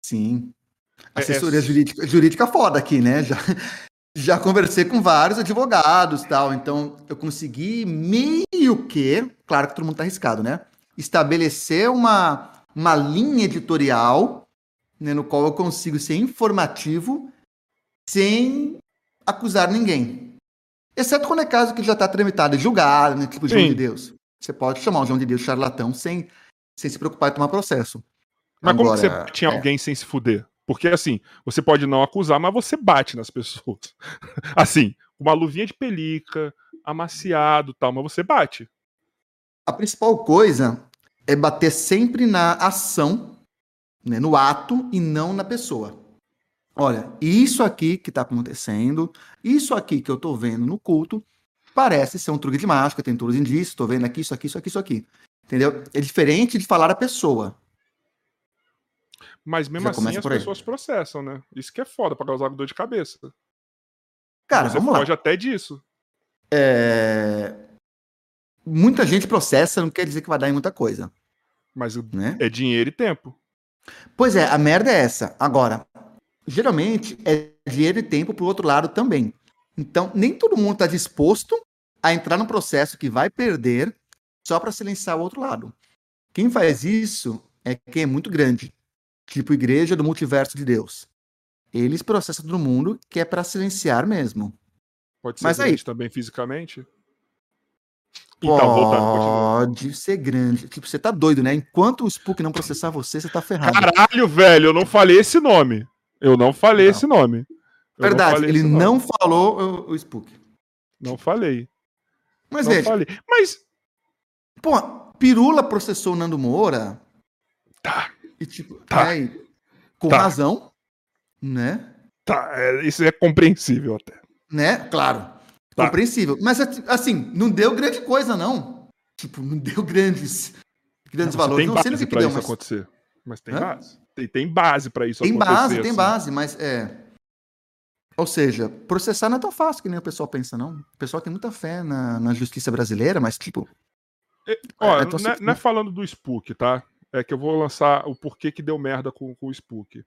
Sim. Assessoria é, é... Jurídica, jurídica foda aqui, né? Já, já conversei com vários advogados tal, então eu consegui meio que, claro que todo mundo tá arriscado, né? Estabelecer uma, uma linha editorial né, no qual eu consigo ser informativo sem acusar ninguém. Exceto quando é caso que já está tramitado e julgado, né, tipo Sim. João de Deus. Você pode chamar o João de Deus charlatão sem, sem se preocupar em tomar processo. Mas Agora, como que você tinha é... alguém sem se fuder? Porque assim, você pode não acusar, mas você bate nas pessoas. assim, uma luvinha de pelica, amaciado tal, mas você bate. A principal coisa é bater sempre na ação, né, no ato e não na pessoa. Olha, isso aqui que está acontecendo, isso aqui que eu estou vendo no culto, parece ser um truque de mágica, tem todos os indícios, estou vendo aqui, isso aqui, isso aqui, isso aqui. Entendeu? É diferente de falar a pessoa. Mas mesmo Já assim as pessoas processam, né? Isso que é foda pra causar dor de cabeça. Cara, Você vamos foge lá. até disso. É muita gente processa, não quer dizer que vai dar em muita coisa. Mas né? é dinheiro e tempo. Pois é, a merda é essa. Agora, geralmente é dinheiro e tempo pro outro lado também. Então, nem todo mundo está disposto a entrar num processo que vai perder só para silenciar o outro lado. Quem faz isso é quem é muito grande, tipo Igreja do Multiverso de Deus. Eles processam todo mundo que é para silenciar mesmo. Pode ser Mas aí, também fisicamente? Então, voltando, Pode ser grande. Tipo, você tá doido, né? Enquanto o Spook não processar você, você tá ferrado. Caralho, velho, eu não falei esse nome. Eu não falei não. esse nome. Eu Verdade, ele não falou o, o, Spook. Não falei. Mas não veja. Falei. Mas. Pô, Pirula processou o Nando Moura. Tá. E tipo, tá. É, com tá. razão, né? Tá, é, isso é compreensível até. Né? Claro. Tá. Compreensível. Mas, assim, não deu grande coisa, não. Tipo, não deu grandes, grandes não, valores. Não sei o que, deu, isso mas... acontecer. Mas tem Hã? base. Tem, tem base para isso tem acontecer. Tem base, assim. tem base, mas é. Ou seja, processar não é tão fácil que nem o pessoal pensa, não. O pessoal tem muita fé na, na justiça brasileira, mas, tipo. É, ó, é, não, é, não, é, falando do Spook, tá? É que eu vou lançar o porquê que deu merda com, com o Spook.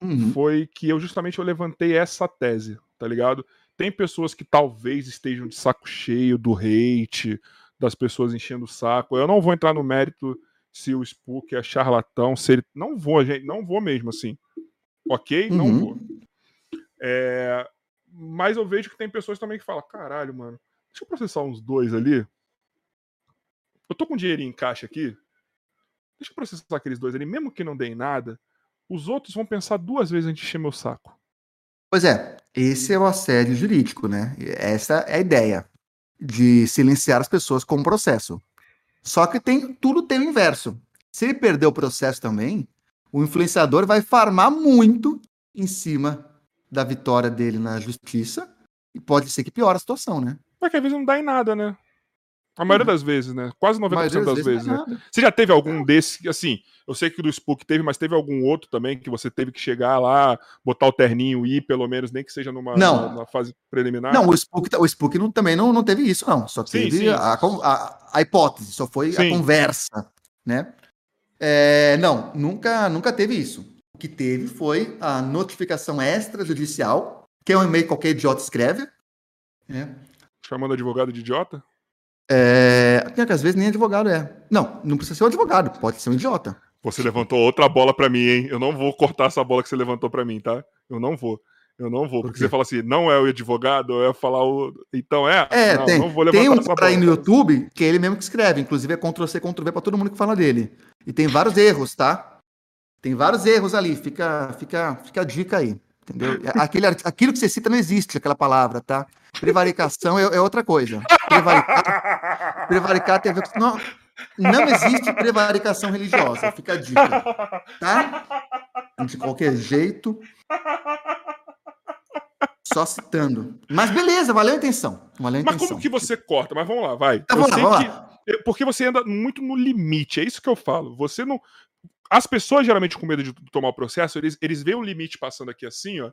Uhum. Foi que eu justamente eu levantei essa tese, tá ligado? Tem pessoas que talvez estejam de saco cheio do hate, das pessoas enchendo o saco. Eu não vou entrar no mérito se o Spook é charlatão, se ele. Não vou, gente, não vou mesmo, assim. Ok? Uhum. Não vou. É, mas eu vejo que tem pessoas também que falam: caralho, mano, deixa eu processar uns dois ali. Eu tô com dinheiro em caixa aqui. Deixa eu processar aqueles dois ali, mesmo que não deem nada. Os outros vão pensar duas vezes antes de encher meu saco. Pois é, esse é o assédio jurídico, né? Essa é a ideia de silenciar as pessoas com o processo. Só que tem tudo tem o inverso. Se ele perder o processo também, o influenciador vai farmar muito em cima da vitória dele na justiça e pode ser que piore a situação, né? Mas que às vezes não dá em nada, né? A maioria uhum. das vezes, né? Quase 90% das vezes, né? Você já teve algum desse, assim, eu sei que do Spook teve, mas teve algum outro também que você teve que chegar lá, botar o terninho e ir, pelo menos, nem que seja numa, não. numa fase preliminar? Não, o Spook, o Spook não, também não, não teve isso, não. Só teve sim, sim. A, a, a, hipótese, só foi sim. a conversa, né? É, não, nunca, nunca teve isso. O que teve foi a notificação extrajudicial, que é um e-mail que qualquer idiota escreve. Né? Chamando advogado de idiota? É, que às vezes nem advogado é. Não, não precisa ser um advogado, pode ser um idiota. Você levantou outra bola para mim, hein? Eu não vou cortar essa bola que você levantou para mim, tá? Eu não vou. Eu não vou, porque você fala assim, não é o advogado, eu ia falar o. Então é? É, não, tem. Não vou levantar tem um essa bola. aí no YouTube que é ele mesmo que escreve, inclusive é Ctrl-C, Ctrl-V pra todo mundo que fala dele. E tem vários erros, tá? Tem vários erros ali, fica, fica, fica a dica aí. Entendeu? Aquele, aquilo que você cita não existe, aquela palavra, tá? Prevaricação é, é outra coisa. Prevaricar, prevaricar tem a ver com. Não, não existe prevaricação religiosa, fica a dica. Tá? De qualquer jeito. Só citando. Mas beleza, valeu a intenção. Valeu a intenção. Mas como que você corta? Mas vamos lá, vai. Tá, vamos lá, vamos lá. Porque você anda muito no limite, é isso que eu falo. Você não as pessoas, geralmente, com medo de tomar o processo, eles, eles veem o limite passando aqui assim, ó.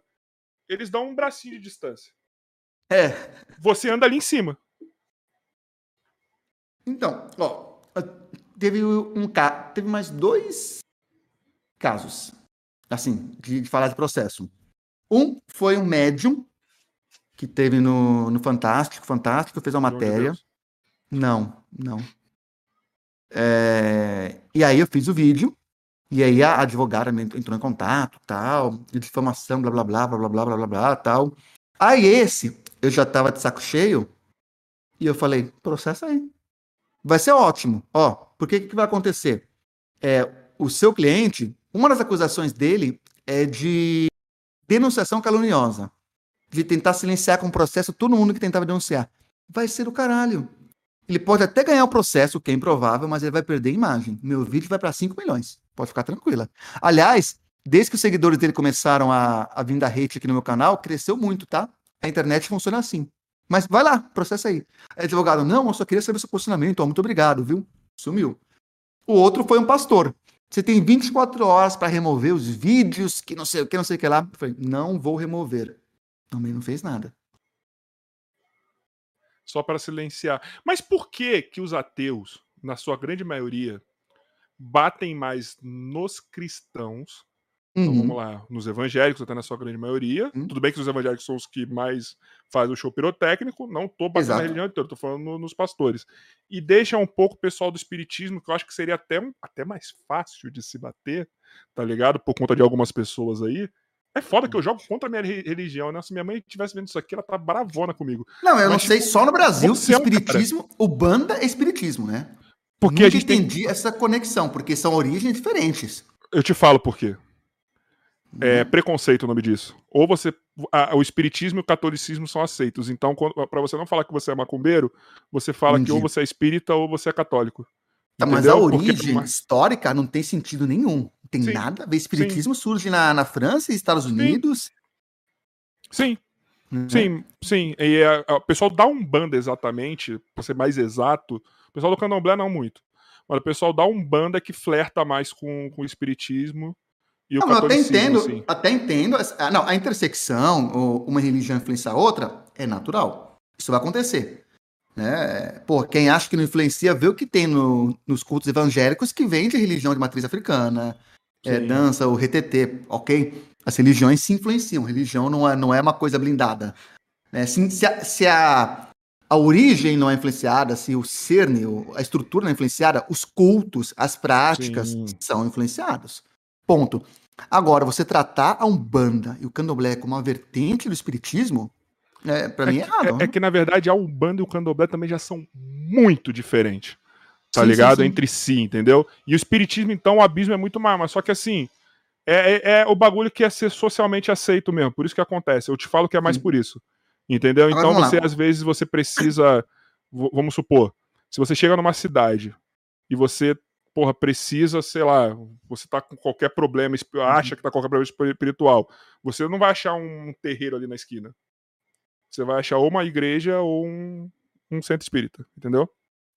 Eles dão um bracinho de distância. É. Você anda ali em cima. Então, ó. Teve um Teve mais dois casos. Assim, de, de falar de processo. Um foi um médium que teve no, no Fantástico. Fantástico fez uma matéria. Não, não. É... E aí eu fiz o vídeo e aí a advogada entrou em contato, tal, difamação, blá blá blá blá blá blá blá blá, tal. Aí esse, eu já tava de saco cheio, e eu falei, processa aí. Vai ser ótimo. Ó, porque que, que vai acontecer? É, o seu cliente, uma das acusações dele é de denunciação caluniosa. De tentar silenciar com o processo todo mundo que tentava denunciar. Vai ser do caralho. Ele pode até ganhar o processo, que é improvável, mas ele vai perder a imagem. Meu vídeo vai para 5 milhões. Pode ficar tranquila. Aliás, desde que os seguidores dele começaram a, a vir da hate aqui no meu canal, cresceu muito, tá? A internet funciona assim. Mas vai lá, processa aí. É advogado, não, eu só queria saber seu posicionamento. Ó, muito obrigado, viu? Sumiu. O outro foi um pastor. Você tem 24 horas para remover os vídeos que não sei o que, não sei o que lá. Eu falei, não vou remover. Também não fez nada só para silenciar. Mas por que que os ateus, na sua grande maioria, batem mais nos cristãos? Então uhum. vamos lá, nos evangélicos, até na sua grande maioria. Uhum. Tudo bem que os evangélicos são os que mais fazem o show pirotécnico, não tô batendo Exato. na religião inteira, tô falando no, nos pastores. E deixa um pouco o pessoal do espiritismo, que eu acho que seria até, até mais fácil de se bater, tá ligado? Por conta de algumas pessoas aí. É foda que eu jogo contra a minha religião, né? Se minha mãe estivesse vendo isso aqui, ela tá bravona comigo. Não, eu Mas, não sei, tipo, só no Brasil, espiritismo, é um o banda é espiritismo, né? Porque Nunca a gente entendi tem... essa conexão, porque são origens diferentes. Eu te falo por quê. É uhum. preconceito o nome disso. Ou você. A, o espiritismo e o catolicismo são aceitos. Então, para você não falar que você é macumbeiro, você fala Entendi. que ou você é espírita ou você é católico. Tá, mas a origem Porque... histórica não tem sentido nenhum. Tem Sim. nada a ver. Espiritismo Sim. surge na, na França e Estados Unidos. Sim. Né? Sim, sim. E é, é, o pessoal da Umbanda, exatamente, para ser mais exato, o pessoal do Candomblé não muito. Mas o pessoal da Umbanda que flerta mais com, com o espiritismo e o não, até entendo, assim. até entendo. Ah, não, a intersecção, uma religião influenciar a outra, é natural. Isso vai acontecer. Né? Pô, quem acha que não influencia, vê o que tem no, nos cultos evangélicos que vem de religião de matriz africana, é, dança, o RTT, ok? As religiões se influenciam, religião não é, não é uma coisa blindada. Né? Se, se, a, se a, a origem não é influenciada, se o cerne, a estrutura não é influenciada, os cultos, as práticas Sim. são influenciados. Ponto. Agora, você tratar a Umbanda e o Candomblé como uma vertente do espiritismo, é, para é mim é errado. É, é, né? que, na verdade, a Umbanda e o Candomblé também já são muito diferentes. Tá sim, ligado? Sim, sim. Entre si, entendeu? E o espiritismo, então, o abismo é muito maior. Mas só que assim, é, é, é, o bagulho que é ser socialmente aceito mesmo. Por isso que acontece. Eu te falo que é mais por isso. Entendeu? Agora, então você, às vezes, você precisa. Vamos supor, se você chega numa cidade e você porra, precisa, sei lá, você tá com qualquer problema, uhum. acha que tá com qualquer problema espiritual, você não vai achar um terreiro ali na esquina. Você vai achar ou uma igreja ou um, um centro espírita, entendeu?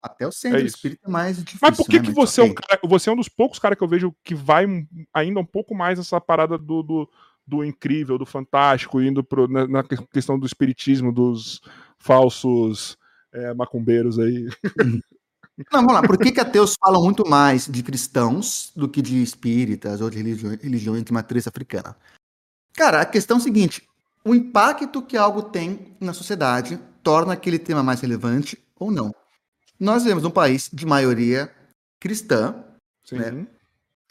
Até o centro é espírita é mais difícil. Mas por que, né? que você, é um cara, você é um dos poucos caras que eu vejo que vai ainda um pouco mais nessa parada do, do, do incrível, do fantástico, indo pro, na, na, questão do espiritismo, dos falsos é, macumbeiros aí. Uhum. Não, vamos lá. Por que, que ateus falam muito mais de cristãos do que de espíritas ou de religiões, religiões de matriz africana? Cara, a questão é a seguinte: o impacto que algo tem na sociedade torna aquele tema mais relevante ou não. Nós vivemos num país de maioria cristã. Sim. Né?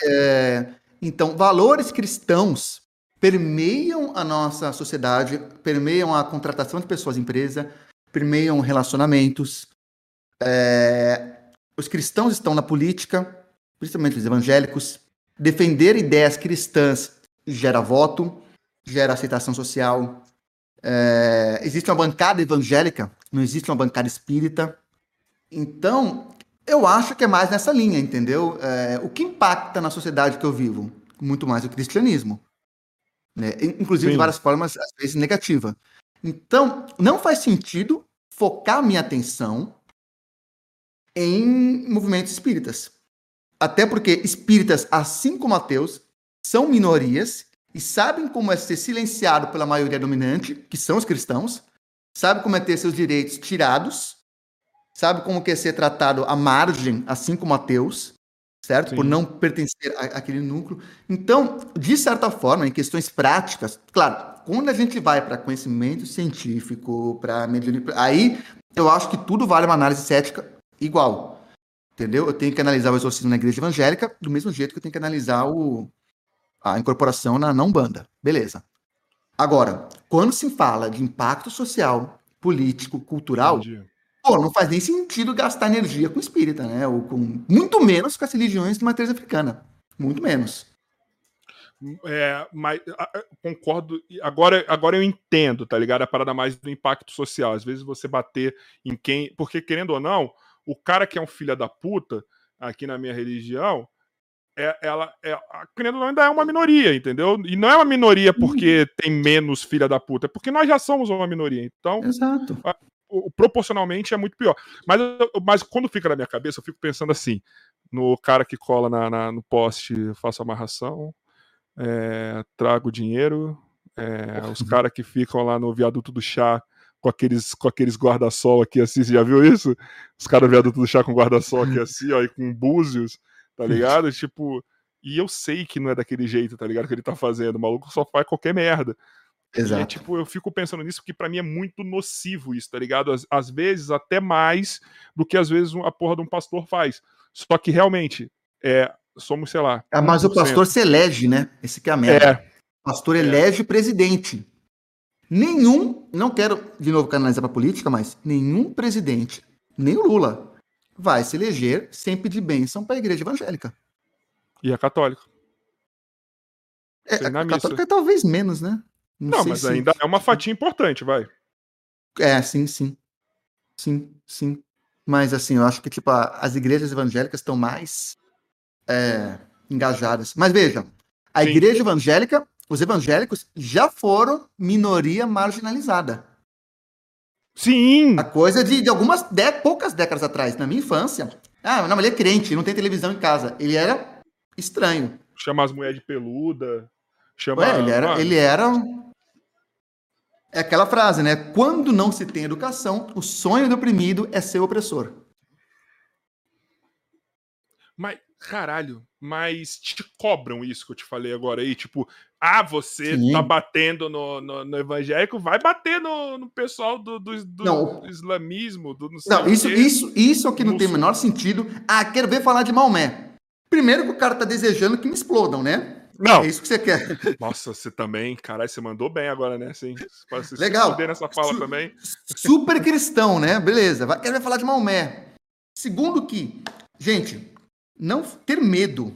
É, então, valores cristãos permeiam a nossa sociedade, permeiam a contratação de pessoas em empresa, permeiam relacionamentos. É, os cristãos estão na política, principalmente os evangélicos. Defender ideias cristãs gera voto, gera aceitação social. É, existe uma bancada evangélica, não existe uma bancada espírita. Então, eu acho que é mais nessa linha, entendeu? É, o que impacta na sociedade que eu vivo? Muito mais o cristianismo. Né? Inclusive, Sim. de várias formas, às vezes negativa. Então, não faz sentido focar minha atenção em movimentos espíritas. Até porque espíritas, assim como ateus, são minorias e sabem como é ser silenciado pela maioria dominante, que são os cristãos, sabe como é ter seus direitos tirados, sabe como é ser tratado à margem, assim como ateus, certo? Sim. Por não pertencer àquele núcleo. Então, de certa forma, em questões práticas, claro, quando a gente vai para conhecimento científico, para aí eu acho que tudo vale uma análise cética igual. Entendeu? Eu tenho que analisar o exorcismo na igreja evangélica do mesmo jeito que eu tenho que analisar o, a incorporação na não banda. Beleza. Agora, quando se fala de impacto social, político, cultural, pô, não faz nem sentido gastar energia com espírita, né? Ou com muito menos com as religiões de matriz africana. Muito menos. É, mas concordo. Agora, agora eu entendo, tá ligado? A parada mais do impacto social. Às vezes você bater em quem. Porque, querendo ou não, o cara que é um filho da puta, aqui na minha religião, é, ela é, querendo ou não, ainda é uma minoria, entendeu? E não é uma minoria porque uhum. tem menos filha da puta, é porque nós já somos uma minoria. Então, Exato. Proporcionalmente é muito pior. Mas, mas quando fica na minha cabeça, eu fico pensando assim: no cara que cola na, na no poste, faço amarração, é, trago dinheiro, é, os caras que ficam lá no viaduto do chá com aqueles, com aqueles guarda-sol aqui assim, você já viu isso? Os caras viaduto do chá com guarda-sol aqui assim, ó, e com búzios, tá ligado? tipo, e eu sei que não é daquele jeito, tá ligado? Que ele tá fazendo, o maluco só faz qualquer merda. Exato. E, tipo, eu fico pensando nisso porque para mim é muito nocivo isso, tá ligado? Às, às, vezes até mais do que às vezes a porra de um pastor faz. Só que realmente, é, somos, sei lá. Ah, mas o pastor se elege, né? Esse que é a merda. É. O pastor elege é. presidente. Nenhum, não quero de novo canalizar para política, mas nenhum presidente, nem o Lula, vai se eleger sem pedir bênção para a igreja evangélica. E a católica. É, a católica é talvez menos, né? Não, não mas se... ainda é uma fatia importante, vai. É, sim, sim. Sim, sim. Mas assim, eu acho que tipo, as igrejas evangélicas estão mais é, engajadas. Mas veja, a sim. igreja evangélica os evangélicos já foram minoria marginalizada. Sim! A coisa de, de algumas de, poucas décadas atrás, na minha infância. Ah, não, ele é crente, não tem televisão em casa. Ele era estranho. Chama as mulheres de peluda. Chama, Ué, ele era, ele era. É aquela frase, né? Quando não se tem educação, o sonho do oprimido é ser opressor. Mas, caralho, mas te cobram isso que eu te falei agora aí, tipo, ah, você Sim. tá batendo no, no, no, evangélico, vai bater no, no pessoal do, do, do não, islamismo, do não, não isso, isso, isso aqui não tem o menor sentido. Ah, quero ver falar de Maomé. Primeiro que o cara tá desejando que me explodam, né? Não. É isso que você quer. Nossa, você também, caralho, você mandou bem agora, né? Assim, você Legal. Se nessa fala Su também. Super cristão, né? Beleza. Vai, ver falar de Maomé. Segundo que, gente, não ter medo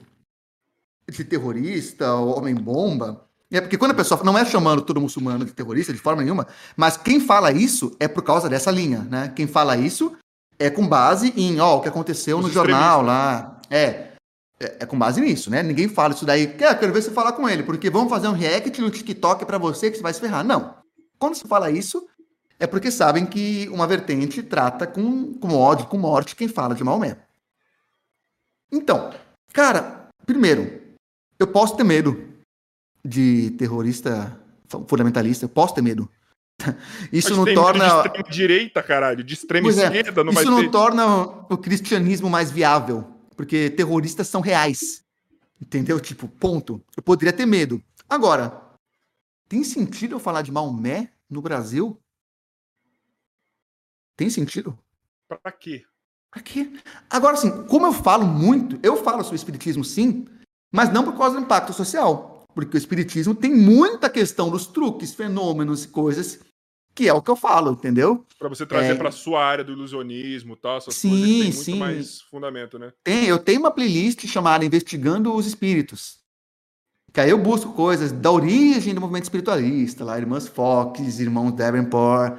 de terrorista ou homem-bomba. É porque quando a pessoa não é chamando todo muçulmano de terrorista de forma nenhuma, mas quem fala isso é por causa dessa linha, né? Quem fala isso é com base em, ó, o que aconteceu Os no jornal lá. É, é, é, com base nisso, né? Ninguém fala isso daí. Quer, quero ver você falar com ele, porque vamos fazer um react no TikTok para você que você vai se ferrar. Não. Quando se fala isso, é porque sabem que uma vertente trata com, com ódio, com morte, quem fala de Maomé. Então, cara, primeiro, eu posso ter medo de terrorista fundamentalista, eu posso ter medo. Isso não torna. De extrema direita, caralho, de extrema pois é, esquerda, é, não Isso não ter... torna o cristianismo mais viável, porque terroristas são reais. Entendeu? Tipo, ponto. Eu poderia ter medo. Agora, tem sentido eu falar de Maomé no Brasil? Tem sentido? Pra quê? Pra quê? Agora, assim, como eu falo muito, eu falo sobre espiritismo sim, mas não por causa do impacto social. Porque o espiritismo tem muita questão dos truques, fenômenos e coisas que é o que eu falo, entendeu? Para você trazer é... para sua área do ilusionismo, tal, essas sim, coisas tem muito sim. mais fundamento, né? Tem, eu tenho uma playlist chamada Investigando os Espíritos. Que aí eu busco coisas da origem do movimento espiritualista, lá irmãs Fox, irmãos Davenport,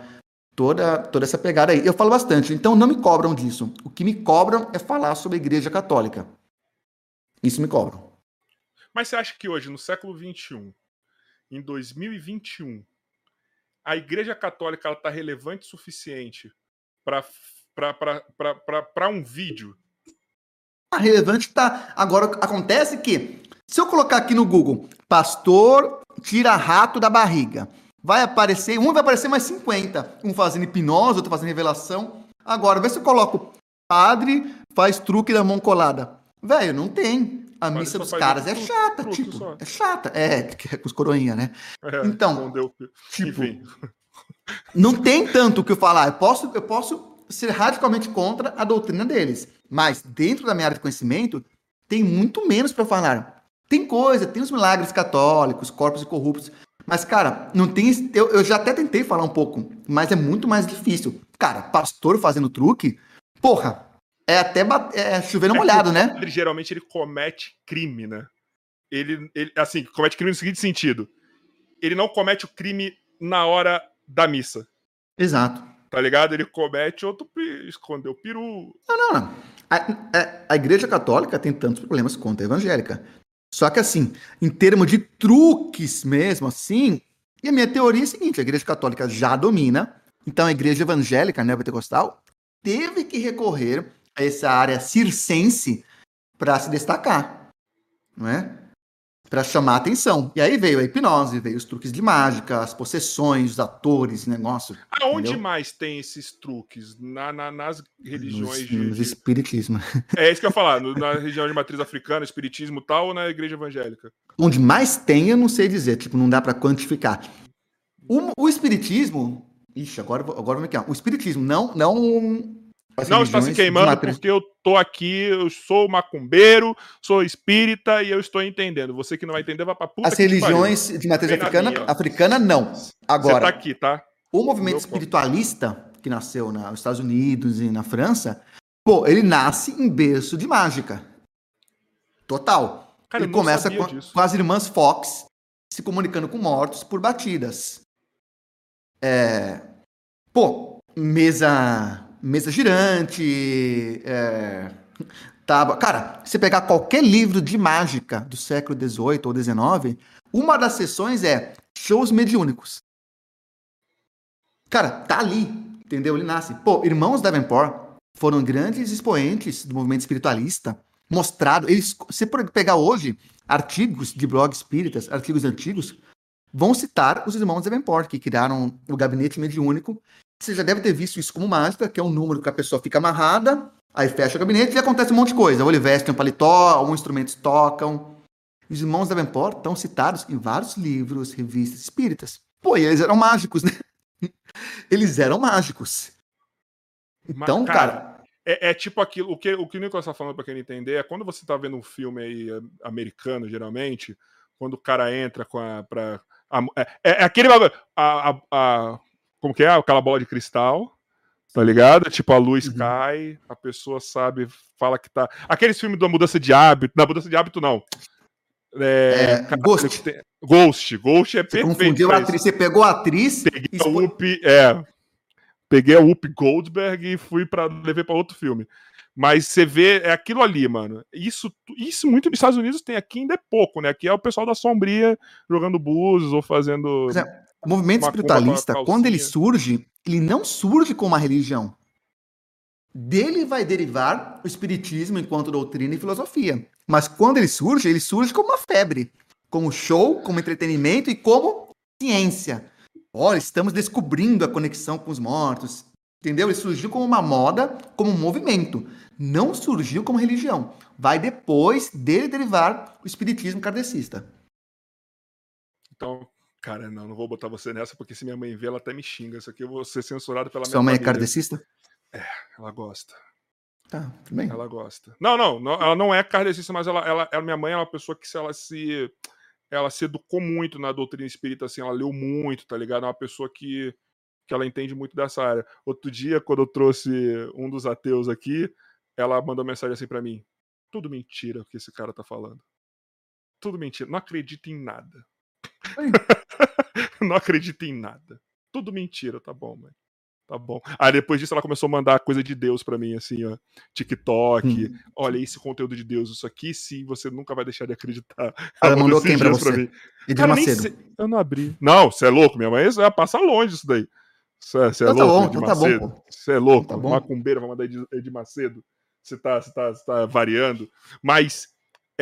toda, toda essa pegada aí. Eu falo bastante, então não me cobram disso. O que me cobram é falar sobre a Igreja Católica. Isso me cobram. Mas você acha que hoje, no século XXI, em 2021, a Igreja Católica está relevante o suficiente para um vídeo? A tá relevante está. Agora, acontece que, se eu colocar aqui no Google, pastor tira rato da barriga, vai aparecer, um vai aparecer mais 50. Um fazendo hipnose, outro fazendo revelação. Agora, vê se eu coloco padre faz truque da mão colada. Velho, não tem. A missa dos caras é chata, tipo, só. é chata. É, que é com os coroinha, né? É, então, deu... tipo, não tem tanto o que eu falar. Eu posso, eu posso ser radicalmente contra a doutrina deles, mas dentro da minha área de conhecimento tem muito menos para falar. Tem coisa, tem os milagres católicos, corpos corruptos, mas cara, não tem. Eu, eu já até tentei falar um pouco, mas é muito mais difícil. Cara, pastor fazendo truque, porra, é até é chovendo é molhado, né? Ele geralmente ele comete crime, né? Ele, ele, assim, comete crime no seguinte sentido: ele não comete o crime na hora da missa. Exato. Tá ligado? Ele comete outro. escondeu o peru. Não, não, não. A, a, a Igreja Católica tem tantos problemas quanto a evangélica. Só que, assim, em termos de truques mesmo, assim. E a minha teoria é a seguinte: a Igreja Católica já domina. Então a Igreja Evangélica, né, pentecostal, teve que recorrer essa área circense para se destacar, não é? Para chamar a atenção. E aí veio a hipnose, veio os truques de mágica, as possessões, os atores, negócio. Aonde entendeu? mais tem esses truques? Na, na nas religiões nos, de, nos espiritismo. É isso que eu ia falar, na região de matriz africana, espiritismo tal, ou na igreja evangélica? Onde mais tem, eu não sei dizer, tipo, não dá para quantificar. O, o espiritismo, Ixi, agora, agora vamos aqui. O espiritismo não, não não está se queimando porque eu tô aqui, eu sou macumbeiro, sou espírita e eu estou entendendo. Você que não vai entender, vai pra puta As religiões de matriz africana, minha, africana, não. Agora, Você tá aqui, tá? O movimento espiritualista, que nasceu nos Estados Unidos e na França, pô, ele nasce em berço de mágica. Total. Cara, ele começa com, com, as irmãs Fox se comunicando com mortos por batidas. É... Pô, mesa mesa girante, é, Tava. Cara, se pegar qualquer livro de mágica do século XVIII ou XIX, uma das sessões é shows mediúnicos. Cara, tá ali, entendeu? Ele nasce. Pô, irmãos Davenport foram grandes expoentes do movimento espiritualista, mostrado. Eles, se pegar hoje artigos de blogs espíritas, artigos antigos, vão citar os irmãos Davenport, que criaram o gabinete mediúnico. Você já deve ter visto isso como mágica, que é um número que a pessoa fica amarrada, aí fecha o gabinete e acontece um monte de coisa. Ou ele veste um paletó, alguns instrumentos tocam. Os irmãos Davenport estão citados em vários livros, revistas espíritas. Pô, e eles eram mágicos, né? Eles eram mágicos. Então, Mas, cara, cara. É, é, tipo aquilo. O que o, que o Nicolas tá falando pra quem entender é quando você tá vendo um filme aí eh, americano, geralmente, quando o cara entra com a. Pra, a é, é, é, aquele bagulho. A, a, a, como que é? Aquela bola de cristal. Tá ligado? Tipo, a luz uhum. cai, a pessoa sabe, fala que tá. Aqueles filmes da mudança de hábito. Na mudança de hábito, não. É, é, Ghost. Ghost. Ghost é você perfeito. A atriz. Você pegou a atriz. Peguei a é. Peguei a Whoopi Goldberg e fui para levei para outro filme. Mas você vê, é aquilo ali, mano. Isso, isso muito nos Estados Unidos tem aqui ainda é pouco, né? Aqui é o pessoal da sombria jogando búzios ou fazendo. É, o movimento espiritualista, quando ele surge, ele não surge com uma religião. Dele vai derivar o espiritismo enquanto doutrina e filosofia. Mas quando ele surge, ele surge como uma febre, como show, como entretenimento e como ciência. Olha, estamos descobrindo a conexão com os mortos. Entendeu? Ele surgiu como uma moda, como um movimento. Não surgiu como religião. Vai depois dele derivar o espiritismo kardecista. Então, cara, não, não vou botar você nessa, porque se minha mãe ver, ela até me xinga. Isso aqui eu vou ser censurado pela Sua minha mãe é família. é kardecista? É, ela gosta. Tá, tudo bem. Ela gosta. Não, não, não ela não é kardecista, mas ela, ela, ela, minha mãe é uma pessoa que se ela se ela se educou muito na doutrina espírita, assim, ela leu muito, tá ligado? É uma pessoa que, que ela entende muito dessa área. Outro dia, quando eu trouxe um dos ateus aqui, ela mandou mensagem assim para mim: tudo mentira o que esse cara tá falando. Tudo mentira. Não acredita em nada. não acredita em nada. Tudo mentira, tá bom, mãe. Tá bom. Aí depois disso ela começou a mandar coisa de Deus para mim, assim, ó. TikTok. Hum. Olha esse conteúdo de Deus, isso aqui sim, você nunca vai deixar de acreditar. Ela, ela mandou quem pra você? Pra Cara, Macedo. Eu não abri. Não, você é louco, minha mãe vai passar longe isso daí. Você é, é então tá louco, então tá Macedo. Você é louco, tá bom. macumbeiro vai mandar Edir Macedo. Você tá, você tá, você tá variando. Mas,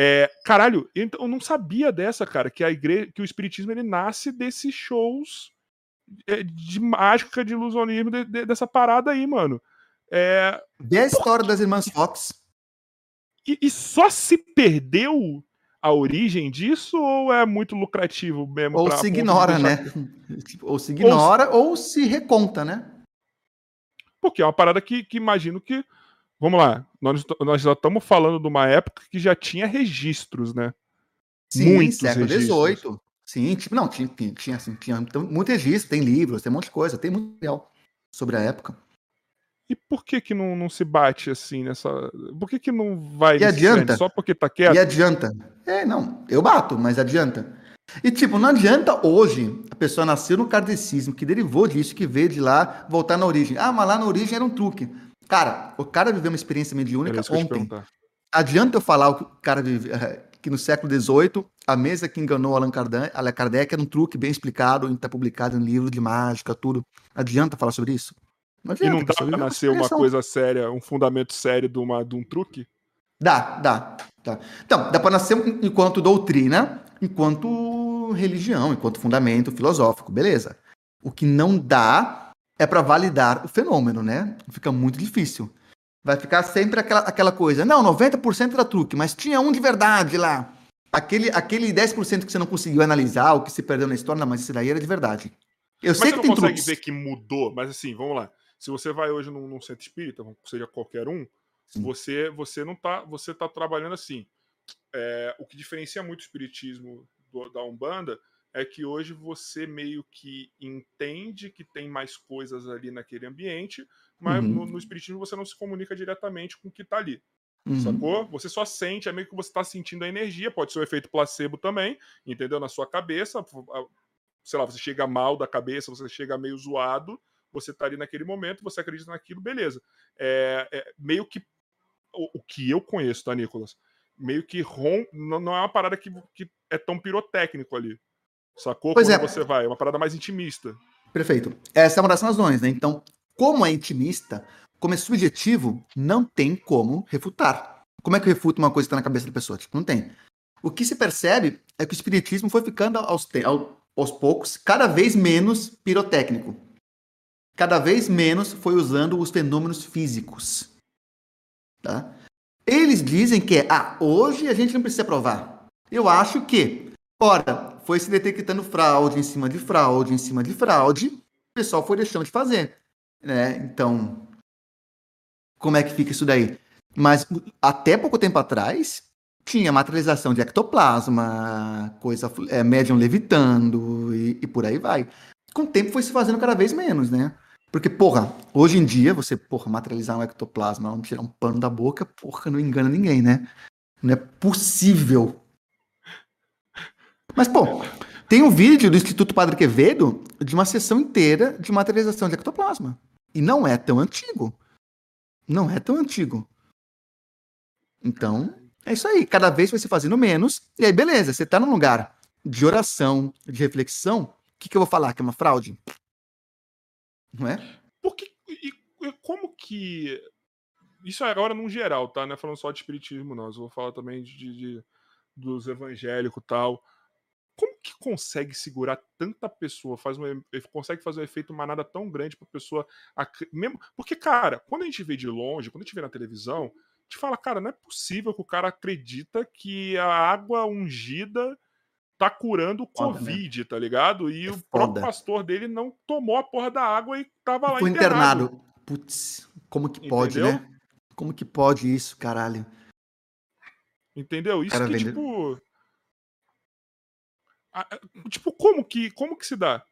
é, caralho, eu não sabia dessa, cara, que a igreja, que o espiritismo ele nasce desses shows é, de mágica, de ilusionismo de, de, dessa parada aí, mano. É... Vê a história das irmãs Fox. E, e, só se perdeu a origem disso ou é muito lucrativo mesmo? Ou se ignora, né? Ou se ignora ou... ou... se reconta, né? Porque é uma parada que, que imagino que. Vamos lá, nós, nós já estamos falando de uma época que já tinha registros, né? Sim, Muitos século XVIII. Sim, tipo, não, tinha, tinha, assim, tinha muito registro, tem livros, tem um monte de coisa, tem muito material sobre a época. E por que que não, não se bate assim nessa. Por que que não vai. E adianta. Só porque tá quieto? E adianta. É, não, eu bato, mas adianta. E tipo, não adianta hoje a pessoa nasceu no kardecismo, que derivou disso, que veio de lá, voltar na origem. Ah, mas lá na origem era um truque. Cara, o cara viveu uma experiência mediúnica ontem. Adianta eu falar o que o cara vive, que no século XVIII, a mesa que enganou Allan Kardec, Allan Kardec era um truque bem explicado, está publicado em livro de mágica, tudo. Adianta falar sobre isso? Não adianta, e não dá para nascer uma coisa séria, um fundamento sério de, uma, de um truque? Dá, dá, dá. Então, dá para nascer enquanto doutrina, enquanto religião, enquanto fundamento filosófico, beleza. O que não dá é para validar o fenômeno, né? Fica muito difícil. Vai ficar sempre aquela, aquela coisa. Não, 90% era truque, mas tinha um de verdade lá. Aquele, aquele 10% que você não conseguiu analisar, o que se perdeu na história, não, mas esse daí era de verdade. Eu mas sei você que não tem consegue truques. ver que mudou, mas assim, vamos lá. Se você vai hoje num, num centro espírita, seja qualquer um, Sim. você você não tá, você tá trabalhando assim. É, o que diferencia muito o espiritismo do, da Umbanda é que hoje você meio que entende que tem mais coisas ali naquele ambiente, mas uhum. no, no, espiritismo você não se comunica diretamente com o que está ali. Uhum. Sacou? Você só sente, é meio que você está sentindo a energia, pode ser o um efeito placebo também, entendeu? Na sua cabeça, sei lá, você chega mal da cabeça, você chega meio zoado, você está ali naquele momento, você acredita naquilo, beleza. É, é meio que o, o, que eu conheço, tá, Nicolas? Meio que rom, não, não é uma parada que, que é tão pirotécnico ali. Sacou? Pois Quando é. você vai, é uma parada mais intimista. Perfeito. Essa é uma das razões, né? Então, como é intimista, como é subjetivo, não tem como refutar. Como é que refuta uma coisa que está na cabeça da pessoa? Tipo, não tem. O que se percebe é que o espiritismo foi ficando aos, aos poucos cada vez menos pirotécnico. Cada vez menos foi usando os fenômenos físicos. Tá? Eles dizem que, ah, hoje a gente não precisa provar. Eu acho que, ora, foi se detectando fraude em cima de fraude, em cima de fraude, o pessoal foi deixando de fazer. Né? Então, como é que fica isso daí? Mas até pouco tempo atrás, tinha materialização de ectoplasma, coisa é, médium levitando e, e, por aí vai. Com o tempo foi se fazendo cada vez menos, né? Porque, porra, hoje em dia, você, porra, materializar um ectoplasma, tirar um pano da boca, porra, não engana ninguém, né? Não é possível. Mas, pô, tem um vídeo do Instituto Padre Quevedo de uma sessão inteira de materialização de ectoplasma. E não é tão antigo. Não é tão antigo. Então, é isso aí. Cada vez vai se fazendo menos. E aí, beleza, você tá num lugar de oração, de reflexão. O que, que eu vou falar? Que é uma fraude? Não é? Porque, e, como que. Isso é agora num geral, tá? Não é falando só de espiritismo, não. Eu vou falar também de, de dos evangélicos e tal. Como que consegue segurar tanta pessoa? Faz um, consegue fazer um efeito manada tão grande pra pessoa. Mesmo, porque, cara, quando a gente vê de longe, quando a gente vê na televisão, te fala, cara, não é possível que o cara acredita que a água ungida tá curando o Covid, foda, né? tá ligado? E é o próprio pastor dele não tomou a porra da água e tava lá Foi internado. internado. Putz, como que pode, Entendeu? né? Como que pode isso, caralho? Entendeu? Isso cara, que, tipo... Tipo, como que, como que se dá?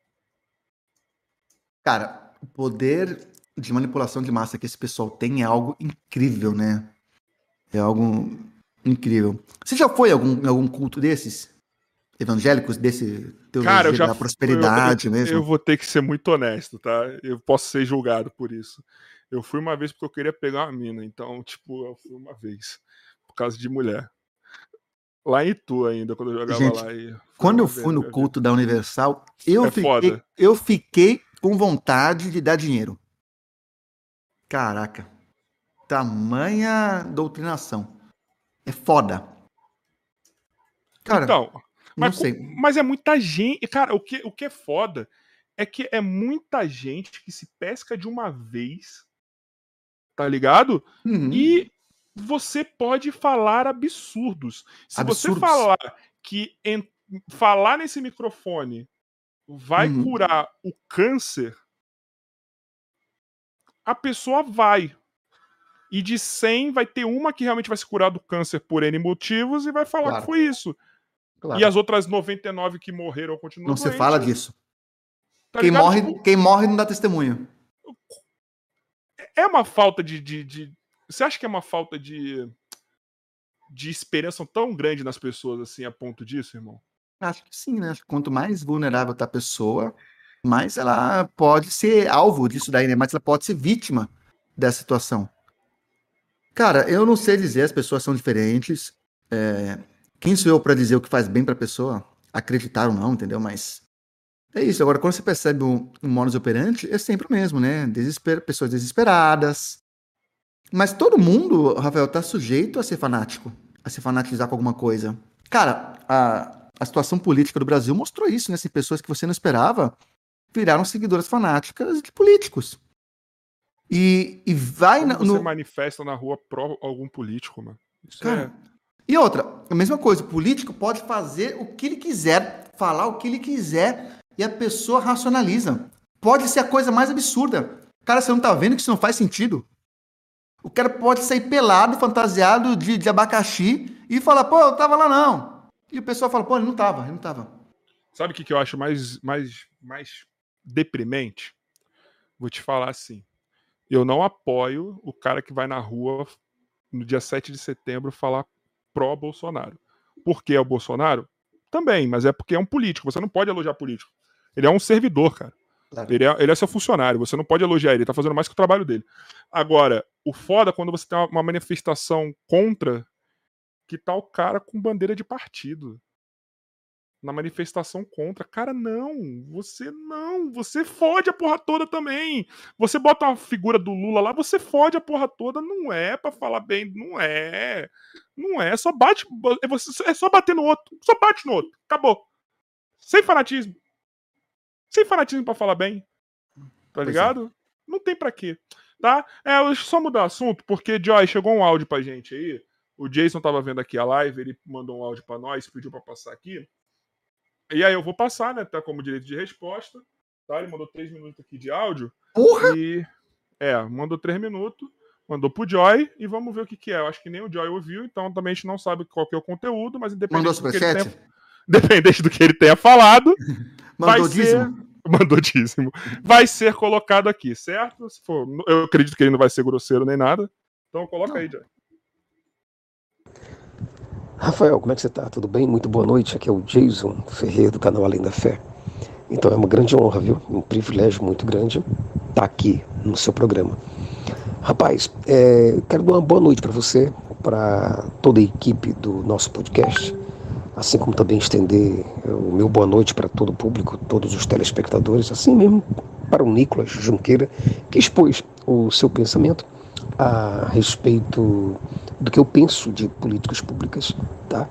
Cara, o poder de manipulação de massa que esse pessoal tem é algo incrível, né? É algo incrível. Você já foi em algum, algum culto desses? Evangélicos, desse Cara, eu já da prosperidade eu, mesmo? Eu vou ter que ser muito honesto, tá? Eu posso ser julgado por isso. Eu fui uma vez porque eu queria pegar uma mina, então, tipo, eu fui uma vez. Por causa de mulher. Lá em Itu ainda, quando eu jogava Gente, lá. E quando eu fui no culto da Universal, eu, É fiquei, foda. eu fiquei com vontade de dar dinheiro. Caraca. Tamanha doutrinação. É foda. Cara, então, não mas, mas é muita gente. Cara, o que, o que é foda é que é muita gente que se pesca de uma vez, tá ligado? Uhum. E você pode falar absurdos. Se você Absurdos. falar que falar nesse microfone vai Uhum. curar o câncer, a pessoa vai. E de 100 vai ter uma que realmente vai se curar do câncer por N motivos e vai falar Claro. que foi isso. Claro. E as outras 99 que morreram continuam Não se doentes, fala disso. tá quem, ligado? morre, quem morre não dá testemunho. é uma falta de, de, de- Você acha que é uma falta de. de esperança tão grande nas pessoas assim a ponto disso, irmão? Acho que sim, né? Quanto mais vulnerável tá a pessoa, mais ela pode ser alvo disso daí, né? Mais ela pode ser vítima dessa situação. Cara, eu não sei dizer, as pessoas são diferentes. É, Quem sou eu pra dizer o que faz bem pra pessoa? Acreditar ou não, entendeu? Mas é isso. Agora, quando você percebe um, um modus é sempre o mesmo, né? Pessoas desesperadas. Mas todo mundo, Rafael, tá sujeito a ser fanático, a se fanatizar com alguma coisa. Cara, a, a situação política do Brasil mostrou isso, né? Assim, pessoas que você não esperava viraram seguidoras fanáticas de políticos. E, e vai Como na- você no. manifesta na rua pró algum político, mano? Isso Cara, e outra, a mesma coisa, o político pode fazer o que ele quiser, falar o que ele quiser, e a pessoa racionaliza. Pode ser a coisa mais absurda. Cara, você não tá vendo que isso não faz sentido? O cara pode sair pelado, fantasiado de, de abacaxi e falar, pô, eu tava lá não. E o pessoal fala, pô, ele não tava, ele não tava. Sabe o que, que eu acho mais, mais, mais deprimente? Vou te falar assim. Eu não apoio o cara que vai na rua no dia 7 de setembro falar pró-Bolsonaro. Por que é o Bolsonaro? Também, mas é porque é um político. Você não pode elogiar político. Ele é um servidor, cara. Ele, é, ele é seu funcionário, você não pode elogiar ele, ele tá fazendo mais que o trabalho dele. Agora, o foda é quando você tem uma manifestação contra que tá o cara com bandeira de partido na manifestação contra. Cara, não, você não, você fode a porra toda também. Você bota uma figura do Lula lá, você fode a porra toda, não é para falar bem, não é. Não é, só bate, é, é só bater no outro, só bate no outro, acabou. Sem fanatismo. Sem fanatismo para falar bem. Tá é. ligado? Não tem para quê. Tá? É, deixa eu só mudar o assunto, porque Joy, chegou um áudio pra gente aí. O Jason tava vendo aqui a live, ele mandou um áudio para nós, pediu para passar aqui. E aí eu vou passar, né? Tá como direito de resposta. Tá? Ele mandou três minutos aqui de áudio. Porra! E. É, mandou três minutos, mandou pro Joy e vamos ver o que, que é. Eu acho que nem o Joy ouviu, então também a gente não sabe qual que é o conteúdo, mas independente mandou do que ele tenha, independente do que ele tenha falado, mandou vai dízimo. ser mandou dízimo. Vai ser colocado aqui, certo? Se for, eu acredito que ele não vai ser grosseiro nem nada. Então coloca não. aí, Joy. Rafael, como é que você está? Tudo bem? Muito boa noite. Aqui é o Jason Ferreira do canal Além da Fé. Então é uma grande honra, viu? Um privilégio muito grande estar aqui no seu programa. Rapaz, é, quero dar uma boa noite para você, para toda a equipe do nosso podcast, assim como também estender o meu boa noite para todo o público, todos os telespectadores, assim mesmo para o Nicolas Junqueira, que expôs o seu pensamento a respeito do que eu penso de políticas públicas, tá?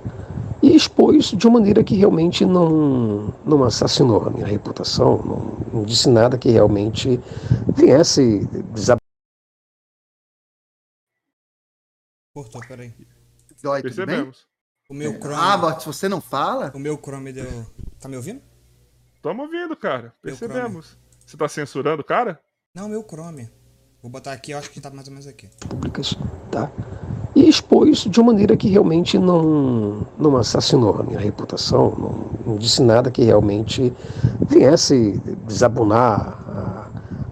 E expôs de uma maneira que realmente não, não assassinou a minha reputação, não, não disse nada que realmente viesse desabar. Cortou, peraí. Dói, Percebemos. O meu Chrome. Ah, se você não fala. O meu Chrome deu. Tá me ouvindo? Tamo ouvindo, cara. Percebemos. Você tá censurando o cara? Não, meu Chrome. Vou botar aqui, eu acho que tá mais ou menos aqui. Públicas, tá? E expôs de uma maneira que realmente não, não assassinou a minha reputação, não, não disse nada que realmente viesse desabonar a,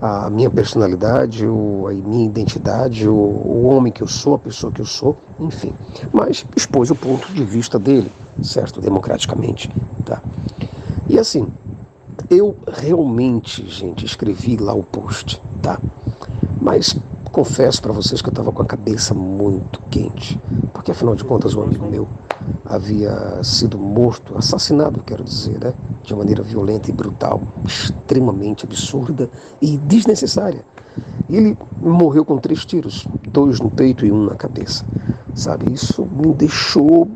a minha personalidade, ou a minha identidade, ou o homem que eu sou, a pessoa que eu sou, enfim. Mas expôs o ponto de vista dele, certo? Democraticamente, tá? E assim, eu realmente, gente, escrevi lá o post, tá? Mas confesso para vocês que eu estava com a cabeça muito quente, porque afinal de contas um amigo meu havia sido morto, assassinado, quero dizer, né? de maneira violenta e brutal, extremamente absurda e desnecessária. Ele morreu com três tiros, dois no peito e um na cabeça. Sabe, isso me deixou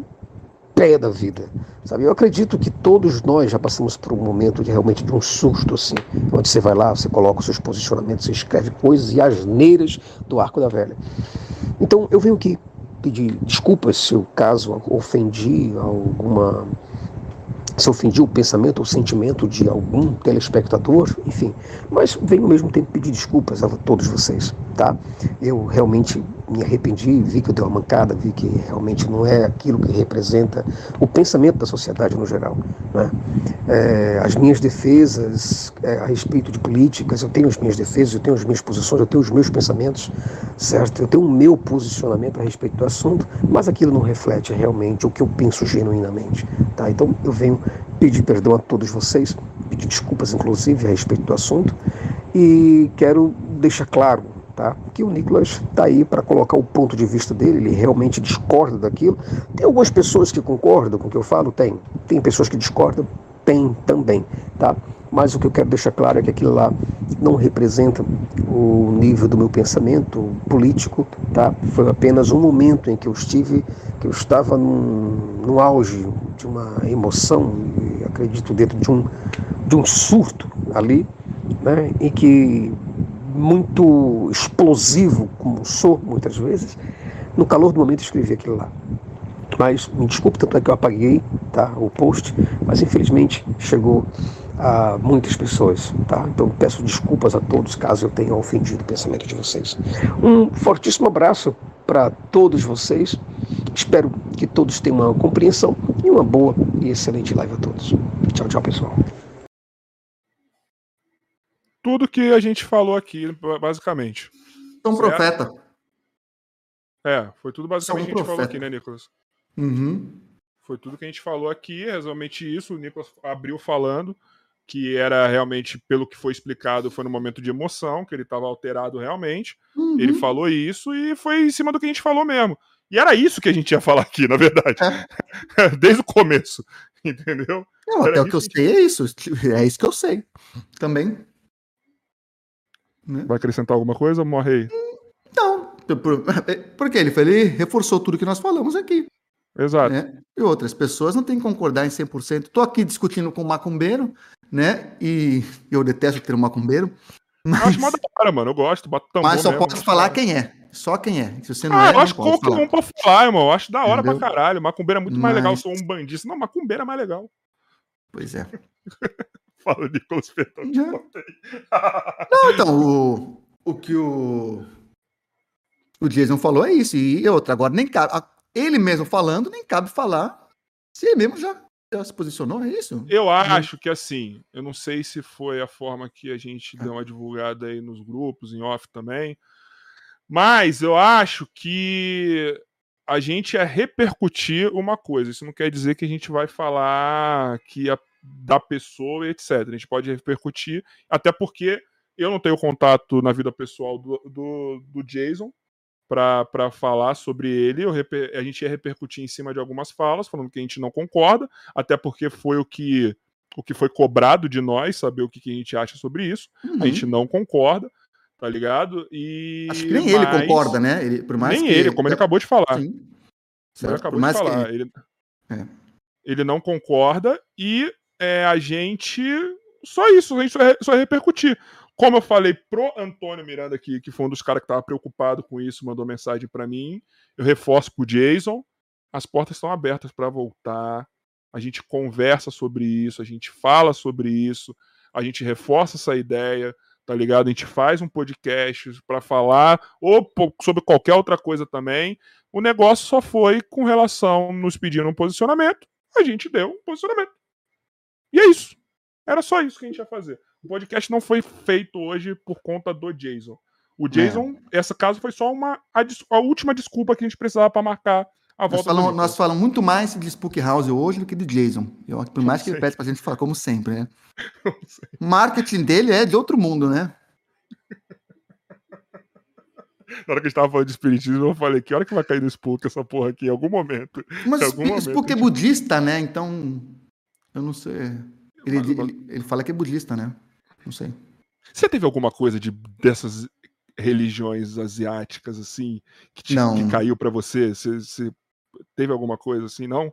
pé da vida. Sabe? Eu acredito que todos nós já passamos por um momento de realmente de um susto assim, onde você vai lá, você coloca os seus posicionamentos, você escreve coisas e asneiras do arco da velha. Então eu venho aqui pedir desculpas se eu caso ofendi alguma se ofendi o pensamento ou sentimento de algum telespectador, enfim, mas venho ao mesmo tempo pedir desculpas a todos vocês, tá? Eu realmente me arrependi, vi que eu dei uma mancada, vi que realmente não é aquilo que representa o pensamento da sociedade no geral. Né? É, as minhas defesas é, a respeito de políticas, eu tenho as minhas defesas, eu tenho as minhas posições, eu tenho os meus pensamentos, certo? Eu tenho o meu posicionamento a respeito do assunto, mas aquilo não reflete realmente o que eu penso genuinamente. Tá? Então eu venho pedir perdão a todos vocês, pedir desculpas inclusive a respeito do assunto e quero deixar claro tá? que o Nicolas está aí para colocar o ponto de vista dele, ele realmente discorda daquilo. Tem algumas pessoas que concordam com o que eu falo? Tem. Tem pessoas que discordam? Tem também. Tá? Mas o que eu quero deixar claro é que aquilo lá não representa o nível do meu pensamento político, tá? Foi apenas um momento em que eu estive, que eu estava num, no auge de uma emoção, e acredito dentro de um, de um surto ali, né? Em que muito explosivo, como sou muitas vezes, no calor do momento escrevi aquilo lá. Mas me desculpe, tanto é que eu apaguei tá, o post, mas infelizmente chegou a muitas pessoas. Tá? Então peço desculpas a todos caso eu tenha ofendido o pensamento de vocês. Um fortíssimo abraço para todos vocês. Espero que todos tenham uma compreensão e uma boa e excelente live a todos. Tchau, tchau, pessoal tudo que a gente falou aqui, basicamente. Um profeta. É, foi tudo basicamente que a gente profeta. falou aqui, né, Nicolas? Uhum. Foi tudo que a gente falou aqui, é realmente isso. O Nicolas abriu falando que era realmente, pelo que foi explicado, foi no momento de emoção, que ele estava alterado realmente. Uhum. Ele falou isso e foi em cima do que a gente falou mesmo. E era isso que a gente ia falar aqui, na verdade. É. Desde o começo. Entendeu? Não, até o que eu sei é isso. É isso que eu sei. Também. Né? Vai acrescentar alguma coisa, morre aí? Não. Por, porque ele, ele reforçou tudo que nós falamos aqui. Exato. Né? E outras pessoas não têm que concordar em 100%. Estou aqui discutindo com o macumbeiro, né? E eu detesto ter um macumbeiro. Mas... Eu acho mó da hora, mano. Eu gosto. Bato mas só mesmo, posso falar quem é. Só quem é. Se você não ah, é, eu acho qualquer um pra falar, irmão. Eu acho da hora Entendeu? pra caralho. Macumbeira é muito mais legal. Eu sou um bandista. Não, macumbeira é mais legal. Pois é. Fala, Nicolas Petão. não, então, o, o que o, o Jason falou é isso. E outra, agora nem cabe. Ele mesmo falando, nem cabe falar se ele mesmo já, já se posicionou, é isso? Eu acho que assim, eu não sei se foi a forma que a gente deu uma divulgada aí nos grupos, em off também, mas eu acho que a gente é repercutir uma coisa. Isso não quer dizer que a gente vai falar que a, da pessoa e etc. A gente pode repercutir, até porque eu não tenho contato na vida pessoal do, do, do Jason, para falar sobre ele. Eu, a gente ia repercutir em cima de algumas falas, falando que a gente não concorda, até porque foi o que, o que foi cobrado de nós, saber o que, que a gente acha sobre isso. Uhum. A gente não concorda, tá ligado? E... Acho que nem Mas... ele concorda, né? Ele, por mais nem que... ele, como ele acabou de falar. Sim. Ele acabou de falar. Que... Ele... É. ele não concorda e é, a gente. Só isso, a gente só, só repercutir. Como eu falei pro Antônio Miranda aqui, que foi um dos caras que estava preocupado com isso, mandou mensagem para mim, eu reforço pro Jason, as portas estão abertas para voltar. A gente conversa sobre isso, a gente fala sobre isso, a gente reforça essa ideia, tá ligado? A gente faz um podcast para falar ou sobre qualquer outra coisa também. O negócio só foi com relação nos pedindo um posicionamento, a gente deu um posicionamento. E é isso. Era só isso que a gente ia fazer. O podcast não foi feito hoje por conta do Jason. O Jason, é. essa caso foi só uma a, a, última desculpa que a gente precisava para marcar a volta. Nós falamos, nós falamos muito mais de Spook House hoje do que do Jason. Eu, por mais que ele pede pra gente falar, como sempre, né? O marketing dele é de outro mundo, né? Na hora que a gente tava falando de espiritismo, eu falei, que hora que vai cair no Spook essa porra aqui? Em algum momento. Mas algum Spook, momento, Spook é budista, né? Então, eu não sei. Ele, ele, ele fala que é budista, né? Não sei. Você teve alguma coisa de dessas religiões asiáticas assim que, te, não. que caiu para você? você? Você teve alguma coisa assim, não?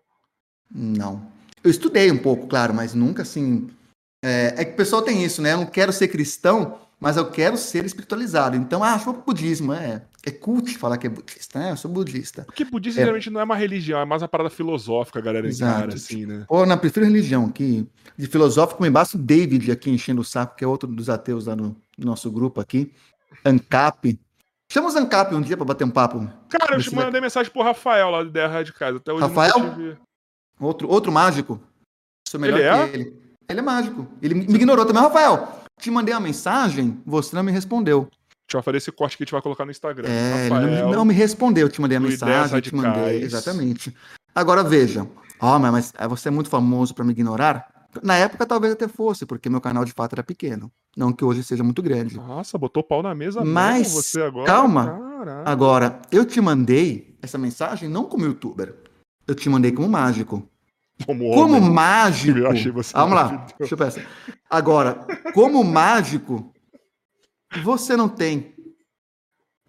Não. Eu estudei um pouco, claro, mas nunca assim. É, é que o pessoal tem isso, né? Eu não quero ser cristão, mas eu quero ser espiritualizado. Então, ah, acho que o budismo é, é cult falar que é budista, né? Eu sou budista. Porque budismo é. geralmente não é uma religião, é mais uma parada filosófica, galera Exato. encara, assim, né? Pô, não, prefiro religião, que de filosófico me basta o David aqui enchendo o saco, que é outro dos ateus lá no, no nosso grupo aqui. ANCAP. Chama os ANCAP um dia pra bater um papo. Cara, eu te mandei mensagem pro Rafael lá de Terra de Casa. Até hoje Rafael? Outro, outro mágico. Sou melhor ele é? que ele. Ele é mágico. Ele me ignorou também. Rafael, te mandei uma mensagem, você não me respondeu. Deixa eu fazer esse corte que a gente vai colocar no Instagram. É, Rafael, não, me respondeu, eu te mandei a mensagem, eu te mandei. Exatamente. Agora veja. Ó, oh, mas, mas você é muito famoso para me ignorar? Na época talvez até fosse, porque meu canal de fato era pequeno. Não que hoje seja muito grande. Nossa, botou pau na mesa Mas, você agora. Calma. Caralho. Agora, eu te mandei essa mensagem não como youtuber. Eu te mandei como mágico. Como, como mágico. Vamos lá, deixa eu pensar. Agora, como mágico, você não tem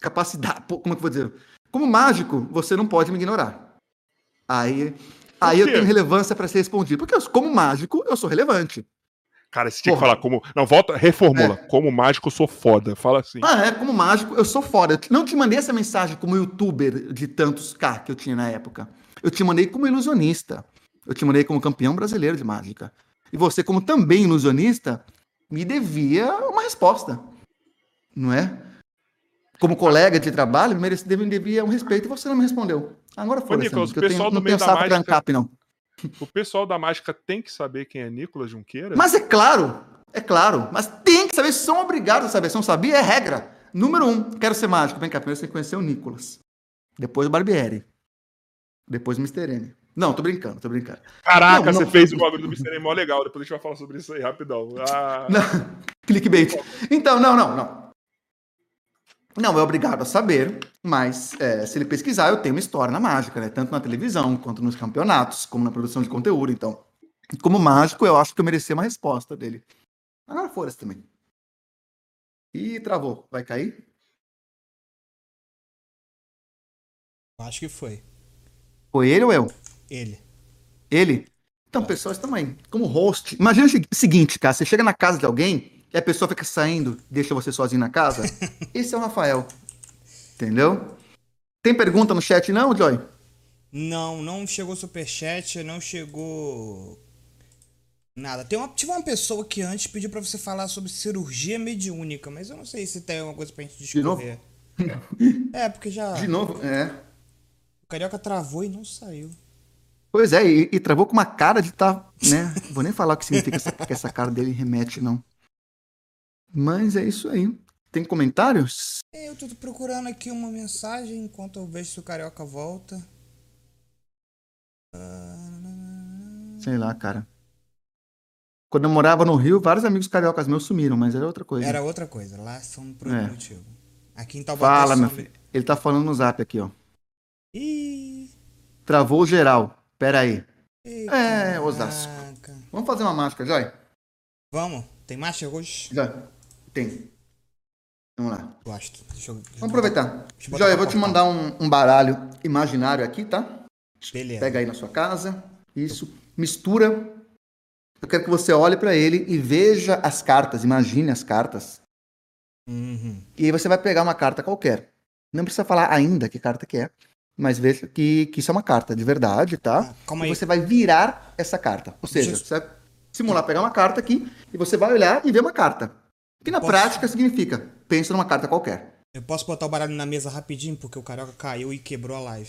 capacidade. Como é que eu vou dizer? Como mágico, você não pode me ignorar. Aí, aí eu tenho relevância para ser respondido. Porque eu, como mágico, eu sou relevante. Cara, você tinha que falar como. Não, volta, reformula. É. Como mágico, eu sou foda. Fala assim. Ah, é, como mágico, eu sou foda. Eu não te mandei essa mensagem como youtuber de tantos K que eu tinha na época. Eu te mandei como ilusionista. Eu te mandei como campeão brasileiro de mágica. E você, como também ilusionista, me devia uma resposta. Não é? Como colega de trabalho, me devia um respeito e você não me respondeu. Agora foi. Nicolas, o pessoal tenho, do meio da mágica... Ancap, não. O pessoal da mágica tem que saber quem é Nicolas Junqueira? Mas é claro, é claro. Mas tem que saber, são obrigados a saber. Se não sabia, é regra. Número um, quero ser mágico. Vem cá, primeiro você conheceu o Nicolas. Depois o Barbieri. Depois o Mr. N. Não, tô brincando, tô brincando. Caraca, Não, você não- fez o bagulho do Mr. mó legal. Depois a gente vai falar sobre isso aí rapidão. Ah, Não, clickbait. Então, não, não, não. Não é obrigado a saber, mas é, se ele pesquisar, eu tenho uma história na mágica, né? Tanto na televisão, quanto nos campeonatos, como na produção de conteúdo. Então, como mágico, eu acho que eu merecia uma resposta dele. Agora fora-se também. Ih, travou. Vai cair? Acho que foi. Foi ele ou eu? Ele. Ele? Então, pessoas também. Como host. Imagina o segui- seguinte, cara. Você chega na casa de alguém e a pessoa fica saindo, deixa você sozinho na casa. Esse é o Rafael. Entendeu? Tem pergunta no chat, não, Joy? Não, não chegou superchat, não chegou. Nada. Tem uma, tive uma pessoa que antes pediu pra você falar sobre cirurgia mediúnica, mas eu não sei se tem alguma coisa pra gente De novo? discorrer. É, porque já. De novo? É. O carioca travou e não saiu. Pois é, e, e travou com uma cara de tá, né? Vou nem falar o que significa essa, que essa cara dele remete, não. Mas é isso aí. Tem comentários? Eu tô procurando aqui uma mensagem enquanto eu vejo se o carioca volta. Sei lá, cara. Quando eu morava no Rio, vários amigos cariocas meus sumiram, mas era outra coisa. Era outra coisa, lá são por É. motivo. Aqui em Taubaté. Fala, meu some- filho. Ele tá falando no zap aqui, ó. Ih, Travou geral. Pera aí. ei, É, Osasco. caraca. Vamos fazer uma mágica, Joy? Vamos, tem marcha hoje? Já. Tem. Vamos lá. Gosto. Deixa eu, Vamos aproveitar. Deixa eu Joy, eu vou te mandar um, um baralho imaginário aqui, tá? Beleza. Pega aí na sua casa. Isso. Mistura. Eu quero que você olhe pra ele e veja as cartas. Imagine as cartas. Uhum. E aí você vai pegar uma carta qualquer. Não precisa falar ainda que carta que é. Mas veja que, que isso é uma carta de verdade, tá? Ah, calma e aí. você vai virar essa carta. Ou seja, Deixa você vai simular pegar uma carta aqui e você vai olhar e ver uma carta. Que na Posso- prática significa, pensa numa carta qualquer. Eu posso botar o baralho na mesa rapidinho porque o carioca caiu e quebrou a live.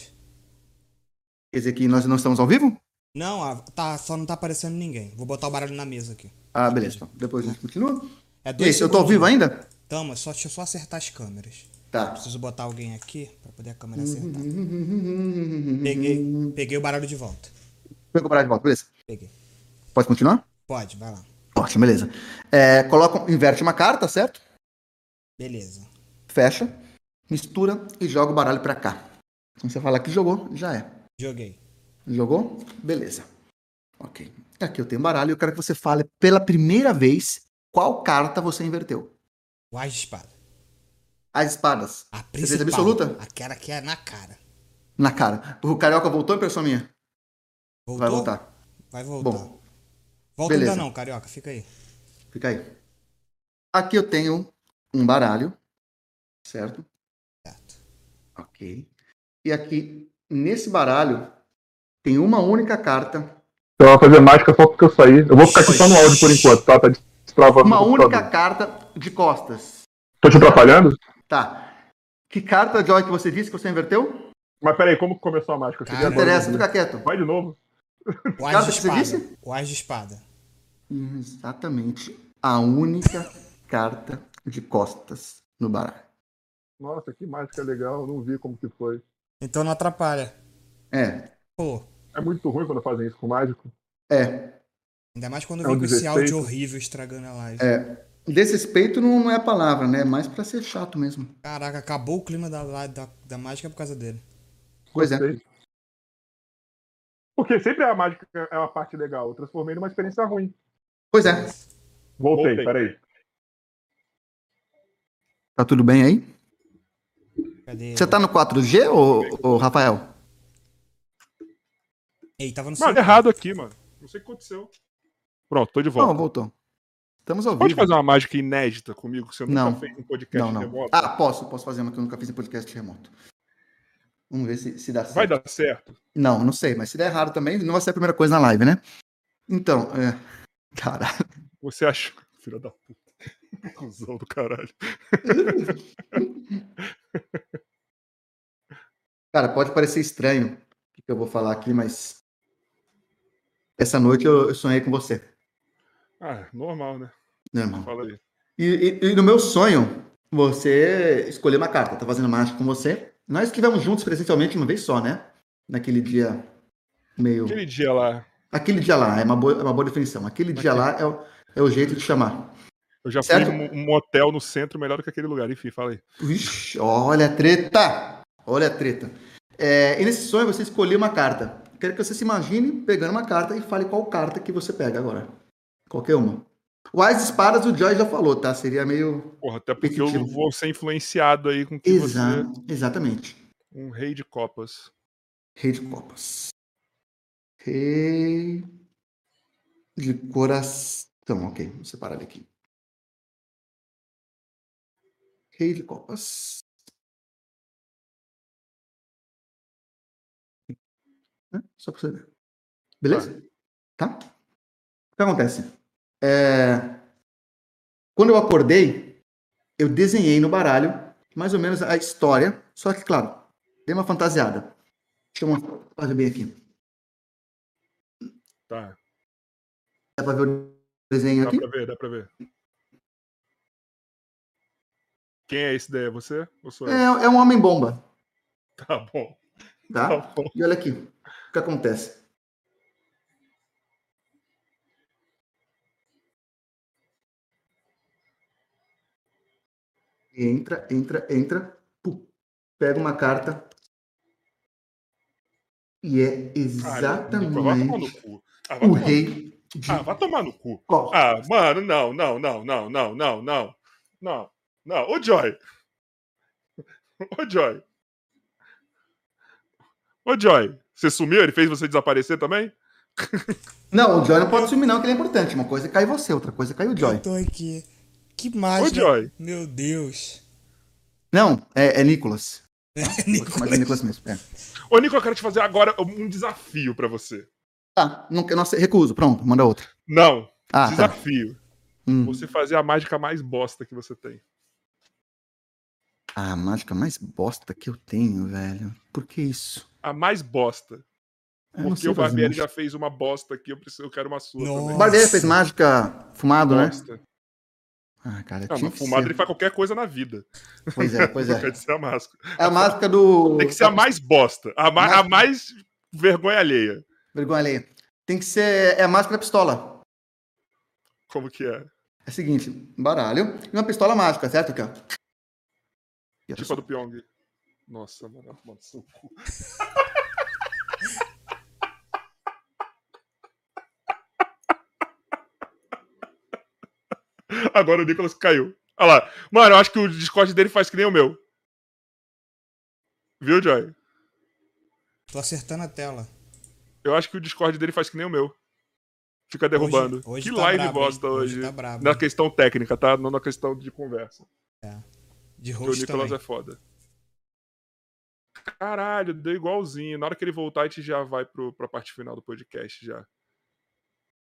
Quer dizer que nós não estamos ao vivo? Não, ah, tá, só não tá aparecendo ninguém. Vou botar o baralho na mesa aqui. Ah, beleza. Então, depois a gente continua. É E dois aí, eu tô ao vivo ainda? Tamo, só, deixa eu só acertar as câmeras. Tá. Preciso botar alguém aqui pra poder a câmera acertar. Peguei, peguei o baralho de volta. Pegou o baralho de volta, beleza. Peguei. Pode continuar? Pode, vai lá. Ótimo, beleza. É, coloca, inverte uma carta, certo? Beleza. Fecha, mistura e joga o baralho pra cá. Quando você falar que jogou, já é. Joguei. Jogou? Beleza. Ok. Aqui eu tenho um baralho e eu quero que você fale pela primeira vez qual carta você inverteu. O as de espada. As espadas. A principal. absoluta? Aquela que é na cara. Na cara. O Carioca voltou, impressão minha? Voltou? Vai voltar. Vai voltar. Bom, Volta beleza. ainda não, carioca. Fica aí. fica aí. Aqui eu tenho um baralho. Certo? Certo. Ok. E aqui, nesse baralho, tem uma única carta. Eu vou fazer mágica só porque eu saí. Eu vou ficar aqui só no áudio por enquanto, tá? Tá destravando. Uma única carta de costas. Tô te atrapalhando? Tá. Que carta, Joy, que você disse que você inverteu? Mas peraí, como que começou a mágica? Não interessa, fica quieto. Vai de novo. O as Carta de que você espada. disse? O as de espada. Exatamente. A única carta de costas no baralho. Nossa, que mágica legal. Não vi como que foi. Então não atrapalha. É. Pô, É muito ruim quando fazem isso com mágico. É. ainda mais quando É vem um com esse áudio horrível estragando a live. É. Desrespeito não, não é a palavra, né? É mais pra ser chato mesmo. Caraca, acabou o clima da, da, da mágica por causa dele. Pois é. Porque sempre a mágica é uma parte legal. Eu transformei numa experiência ruim. Pois é. Voltei, Voltei. peraí. Tá tudo bem aí? Cadê? Você tá no 4G, ô, ô Rafael? Ei, tava no Mano, errado aqui, mano. Não sei o que aconteceu. Pronto, tô de volta. Não, voltou. Estamos ao Pode vivo. fazer uma mágica inédita comigo que você nunca Não. fez em podcast Não, não. remoto? Ah, posso. Posso fazer uma que eu nunca fiz em podcast remoto. Vamos ver se, se dá certo. Vai dar certo. Não, não sei. Mas se der errado também, não vai ser a primeira coisa na live, né? Então, é... Caralho. Você achou. Filha da puta. Cusão do caralho. Cara, pode parecer estranho o que eu vou falar aqui, mas... Essa noite eu, eu sonhei com você, Ah, normal, né? irmão. Fala aí. E, e- e no meu sonho, você escolheu uma carta. Tá fazendo mágica com você. Nós estivemos juntos presencialmente uma vez só, né? Naquele dia meio. Aquele dia lá. Aquele dia lá, é uma boa, é uma boa definição. Aquele dia lá é o, é o jeito de chamar. Eu já Certo. fui um motel no centro melhor do que aquele lugar. Enfim, fala aí. Vixe, olha a treta! Olha a treta. É, e nesse sonho você escolheu uma carta. Quero que você se imagine pegando uma carta e fale qual carta que você pega agora. Qualquer uma. O As Espadas o Joy já falou, tá? Seria meio. Porra, até porque eu Repetitivo. vou ser influenciado aí com que Exa você. Exatamente. Um rei de copas. Rei de Copas. Rei de Coração. Ok, vou separar ele aqui. Rei de Copas. Só pra você ver. Beleza? Tá? O que acontece? É, Quando eu acordei, eu desenhei no baralho mais ou menos a história, só que, claro, dei uma fantasiada. Deixa eu fazer bem aqui. Tá. Dá pra ver o desenho Dá aqui? pra ver, dá pra ver. Quem é esse daí? É você? Ou sou eu? É, é um homem-bomba, Tá bom. tá? Tá bom. E olha aqui, o que acontece? Entra, entra, entra, pum, pega uma carta e é exatamente. Ah, o rei de Ah, vai tomar no cu. Ah, mano, não, não, não, não, não, não, não. Não, não. Ô, Joy. Ô, Joy. Ô, Joy. Você sumiu? Ele fez você desaparecer também? Não, o Joy não pode sumir não, que ele é importante. Uma coisa é cair você, outra coisa é cair o Joy. Eu tô aqui. Que Ô, mágica. Joy. Meu Deus. Não, é, é Nicolas. Nicolas. Mas é Nicolas mesmo. é. Ô, Nico, eu quero te fazer agora um desafio pra você. Tá, não, não recuso. Pronto, manda outra. Não, Ah, tá. desafio. Hum. Você fazer a mágica mais bosta que você tem. A mágica mais bosta que eu tenho, velho. Por que isso? A mais bosta. Eu Porque o Barbieri mágica. já fez uma bosta aqui, eu, preciso, eu quero uma sua Nossa. também. O Barbeiro fez mágica fumado, né? Bosta. Ah, cara, Não, tinha mas que fumado ser. ele faz qualquer coisa na vida. Pois é, pois é. quer dizer a máscara. É a mágica do... Tem que ser a mais bosta. A, ma- a Máscara. mais vergonha alheia. Vergonha alheia. Tem que ser... É a máscara da pistola. Como que é? É o seguinte, baralho e uma pistola mágica, certo? Olha Tipo a do Pyong. Nossa, mano. mano seu cu. Agora o Nicolas caiu. Olha lá. Mano, eu acho que o Discord dele faz que nem o meu. Viu, Joy? Tô acertando a tela. Eu acho que o Discord dele faz que nem o meu. Fica derrubando. Hoje- hoje que tá live brabo, bosta hein? hoje. Hoje tá na questão técnica, tá? Não na questão de conversa. De Porque o Nicolas também. é foda. Caralho, deu igualzinho. Na hora que ele voltar, a gente já vai pro, pra parte final do podcast já.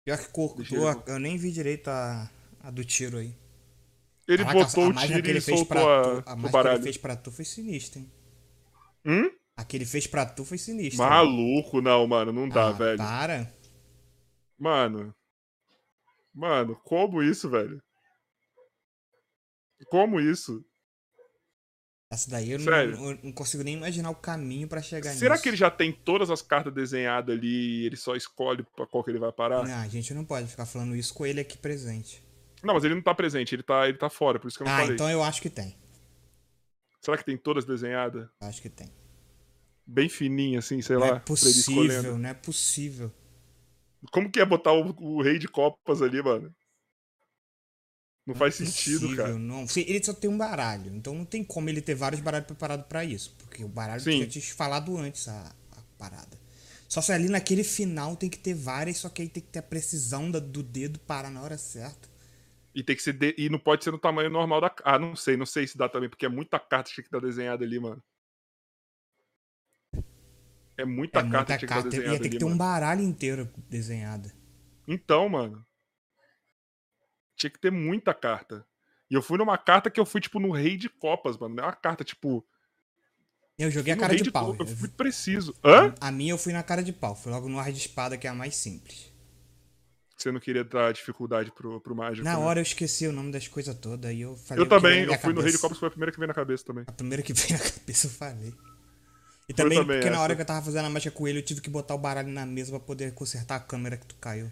Pior que cortou, ele- eu nem vi direito a, a do tiro aí. Ele Caraca, botou a o tiro e soltou a, tu, a o mágica que ele baralho. fez pra tu foi sinistra, hein? Hum? A que ele fez pra tu foi sinistra. Maluco, não, mano. Não dá, Ah, velho. Para. Mano. Mano, como isso, velho? Como isso? Essa daí eu não, eu não consigo nem imaginar o caminho pra chegar Será nisso. que ele já tem todas as cartas desenhadas ali e ele só escolhe pra qual que ele vai parar? Não, a gente não pode ficar falando isso com ele aqui presente. Não, mas ele não tá presente, ele tá, ele tá fora, por isso que eu não Ah, falei. então eu acho que tem. Será que tem todas desenhadas? Acho que tem. Bem fininha, assim, sei Não lá. é pra ele possível, não é possível. Como que é botar o, o rei de copas ali, mano? Não faz Não é sentido, possível, cara. Não. Ele só tem um baralho, então não tem como ele ter vários baralhos preparados pra isso. Porque o baralho Sim. tinha te falado antes a, a parada. Só se ali naquele final tem que ter várias, só que aí tem que ter a precisão da- do dedo parar na hora certa. E tem que ser. de- E não pode ser no tamanho normal da. Ah, não sei, não sei se dá também, porque é muita carta que tinha que estar desenhada ali, mano. É muita é carta muita carta. Ia desenhada ter que ali, ter um mano. baralho inteiro desenhado. Então, mano. Tinha que ter muita carta. E eu fui numa carta que eu fui, tipo, no rei de copas, mano. Não é uma carta, tipo. Eu joguei a cara de pau. Eu- fui preciso. Hã? A minha eu fui na cara de pau. Fui logo no ar de espada, que é a mais simples. Você não queria dar dificuldade pro, pro mágico. Na né? hora eu esqueci o nome das coisas todas. Aí eu falei. Eu também, eu fui no Rei de cabeça. Copas, foi a primeira que veio na cabeça também. A primeira que veio na cabeça eu falei. E também, também porque na essa. hora que eu tava fazendo a mágica com ele, eu tive que botar o baralho na mesa pra poder consertar a câmera que tu caiu.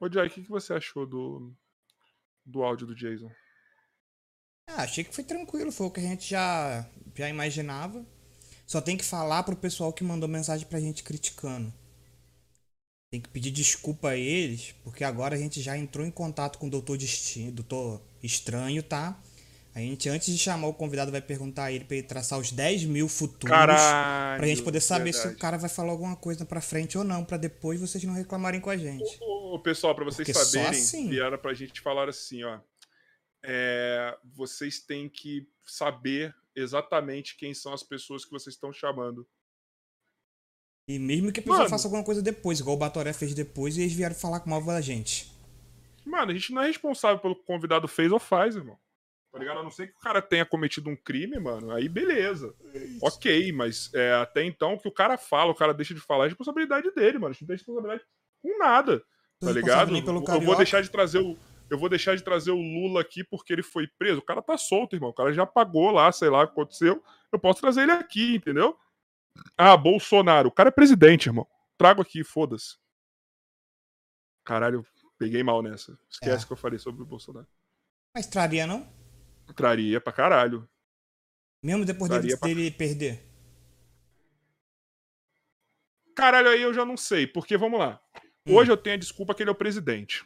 Ô, Jai, o que, que você achou do, do áudio do Jason? Ah, achei que foi tranquilo, foi o que a gente já, já imaginava. Só tem que falar pro pessoal que mandou mensagem pra gente criticando. Tem que pedir desculpa a eles, porque agora a gente já entrou em contato com o Doutor Destino, Doutor Estranho, tá? A gente, antes de chamar o convidado, vai perguntar a ele pra ele traçar os 10 mil futuros. Caralho. Pra gente poder saber se o verdade. cara vai falar alguma coisa pra frente ou não, pra depois vocês não reclamarem com a gente. Ô, ô, pessoal, pra vocês Porque saberem, assim. vieram pra gente falar assim, ó. é, vocês têm que saber exatamente quem são as pessoas que vocês estão chamando. E mesmo que a pessoa Mano. faça alguma coisa depois, igual o Batoré fez depois, e eles vieram falar com mal da gente. Mano, a gente não é responsável pelo que o convidado fez ou faz, irmão. Tá ligado? A não ser que o cara tenha cometido um crime, mano. Aí beleza. Ok, mas é, até então o que o cara fala, o cara deixa de falar, é responsabilidade dele, mano. A gente não tem responsabilidade com nada. Tá ligado? Eu vou deixar de trazer o. Eu vou deixar de trazer o Lula aqui porque ele foi preso. O cara tá solto, irmão. O cara já pagou lá, sei lá o que aconteceu. Eu posso trazer ele aqui, entendeu? Ah, Bolsonaro. O cara é presidente, irmão. Trago aqui, foda-se. Caralho, peguei mal nessa. Esquece É. que eu falei sobre o Bolsonaro. Mas traria não? Traria pra caralho. Mesmo depois dele, pra- dele perder. Caralho, aí eu já não sei. Porque, vamos lá. Hum. Hoje eu tenho a desculpa que ele é o presidente.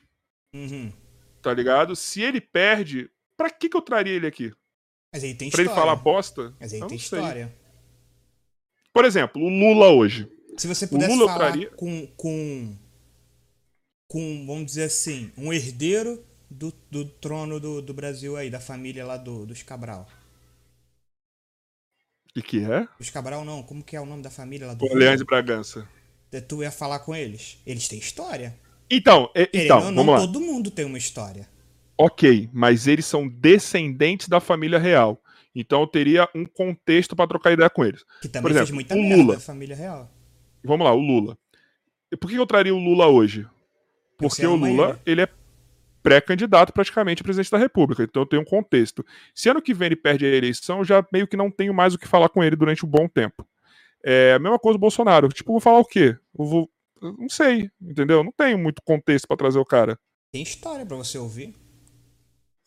Uhum. Tá ligado? Se ele perde, pra que que eu traria ele aqui? Mas ele tem Pra história. ele falar bosta? Mas Eu tem não sei. história. Por exemplo, o Lula hoje. Se você pudesse Lula falar traria- com, com. Com, vamos dizer assim, um herdeiro do, do trono do, do Brasil aí, da família lá do, dos Cabral. O que, é? Os Cabral não, como que é o nome da família lá do. Orleans e Bragança. Tu ia falar com eles. Eles têm história. Então, é- Querendo então não, vamos lá. todo mundo tem uma história. Ok, mas eles são descendentes da família real. Então eu teria um contexto pra trocar ideia com eles. Que também Por exemplo, fez muita o merda Lula. da família real. Vamos lá, o Lula. E por que eu traria o Lula hoje? Porque Você o ama Lula, ele é pré-candidato praticamente a presidente da República, então eu tenho um contexto. Se ano que vem ele perde a eleição, eu já meio que não tenho mais o que falar com ele durante um bom tempo. É a mesma coisa do Bolsonaro. Tipo, vou falar o quê? Eu vou. eu não sei, entendeu? Eu Não tenho muito contexto pra trazer o cara. Tem história pra você ouvir.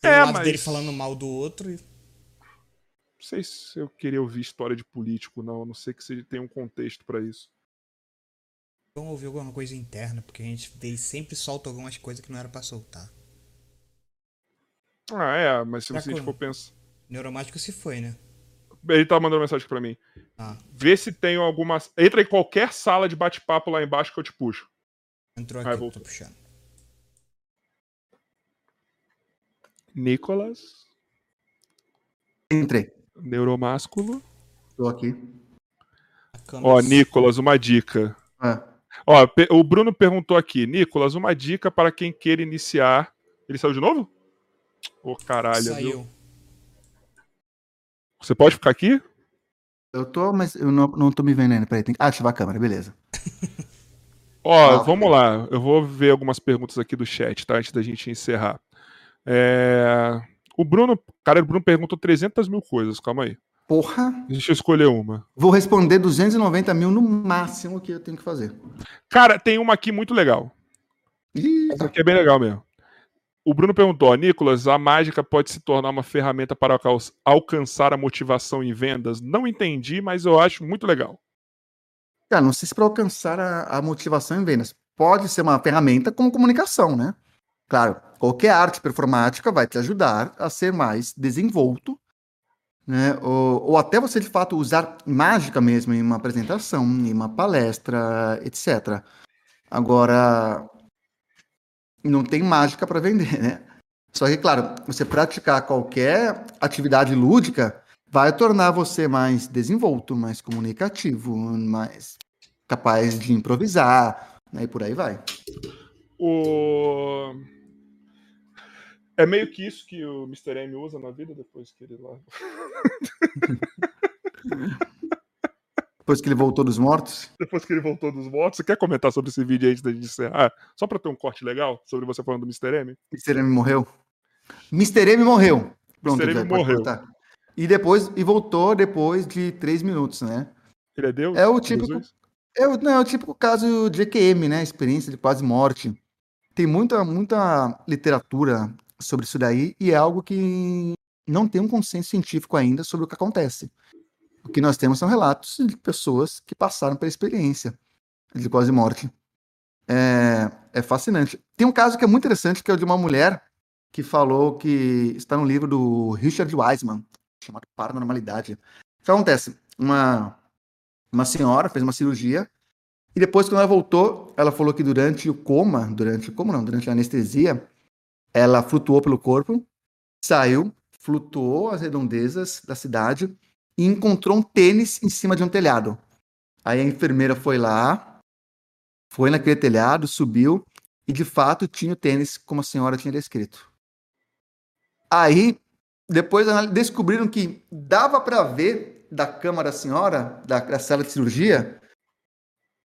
Tem É, um lado mas- dele falando mal do outro e Não sei se eu queria ouvir história de político, não. A não sei que se tem um contexto pra isso. vão ouvir alguma coisa interna, porque a gente ele sempre solta algumas coisas que não era pra soltar. Ah, é, mas se Pra você for pensar. Neuromático se foi, né? Ele tá mandando mensagem pra mim. Ah, Vê se tem alguma. Entra em qualquer sala de bate-papo lá embaixo que eu te puxo. entrou Ah, aqui, voltou. tô puxando. Nicolas, Entrei. neuromásculo. Tô aqui. Ó, Nicolas, uma dica. É. Ó, o Bruno perguntou aqui, Nicolas, uma dica para quem queira iniciar. Ele saiu de novo? Ô, caralho, viu? saiu. Você pode ficar aqui? Eu tô, mas eu não, não tô me vendo ainda. Peraí, tem que ah, ativar a câmera, beleza. Ó, Ah, vamos lá. Eu vou ver algumas perguntas aqui do chat, tá? Antes da gente encerrar. É, O Bruno, cara, o Bruno perguntou 300 mil coisas, calma aí. Porra, Deixa eu escolher uma. vou responder 290 mil no máximo que eu tenho que fazer. Cara, tem uma aqui muito legal. Ih, Essa aqui é bem legal mesmo. O Bruno perguntou, Nicolas, a mágica pode se tornar uma ferramenta para alca- alcançar a motivação em vendas? Não entendi, mas eu acho muito legal. Cara, não sei se para alcançar a, a motivação em vendas. Pode ser uma ferramenta como comunicação, né? Claro, qualquer arte performática vai te ajudar a ser mais desenvolto, né? Ou, ou até você de fato usar mágica mesmo em uma apresentação, em uma palestra, etc. Agora, não tem mágica para vender, né? Só que, claro, você praticar qualquer atividade lúdica vai tornar você mais desenvolto, mais comunicativo, mais capaz de improvisar, né? E por aí vai. O... É meio que isso que o Mr. M usa na vida depois que ele lá. Depois que ele voltou dos mortos. Depois que ele voltou dos votos. Você quer comentar sobre esse vídeo aí antes da gente encerrar? Só pra ter um corte legal sobre você falando do Mr. M? Mr. M morreu. Mr. M morreu. Pronto, Mr. M pode morreu. E depois e voltou depois de três minutos, né? Ele é Deus? É o típico. É o, não, é o típico caso de EQM, né? Experiência de quase morte. Tem muita, muita literatura sobre isso daí e é algo que não tem um consenso científico ainda sobre o que acontece. O que nós temos são relatos de pessoas que passaram pela experiência de quase morte. É, é fascinante. Tem um caso que é muito interessante, que é o de uma mulher que falou que está no livro do Richard Wiseman, chamado Paranormalidade. O que acontece? Uma, uma senhora fez uma cirurgia e depois, quando ela voltou, ela falou que durante o coma, durante como não, durante a anestesia, ela flutuou pelo corpo, saiu, flutuou as redondezas da cidade e encontrou um tênis em cima de um telhado. Aí a enfermeira foi lá, foi naquele telhado, subiu e de fato tinha o tênis como a senhora tinha descrito. Aí, depois descobriram que dava para ver da cama da senhora, da, da sala de cirurgia,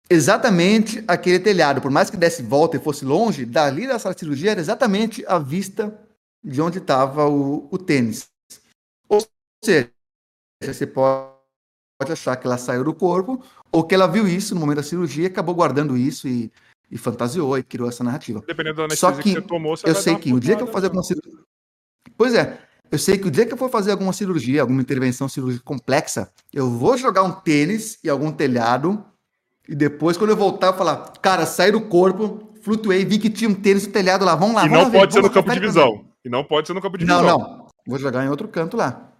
exatamente aquele telhado. Por mais que desse volta e fosse longe, dali da sala de cirurgia era exatamente a vista de onde estava o, o tênis. Ou seja, você pode achar que ela saiu do corpo ou que ela viu isso no momento da cirurgia e acabou guardando isso e, e fantasiou e criou essa narrativa. Dependendo da Só que, que você tomou, você eu sei que o dia que eu fazer alguma cirurgia... Pois é, eu sei que o dia que eu for fazer alguma cirurgia, alguma intervenção cirúrgica complexa, eu vou jogar um tênis e algum telhado e depois, quando eu voltar, eu falar, cara, saí do corpo, flutuei, vi que tinha um tênis no telhado lá, vamos lá. E vamos não lá pode ver, ser no campo de visão. E não pode ser no campo de não, visão. Não, não. Vou jogar em outro canto lá.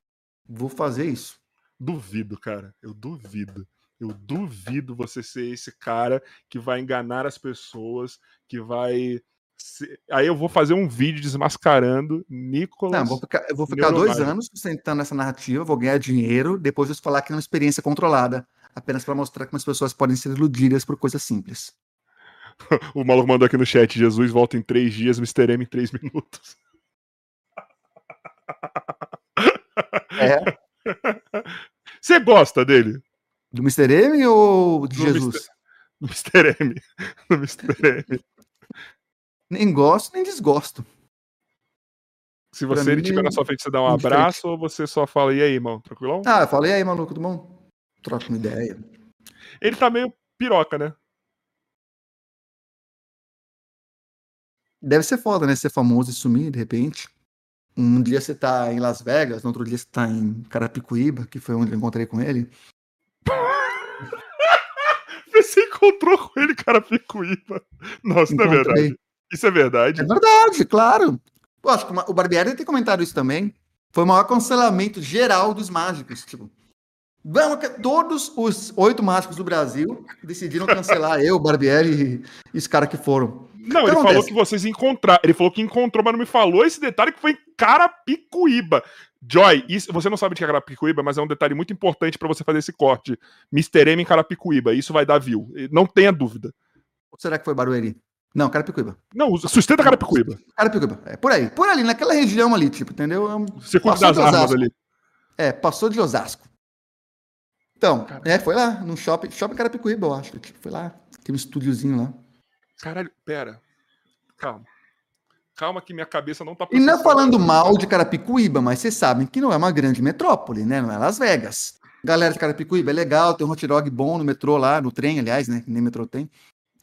Vou fazer isso. Duvido, cara. Eu duvido. Eu duvido você ser esse cara que vai enganar as pessoas, que vai. Aí eu vou fazer um vídeo desmascarando Nicolas. Não, vou ficar, eu vou ficar dois anos sustentando essa narrativa, vou ganhar dinheiro, depois eu falar que é uma experiência controlada apenas para mostrar como as pessoas podem ser iludidas por coisas simples. o maluco mandou aqui no chat: Jesus volta em três dias, Mr. M em três minutos. É. Você gosta dele? Do Mr. M ou de Do Jesus? Do Mr. M. Do Mr. M. Nem gosto, nem desgosto. Se você ele estiver na sua frente, você dá um abraço ou você só fala, e aí, irmão, tranquilão? Ah, eu falei, e aí, maluco, tudo bom? troca uma ideia. Ele tá meio piroca, né? Deve ser foda, né? Ser famoso e sumir de repente. Um dia você tá em Las Vegas, no outro dia você tá em Carapicuíba, que foi onde eu encontrei com ele. você encontrou com ele em Carapicuíba. Nossa, não é verdade. Isso é verdade. É verdade, claro. Pô, acho que o Barbieri tem comentado isso também. Foi o maior cancelamento geral dos mágicos. Tipo, Vamos, todos os oito mágicos do Brasil decidiram cancelar eu, Barbieri e os caras que foram. Não, ele acontece? falou que vocês encontraram. Ele falou que encontrou, mas não me falou esse detalhe que foi em Carapicuíba. Joy, isso, você não sabe de que é Carapicuíba, mas é um detalhe muito importante para você fazer esse corte. Mr. M em Carapicuíba. Isso vai dar view. Não tenha dúvida. Ou será que foi Barueri? Não, Carapicuíba. Não, sustenta Carapicuíba. Carapicuíba. É por aí. Por ali, naquela região ali, tipo, entendeu? É você cuida das armas ali. É, passou de Osasco. Então, é, foi lá, no shopping, shopping Carapicuíba, eu acho. Tipo, foi lá, tem um estúdiozinho lá. Caralho, pera. Calma. Calma que minha cabeça não tá E não é falando mal de Carapicuíba, mas vocês sabem que não é uma grande metrópole, né? Não é Las Vegas. Galera de Carapicuíba é legal, tem um hot dog bom no metrô lá, no trem, aliás, né? Nem metrô tem.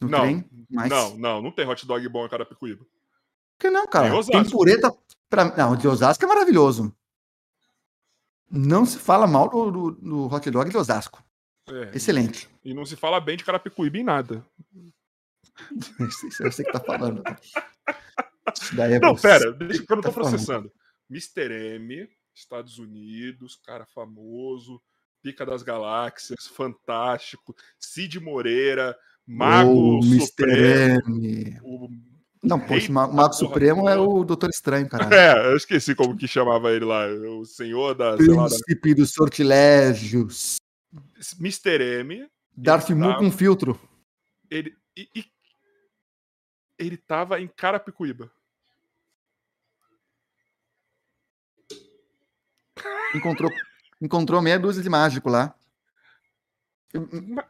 No não, trem, mas... não, não, não tem hot dog bom em Carapicuíba. Por que não, cara? Tem, tem pureta. Pra... Não, de Osasco é maravilhoso. Não se fala mal do, do, do hot dog de Osasco. É, Excelente. E não se fala bem de Carapicuíba em nada. Eu sei que tá falando. É não, pera, deixa que eu não tô tá processando. Mr. M, Estados Unidos, cara famoso, Pica das Galáxias, fantástico, Cid Moreira, Mago oh, Supremo, M. o não, pô, o Mago Supremo é o Doutor Estranho, cara. É, eu esqueci como que chamava ele lá. O senhor da. Príncipe lá, dos sortilégios. Mr. M. Darth Maul com filtro. Ele. E, e, ele tava em Carapicuíba. Encontrou, encontrou meia dúzia de mágico lá.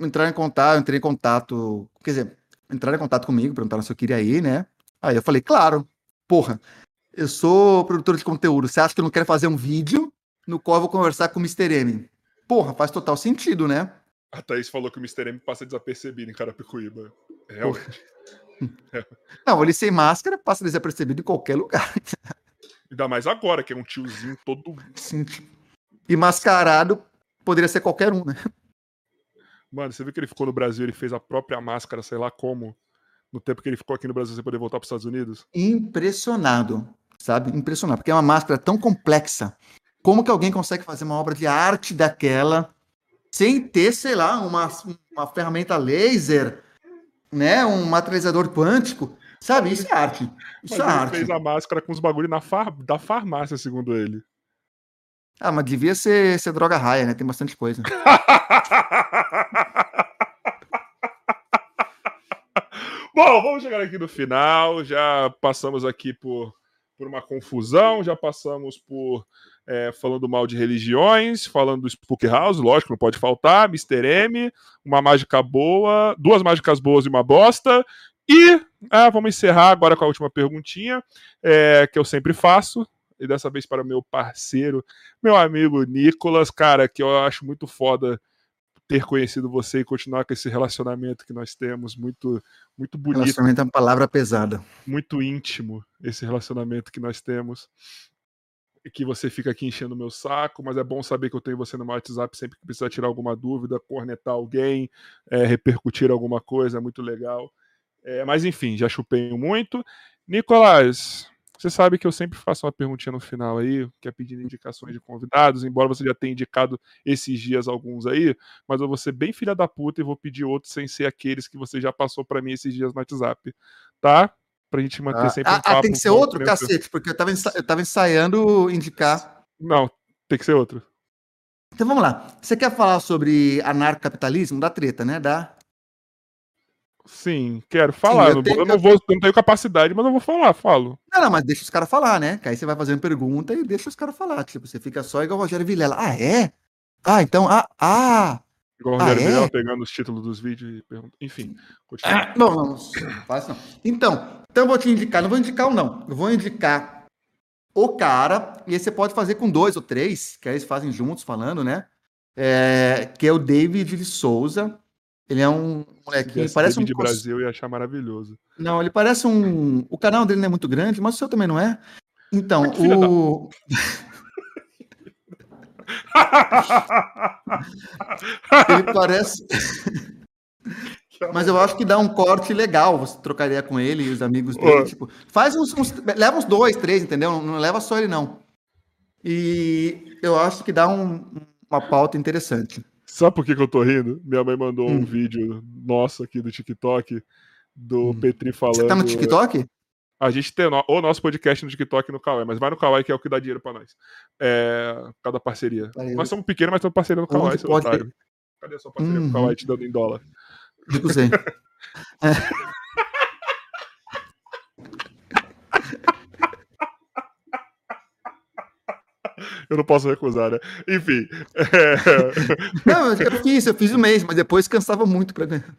Entraram em contato, entrei em contato. Quer dizer, entraram em contato comigo, perguntaram se eu queria ir, né? Aí eu falei, claro, porra, eu sou produtor de conteúdo. Você acha que eu não quero fazer um vídeo no qual eu vou conversar com o Mr. M. Porra, faz total sentido, né? A Thaís falou que o Mr. M passa desapercebido em Carapicuíba. Realmente. Não, ele sem máscara passa desapercebido em qualquer lugar. Ainda mais agora, que é um tiozinho todo. Sim. E mascarado poderia ser qualquer um, né? Mano, você viu que ele ficou no Brasil, ele fez a própria máscara, sei lá como, no tempo que ele ficou aqui no Brasil sem poder voltar para os Estados Unidos? Impressionado, sabe? Impressionado, porque é uma máscara tão complexa. Como que alguém consegue fazer uma obra de arte daquela sem ter, sei lá, uma, uma ferramenta laser, né? Um materializador quântico? Sabe? Isso é arte. Isso Mas é ele arte. fez a máscara com os bagulho na far... da farmácia, segundo ele. Ah, mas devia ser, ser droga raia, né? Tem bastante coisa. Bom, vamos chegar aqui no final. Já passamos aqui por, por uma confusão, já passamos por é, falando mal de religiões, falando do Spook House, lógico, não pode faltar, Mr. M, uma mágica boa, duas mágicas boas e uma bosta. E ah, vamos encerrar agora com a última perguntinha, é, que eu sempre faço, e dessa vez para o meu parceiro, meu amigo Nicolas, cara, que eu acho muito foda ter conhecido você e continuar com esse relacionamento que nós temos, muito, muito bonito. Relacionamento é uma palavra pesada. Muito íntimo esse relacionamento que nós temos. Que você fica aqui enchendo o meu saco, mas é bom saber que eu tenho você no meu WhatsApp sempre que precisar tirar alguma dúvida, cornetar alguém, é, repercutir alguma coisa, é muito legal. É, mas enfim, já chupei muito. Nicolás, você sabe que eu sempre faço uma perguntinha no final aí, que é pedindo indicações de convidados, embora você já tenha indicado esses dias alguns aí, mas eu vou ser bem filha da puta e vou pedir outros sem ser aqueles que você já passou para mim esses dias no WhatsApp, tá? Pra gente manter Ah, sempre um ah, papo. tem que ser outro, tranquilo. cacete, porque eu tava, eu tava ensaiando indicar. Não, tem que ser outro. Então vamos lá. Você quer falar sobre anarcocapitalismo? Da treta, né? Da... Sim, quero falar. eu eu, tenho- não eu vou, eu não tenho capacidade, mas eu vou falar, falo. Não, não, mas deixa os caras falar, né? Que aí você vai fazendo pergunta e deixa os caras falar. Tipo, você fica só igual o Rogério Vilela. Ah, é? Ah, então, ah, ah. Igual o Ah, é? Pegando os títulos dos vídeos e perguntando. Enfim. Ah, Não, não, não faz não. Então, então eu vou te indicar, não vou indicar um não. Eu vou indicar o cara, e aí você pode fazer com dois ou três, que aí eles fazem juntos falando, né? É, que é o David de Souza. Ele é um molequinho, Tivesse parece um de Brasil ia achar maravilhoso. Não, ele parece um. O canal dele não é muito grande, mas o seu também não é. Então, da- o. Ele parece. Mas eu acho que dá um corte legal. Você trocaria com ele e os amigos dele. Ó. Tipo, faz uns, uns- Leva uns dois, três, entendeu? Não, não leva só ele, não. E eu acho que dá um- uma pauta interessante. Sabe por que, que eu tô rindo? Minha mãe mandou um Hum. vídeo nosso aqui do TikTok do Petri falando. Você tá no TikTok? A gente tem o nosso podcast no TikTok e no Kawaii, mas vai no Kawaii que é o que dá dinheiro pra nós. É, por causa da parceria. Valeu. Nós somos pequenos, mas temos parceria no Kawaii, seu pode otário. Cadê a sua parceria com Uhum. o Kawaii te dando em dólar? Recusei. Eu não posso recusar, né? Enfim. é, Não, eu eu fiz, eu fiz um mês, mas depois cansava muito pra ganhar.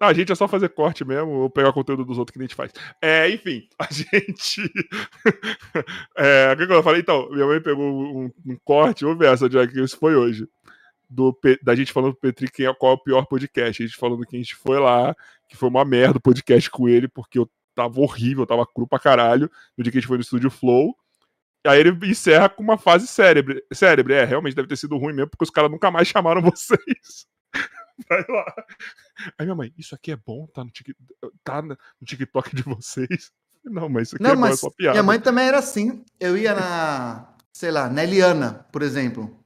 A gente é só fazer corte mesmo, ou pegar conteúdo dos outros que a gente faz. É, enfim, a gente. é, o que, que eu falei? Então, minha mãe pegou um, um corte, vamos ver essa, Jack, isso foi hoje. Do, da gente falando pro Petri quem é, qual é o pior podcast. A gente falando que a gente foi lá, que foi uma merda o podcast com ele, porque eu tava horrível, eu tava cru pra caralho, no dia que a gente foi no estúdio Flow. Aí ele encerra com uma fase cérebre. Cérebre, é, realmente deve ter sido ruim mesmo, porque os caras nunca mais chamaram vocês. Vai lá. Aí minha mãe, isso aqui é bom? Tá no, tic... tá no TikTok de vocês? Não, mas isso aqui Não, é bom, é só piada. minha mãe também era assim. Eu ia na, sei lá, na Eliana, por exemplo.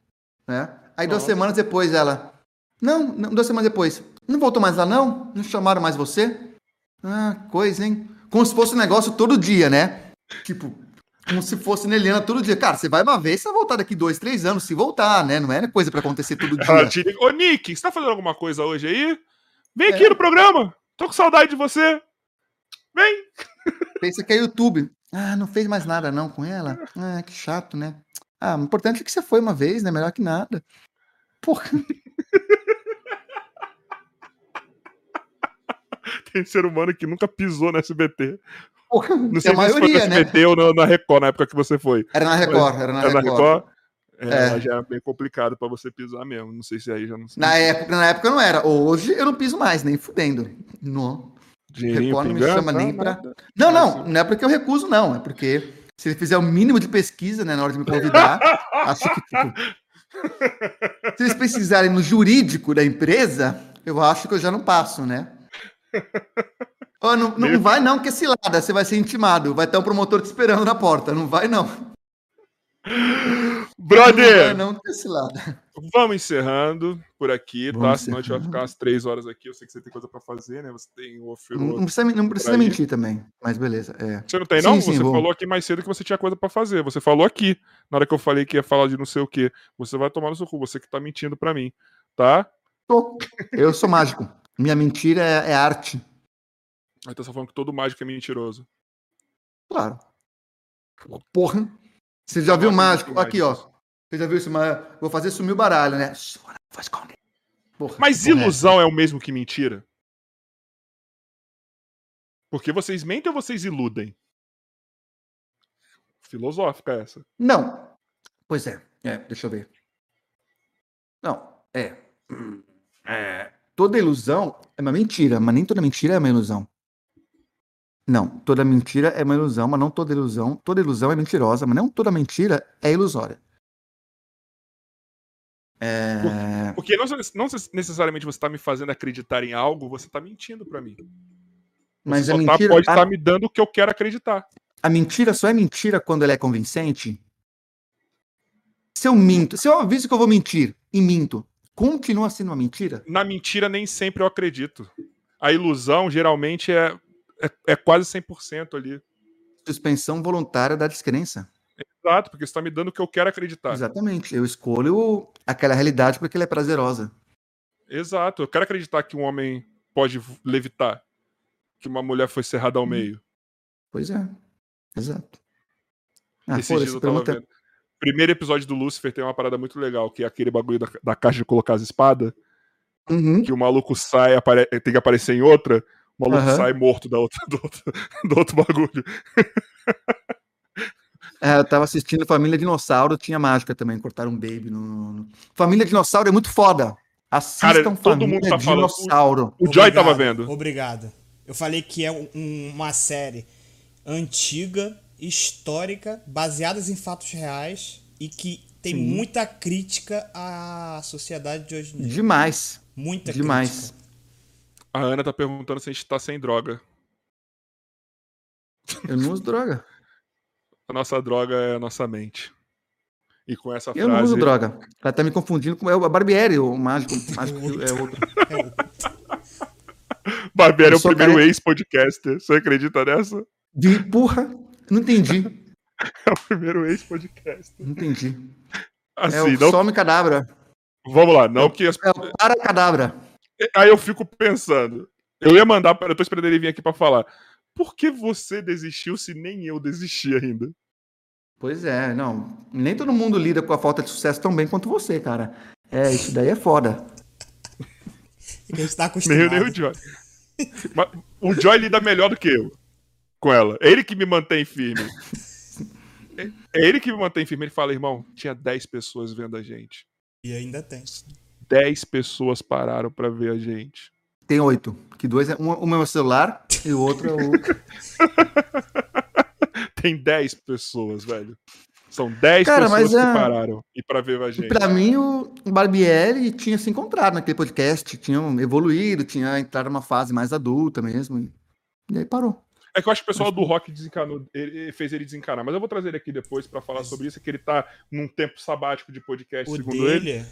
Né? Aí duas Nossa. semanas depois ela. Não, não, duas semanas depois. Não voltou mais lá, não? Não chamaram mais você? Ah, coisa, hein? Como se fosse um negócio todo dia, né? Tipo, como se fosse na Eliana todo dia. Cara, você vai uma vez, você vai voltar daqui dois, três anos, se voltar, né? Não é coisa pra acontecer todo Ela dia. te Ô, Nick, você tá fazendo alguma coisa hoje aí? Vem É. aqui no programa. Tô com saudade de você. Vem. Pensa que é YouTube. Ah, não fez mais nada não com ela? Ah, que chato, né? Ah, o importante é que você foi uma vez, né? Melhor que nada. Porra. Tem ser humano que nunca pisou no SBT. Não é sei a se foi no maioria, né? Ou no- na Record, na época que você foi. Era na Record, era na Era na Record. Record? É, já é bem complicado para você pisar mesmo. Não sei se aí já não sei. Na época, na época não era. Hoje eu não piso mais, nem fudendo. Não. Record não me chama nem nada. Não, não, não é porque eu recuso, não. É porque se ele fizer o mínimo de pesquisa, né, na hora de me convidar, acho que, tipo. Se eles precisarem no jurídico da empresa, eu acho que eu já não passo, né? Ó, não, não vai não, que é cilada, você vai ser intimado. Vai ter um promotor te esperando na porta. Não vai não. Não vai Brother, não, que é cilada. vamos encerrando por aqui, tá? Vamos Senão a gente vai ficar umas três horas aqui. Eu sei que você tem coisa para fazer, né? Você tem o Não, ofero. não precisa, não precisa mentir também, mas beleza. É. Você não tem, Sim, não? sim, você vou. falou aqui mais cedo que você tinha coisa pra fazer. Você falou aqui, na hora que eu falei que ia falar de não sei o quê. Você vai tomar no seu cu, você que tá mentindo pra mim, tá? Tô. Eu sou mágico. Minha mentira é, é arte. Aí tá só falando que todo mágico é mentiroso. Claro. Porra. Você já viu o mágico? Aqui, ó. Você já viu esse mágico? Vou fazer sumir o baralho, né? Porra. Mas é ilusão é o mesmo que mentira? Porque vocês mentem ou vocês iludem? Filosófica essa. Não. Pois é. É, deixa eu ver. Não, é. É. Toda ilusão é uma mentira, mas nem toda mentira é uma ilusão. Não, toda mentira é uma ilusão, mas não toda ilusão. Toda ilusão é mentirosa, mas não toda mentira é ilusória. É... Porque não, não necessariamente você tá me fazendo acreditar em algo, você tá mentindo pra mim. Mas você a tá- mentira, pode a, estar me dando o que eu quero acreditar. a mentira só é mentira quando ela é convincente? Se eu minto, se eu aviso que eu vou mentir e minto, continua sendo uma mentira? Na mentira, nem sempre eu acredito. A ilusão, geralmente, é, é, é quase 100% ali. Suspensão voluntária da descrença. Exato, porque você tá me dando o que eu quero acreditar. Exatamente. Eu escolho aquela realidade porque ela é prazerosa. Exato. Eu quero acreditar que um homem pode levitar. Que uma mulher foi serrada Uhum. ao meio. Pois é. Exato. Ah, Esses dias eu pergunta- vendo. Primeiro episódio do Lucifer tem uma parada muito legal, que é aquele bagulho da, da caixa de colocar as espadas, Uhum. que o maluco sai, apare- tem que aparecer em outra, o maluco sai morto da outra, do, outro, do outro bagulho. É, eu tava assistindo Família Dinossauro, tinha mágica também, cortaram um baby no... no- Família Dinossauro é muito foda. Assistam Cara, todo Família mundo tá falando- Dinossauro. O Joy Obrigado, tava vendo. Obrigado. Eu falei que é um- uma série antiga, histórica, baseadas em fatos reais e que tem Sim. muita crítica à sociedade de hoje em dia. Demais. Muita Demais. crítica. A Ana tá perguntando se a gente tá sem droga. Eu não uso droga. A nossa droga é a nossa mente. E com essa Eu não frase. uso droga. Ela tá me confundindo com é o Barbieri, o mágico. mágico que é outro. Barbieri é o primeiro careca. ex-podcaster. Você acredita nessa? De porra. Não entendi. É o primeiro ex-podcaster. Não entendi. Assim, É o não. some cadabra. Vamos lá, não que as É o para cadabra. Aí eu fico pensando. Eu ia mandar para. Eu tô esperando ele vir aqui pra falar. Por que você desistiu se nem eu desisti ainda? Pois é, não. Nem todo mundo lida com a falta de sucesso tão bem quanto você, cara. É, isso daí é foda. Que a gente tá Nem acostumado. nem o Joy. Mas o Joy lida melhor do que eu com ela. É ele que me mantém firme. É é ele que me mantém firme. Ele fala, irmão, tinha 10 pessoas vendo a gente. E ainda tem. 10 pessoas pararam pra ver a gente. Tem oito. Que dois é. Um, um é o celular e o outro é o. Tem 10 pessoas, velho. São 10 Cara, pessoas mas que é- pararam e pra ver a gente. Pra mim, o Barbieri tinha se encontrado naquele podcast. Tinham evoluído, tinha entrado numa fase mais adulta mesmo. E, e aí parou. É que eu acho que o pessoal do rock desencanou, ele, fez ele desencanar, mas eu vou trazer ele aqui depois pra falar sobre isso, que ele tá num tempo sabático de podcast, O segundo ele.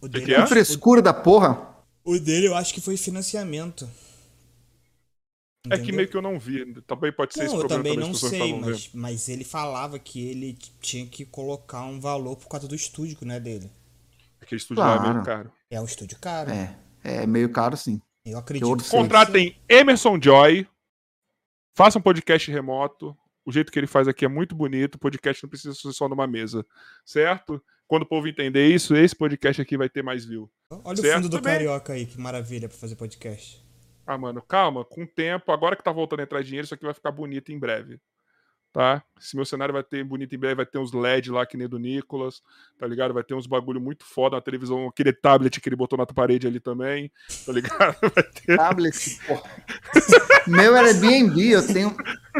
O dele, que é? eu Que frescura da porra. o, o dele eu acho que foi financiamento. É que Entendeu? meio que eu não vi. Também pode ser esse Não, eu problema também também, não sei, mas, mas ele falava que ele tinha que colocar um valor por causa do estúdio, né, dele. Aquele estúdio lá é meio Claro. caro. É um estúdio caro. É, é meio caro sim. Eu acredito. sei. Contratem Emerson Joy, façam um podcast remoto. O jeito que ele faz aqui é muito bonito. O podcast não precisa ser só numa mesa, certo? Quando o povo entender isso, esse podcast aqui vai ter mais view. Olha Certo o fundo do também. Carioca aí, que maravilha pra fazer podcast. Ah, mano, calma, com o tempo, agora que tá voltando a entrar dinheiro, isso aqui vai ficar bonito em breve. tá? Esse meu cenário vai ter bonito em breve, vai ter uns LED lá que nem do Nicolas, tá ligado? Vai ter uns bagulho muito foda na televisão, aquele tablet que ele botou na parede ali também, tá ligado? Vai ter... Tablet, porra. meu era Airbnb, eu tenho.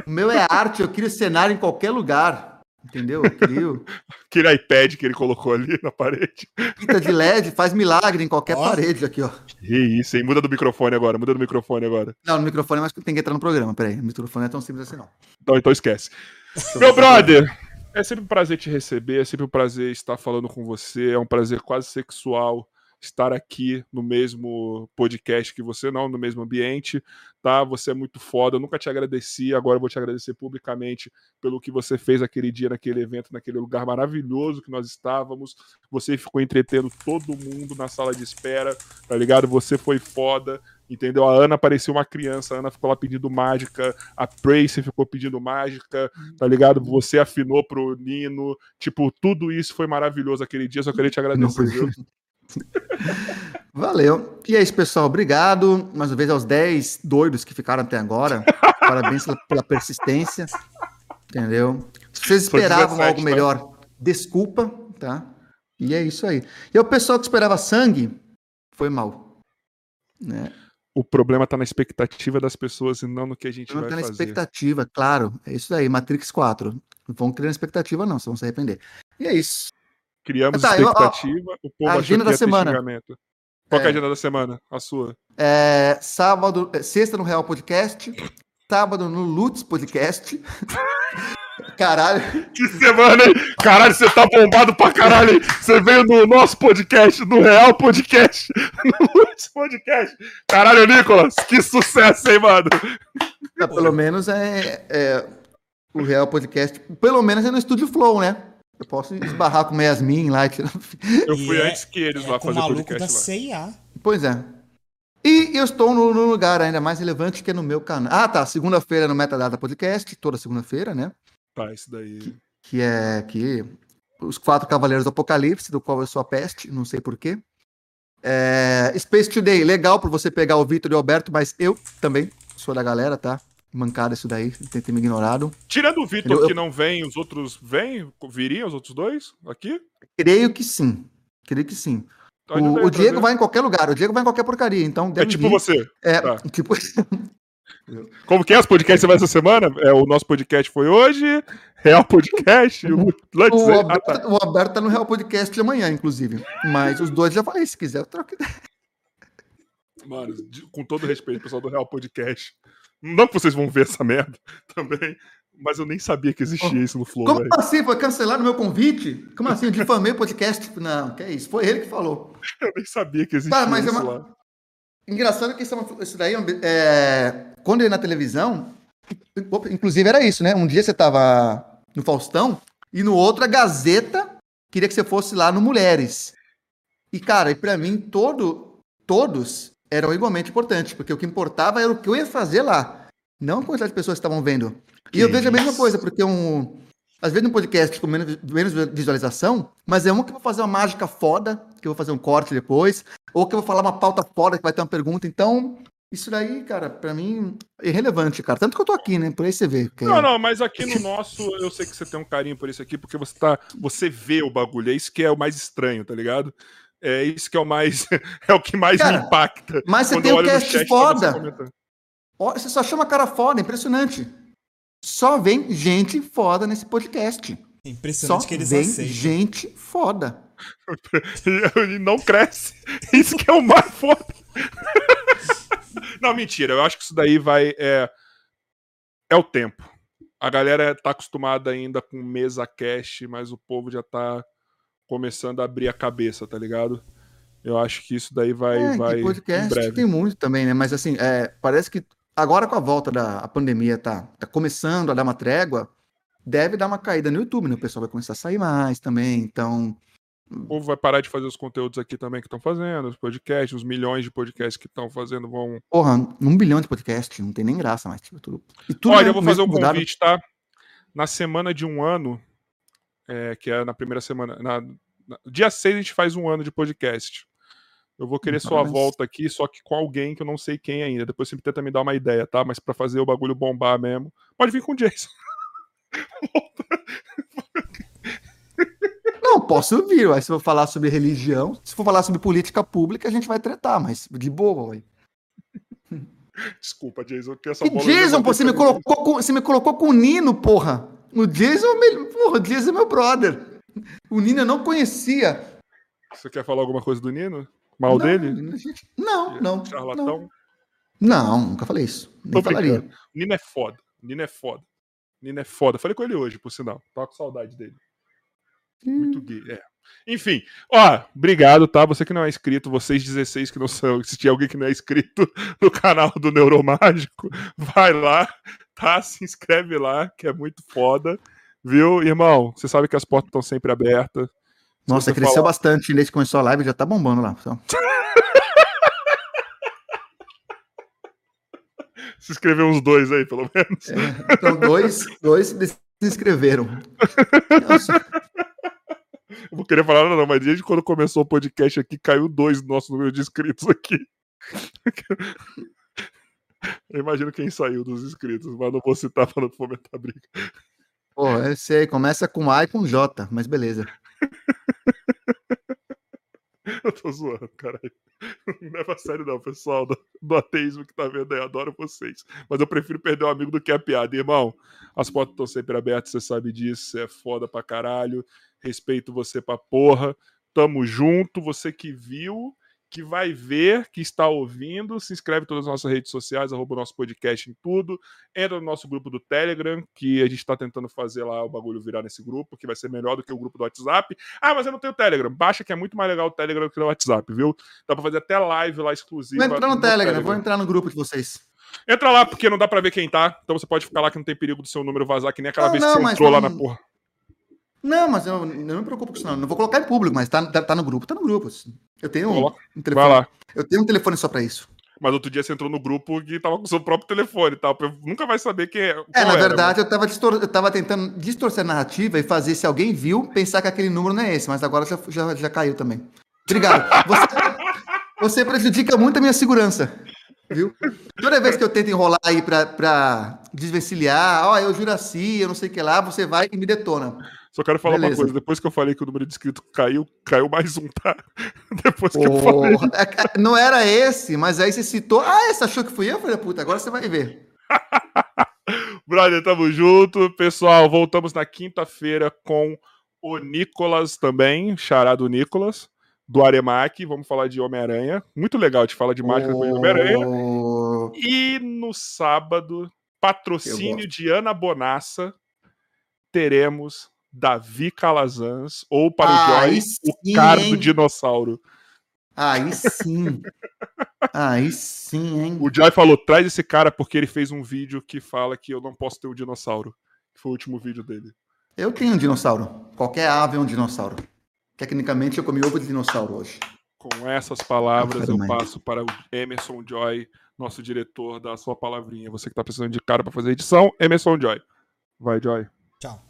O meu é arte, eu crio cenário em qualquer lugar. Entendeu? Eu crio. Aquele iPad que ele colocou ali na parede. Fita de LED faz milagre em qualquer parede aqui, ó. Que isso, hein? Muda do microfone agora, muda do microfone agora. Não, no microfone, mas tem que entrar no programa, peraí. O microfone não é tão simples assim, não. Então, então esquece. Meu brother, é sempre um prazer te receber, é sempre um prazer estar falando com você, é um prazer quase sexual estar aqui no mesmo podcast que você, não no mesmo ambiente, tá? Você é muito foda, eu nunca te agradeci, agora eu vou te agradecer publicamente pelo que você fez aquele dia, naquele evento, naquele lugar maravilhoso que nós estávamos. Você ficou entretendo todo mundo na sala de espera, tá ligado? Você foi foda. Entendeu? A Ana parecia uma criança, a Ana ficou lá pedindo mágica, a Tracy ficou pedindo mágica, tá ligado? Você afinou pro Nino, tipo, tudo isso foi maravilhoso aquele dia, só queria te agradecer. Viu? Valeu. E é isso, pessoal. Obrigado mais uma vez aos 10 doidos que ficaram até agora. Parabéns pela persistência. Entendeu? Se vocês esperavam 17, algo melhor, desculpa, tá? E é isso aí. E o pessoal que esperava sangue foi mal. Né? O problema está na expectativa das pessoas e não no que a gente vai tá na fazer. expectativa, claro. É isso aí. Matrix 4. Não vão criar expectativa, não. Vocês vão se arrepender. E é isso. Criamos tá, expectativa, eu, ó, o povo agenda da semana. Qual é. é a agenda da semana? A sua? É, sábado, é, sexta no Real Podcast, sábado no Lutz Podcast. Caralho. Que semana, hein? Caralho, você tá bombado pra caralho, hein? Você veio no nosso podcast, no Real Podcast, no Lutz Podcast. Caralho, Nicolas, que sucesso, hein, mano? Ah, pelo menos é, é, o Real Podcast, pelo menos é no Estúdio Flow, né? Eu posso esbarrar com o Yasmin lá. Eu fui é, antes que eles é lá fazer o podcast da CIA. Pois é. E eu estou no, no, lugar ainda mais relevante que é no meu canal. Ah, tá. Segunda-feira no Metadata Podcast, toda segunda-feira, né? Tá, isso daí. Que, que é que os quatro Cavaleiros do Apocalipse, do qual eu sou a peste, não sei porquê. É, Space Today, legal para você pegar o Vitor e o Alberto, mas eu também sou da galera, tá? Mancada isso daí, tentei me ignorado. Tirando o Vitor eu... que não vem, os outros vêm? Viriam os outros dois aqui? Creio que sim. Creio que sim. Tá o, o Diego vai em qualquer lugar, o Diego vai em qualquer porcaria, então É tipo vir. você. É, tá. tipo. Como que é os podcasts você vai essa semana? É, o nosso podcast foi hoje, Real Podcast, o, o, Alberto, ah, tá. o Alberto tá no Real Podcast de amanhã, inclusive. Mas os dois já falei, se quiser, eu troco ideia. Mano, com todo respeito, pessoal do Real Podcast, não que vocês vão ver essa merda também, mas eu nem sabia que existia isso no Flow. Como véio. assim? Foi cancelado o meu convite? Como assim? Eu difamei o podcast? Não, que é isso? Foi ele que falou. Eu nem sabia que existia tá, mas é isso é uma... lá. Engraçado que isso daí, é... quando eu ia na televisão, inclusive era isso, né? Um dia você tava no Faustão e no outro a Gazeta queria que você fosse lá no Mulheres. E, cara, e pra mim, todo, todos eram igualmente importantes, porque o que importava era o que eu ia fazer lá, não a quantidade de pessoas que estavam vendo. E eu vejo a mesma coisa, porque um. Às vezes um podcast com menos, menos visualização, mas é um que eu vou fazer uma mágica foda, que eu vou fazer um corte depois, ou que eu vou falar uma pauta foda que vai ter uma pergunta. Então, isso daí, cara, para mim é irrelevante, cara. Tanto que eu tô aqui, né? Por aí você vê. Que... Não, não, mas aqui no nosso, eu sei que você tem um carinho por isso aqui, porque você tá. Você vê o bagulho. É isso que é o mais estranho, tá ligado? É isso que é o mais. é o que mais Cara, me impacta. Mas você tem um cast foda. Você, você só chama cara foda, impressionante. Só vem gente foda nesse podcast. Impressionante só que eles vem aceitam. gente foda. e não cresce. Isso que é o mais foda. não, mentira. Eu acho que isso daí vai. É, é o tempo. A galera tá acostumada ainda com mesa cash, mas o povo já tá começando a abrir a cabeça, tá ligado? Eu acho que isso daí vai. É, vai podcast tem muito também, né? Mas assim, é, parece que agora com a volta da a pandemia tá, tá começando a dar uma trégua, deve dar uma caída no YouTube, né? O pessoal vai começar a sair mais também, então. O povo vai parar de fazer os conteúdos aqui também que estão fazendo, os podcasts, os milhões de podcasts que estão fazendo vão. Porra, um bilhão de podcasts, não tem nem graça mais. Tipo, tudo... E tudo Olha, eu vou fazer um convite, tá? Na semana de um ano, é, que é na primeira semana. Na, na, dia 6 a gente faz um ano de podcast. Eu vou querer sua volta aqui, só que com alguém que eu não sei quem ainda. Depois você tenta me dar uma ideia, tá? Mas para fazer o bagulho bombar mesmo, pode vir com o Jason. Não, posso vir. Aí se for falar sobre religião, se for falar sobre política pública, a gente vai tretar, mas de boa, ué. Desculpa, Jason, que essa Que bola Jason, pô, você me, colocou com, você me colocou com o Nino, porra. O Jason, é o melhor- porra, o Jason é meu brother. O Nino eu não conhecia. Você quer falar alguma coisa do Nino? Mal não, dele? Não, não. Charlatão? Não, não, nunca falei isso. Nem falaria. brincando. Nino é foda. Nino é foda. Nino é foda. Falei com ele hoje, por sinal. Tava com saudade dele. Muito gay. É. Enfim, ó, obrigado, tá? Você que não é inscrito, vocês 16 que não são, se tiver alguém que não é inscrito no canal do Neuromágico, vai lá, tá? Se inscreve lá, que é muito foda. Viu, irmão? Você sabe que as portas estão sempre abertas. Se Nossa, cresceu falar- bastante desde que começou a live, já tá bombando lá. pessoal. Se inscrever uns dois aí, pelo menos. É, então, dois, dois se inscreveram. Nossa, Eu vou querer falar nada, não, mas desde quando começou o podcast aqui, caiu dois no nosso número de inscritos aqui. Eu imagino quem saiu dos inscritos, mas não vou citar para não fomentar a briga. pô, esse aí começa com A e com J, mas beleza. Eu tô zoando, caralho. Não leva a sério, não, pessoal do, do ateísmo que tá vendo aí. Adoro vocês. Mas eu prefiro perder um amigo do que a piada, irmão. As portas estão sempre abertas, você sabe disso. Você é foda pra caralho. Respeito você pra porra. Tamo junto. Você que viu, que vai ver, que está ouvindo, se inscreve em todas as nossas redes sociais, arroba o nosso podcast em tudo. Entra no nosso grupo do Telegram, que a gente tá tentando fazer lá o bagulho virar nesse grupo, que vai ser melhor do que o grupo do WhatsApp. Ah, mas eu não tenho Telegram. Baixa que é muito mais legal o Telegram que o WhatsApp, viu? Dá pra fazer até live lá exclusiva. Vou entrar no Telegram, vou entrar no grupo de vocês. Entra lá, porque não dá pra ver quem tá. Então você pode ficar lá que não tem perigo do seu número vazar, que nem aquela Não, vez não, que você entrou lá não- na porra. Não, mas eu, eu não me preocupo com isso, não. Não vou colocar em público, mas tá, tá, tá no grupo, tá no grupo. Eu tenho um, um Vai telefone. lá. Eu tenho um telefone só pra isso. Mas outro dia você entrou no grupo que tava com o seu próprio telefone e tal. Nunca vai saber quem é. É, na era, verdade, eu, tava distor- eu tava tentando distorcer a narrativa e fazer, se alguém viu, pensar que aquele número não é esse, mas agora já, já, já caiu também. Obrigado. Você, você prejudica muito a minha segurança. Viu? Toda vez que eu tento enrolar aí pra, pra desvencilhar, ó, eu Juraci, eu não sei o que lá, você vai e me detona. Só quero falar Beleza. uma coisa. Depois que eu falei que o número de inscritos caiu, caiu mais um, tá? Depois que eu falei. Não era esse, mas aí você citou. Ah, você achou que fui eu? Falei, puta, agora você vai ver. Brother, tamo junto. Pessoal, voltamos na quinta-feira com o Nicolas também, chará do Nicolas, do Aremac. Vamos falar de Homem-Aranha. Muito legal, gente fala de mágica com Homem-Aranha. Oh, E no sábado, patrocínio de Ana Bonassa, teremos Davi Calazans, ou para o Aí Joy, sim, o cara do dinossauro. Aí sim. Aí sim, hein? O Joy falou: traz esse cara porque ele fez um vídeo que fala que eu não posso ter um dinossauro. Que foi o último vídeo dele. Eu tenho um dinossauro. Qualquer ave é um dinossauro. Tecnicamente, eu comi ovo de dinossauro hoje. Com essas palavras, eu manhã. passo para o Emerson Joy, nosso diretor, da sua palavrinha. Você que está precisando de cara para fazer edição, Emerson Joy. Vai, Joy. Tchau.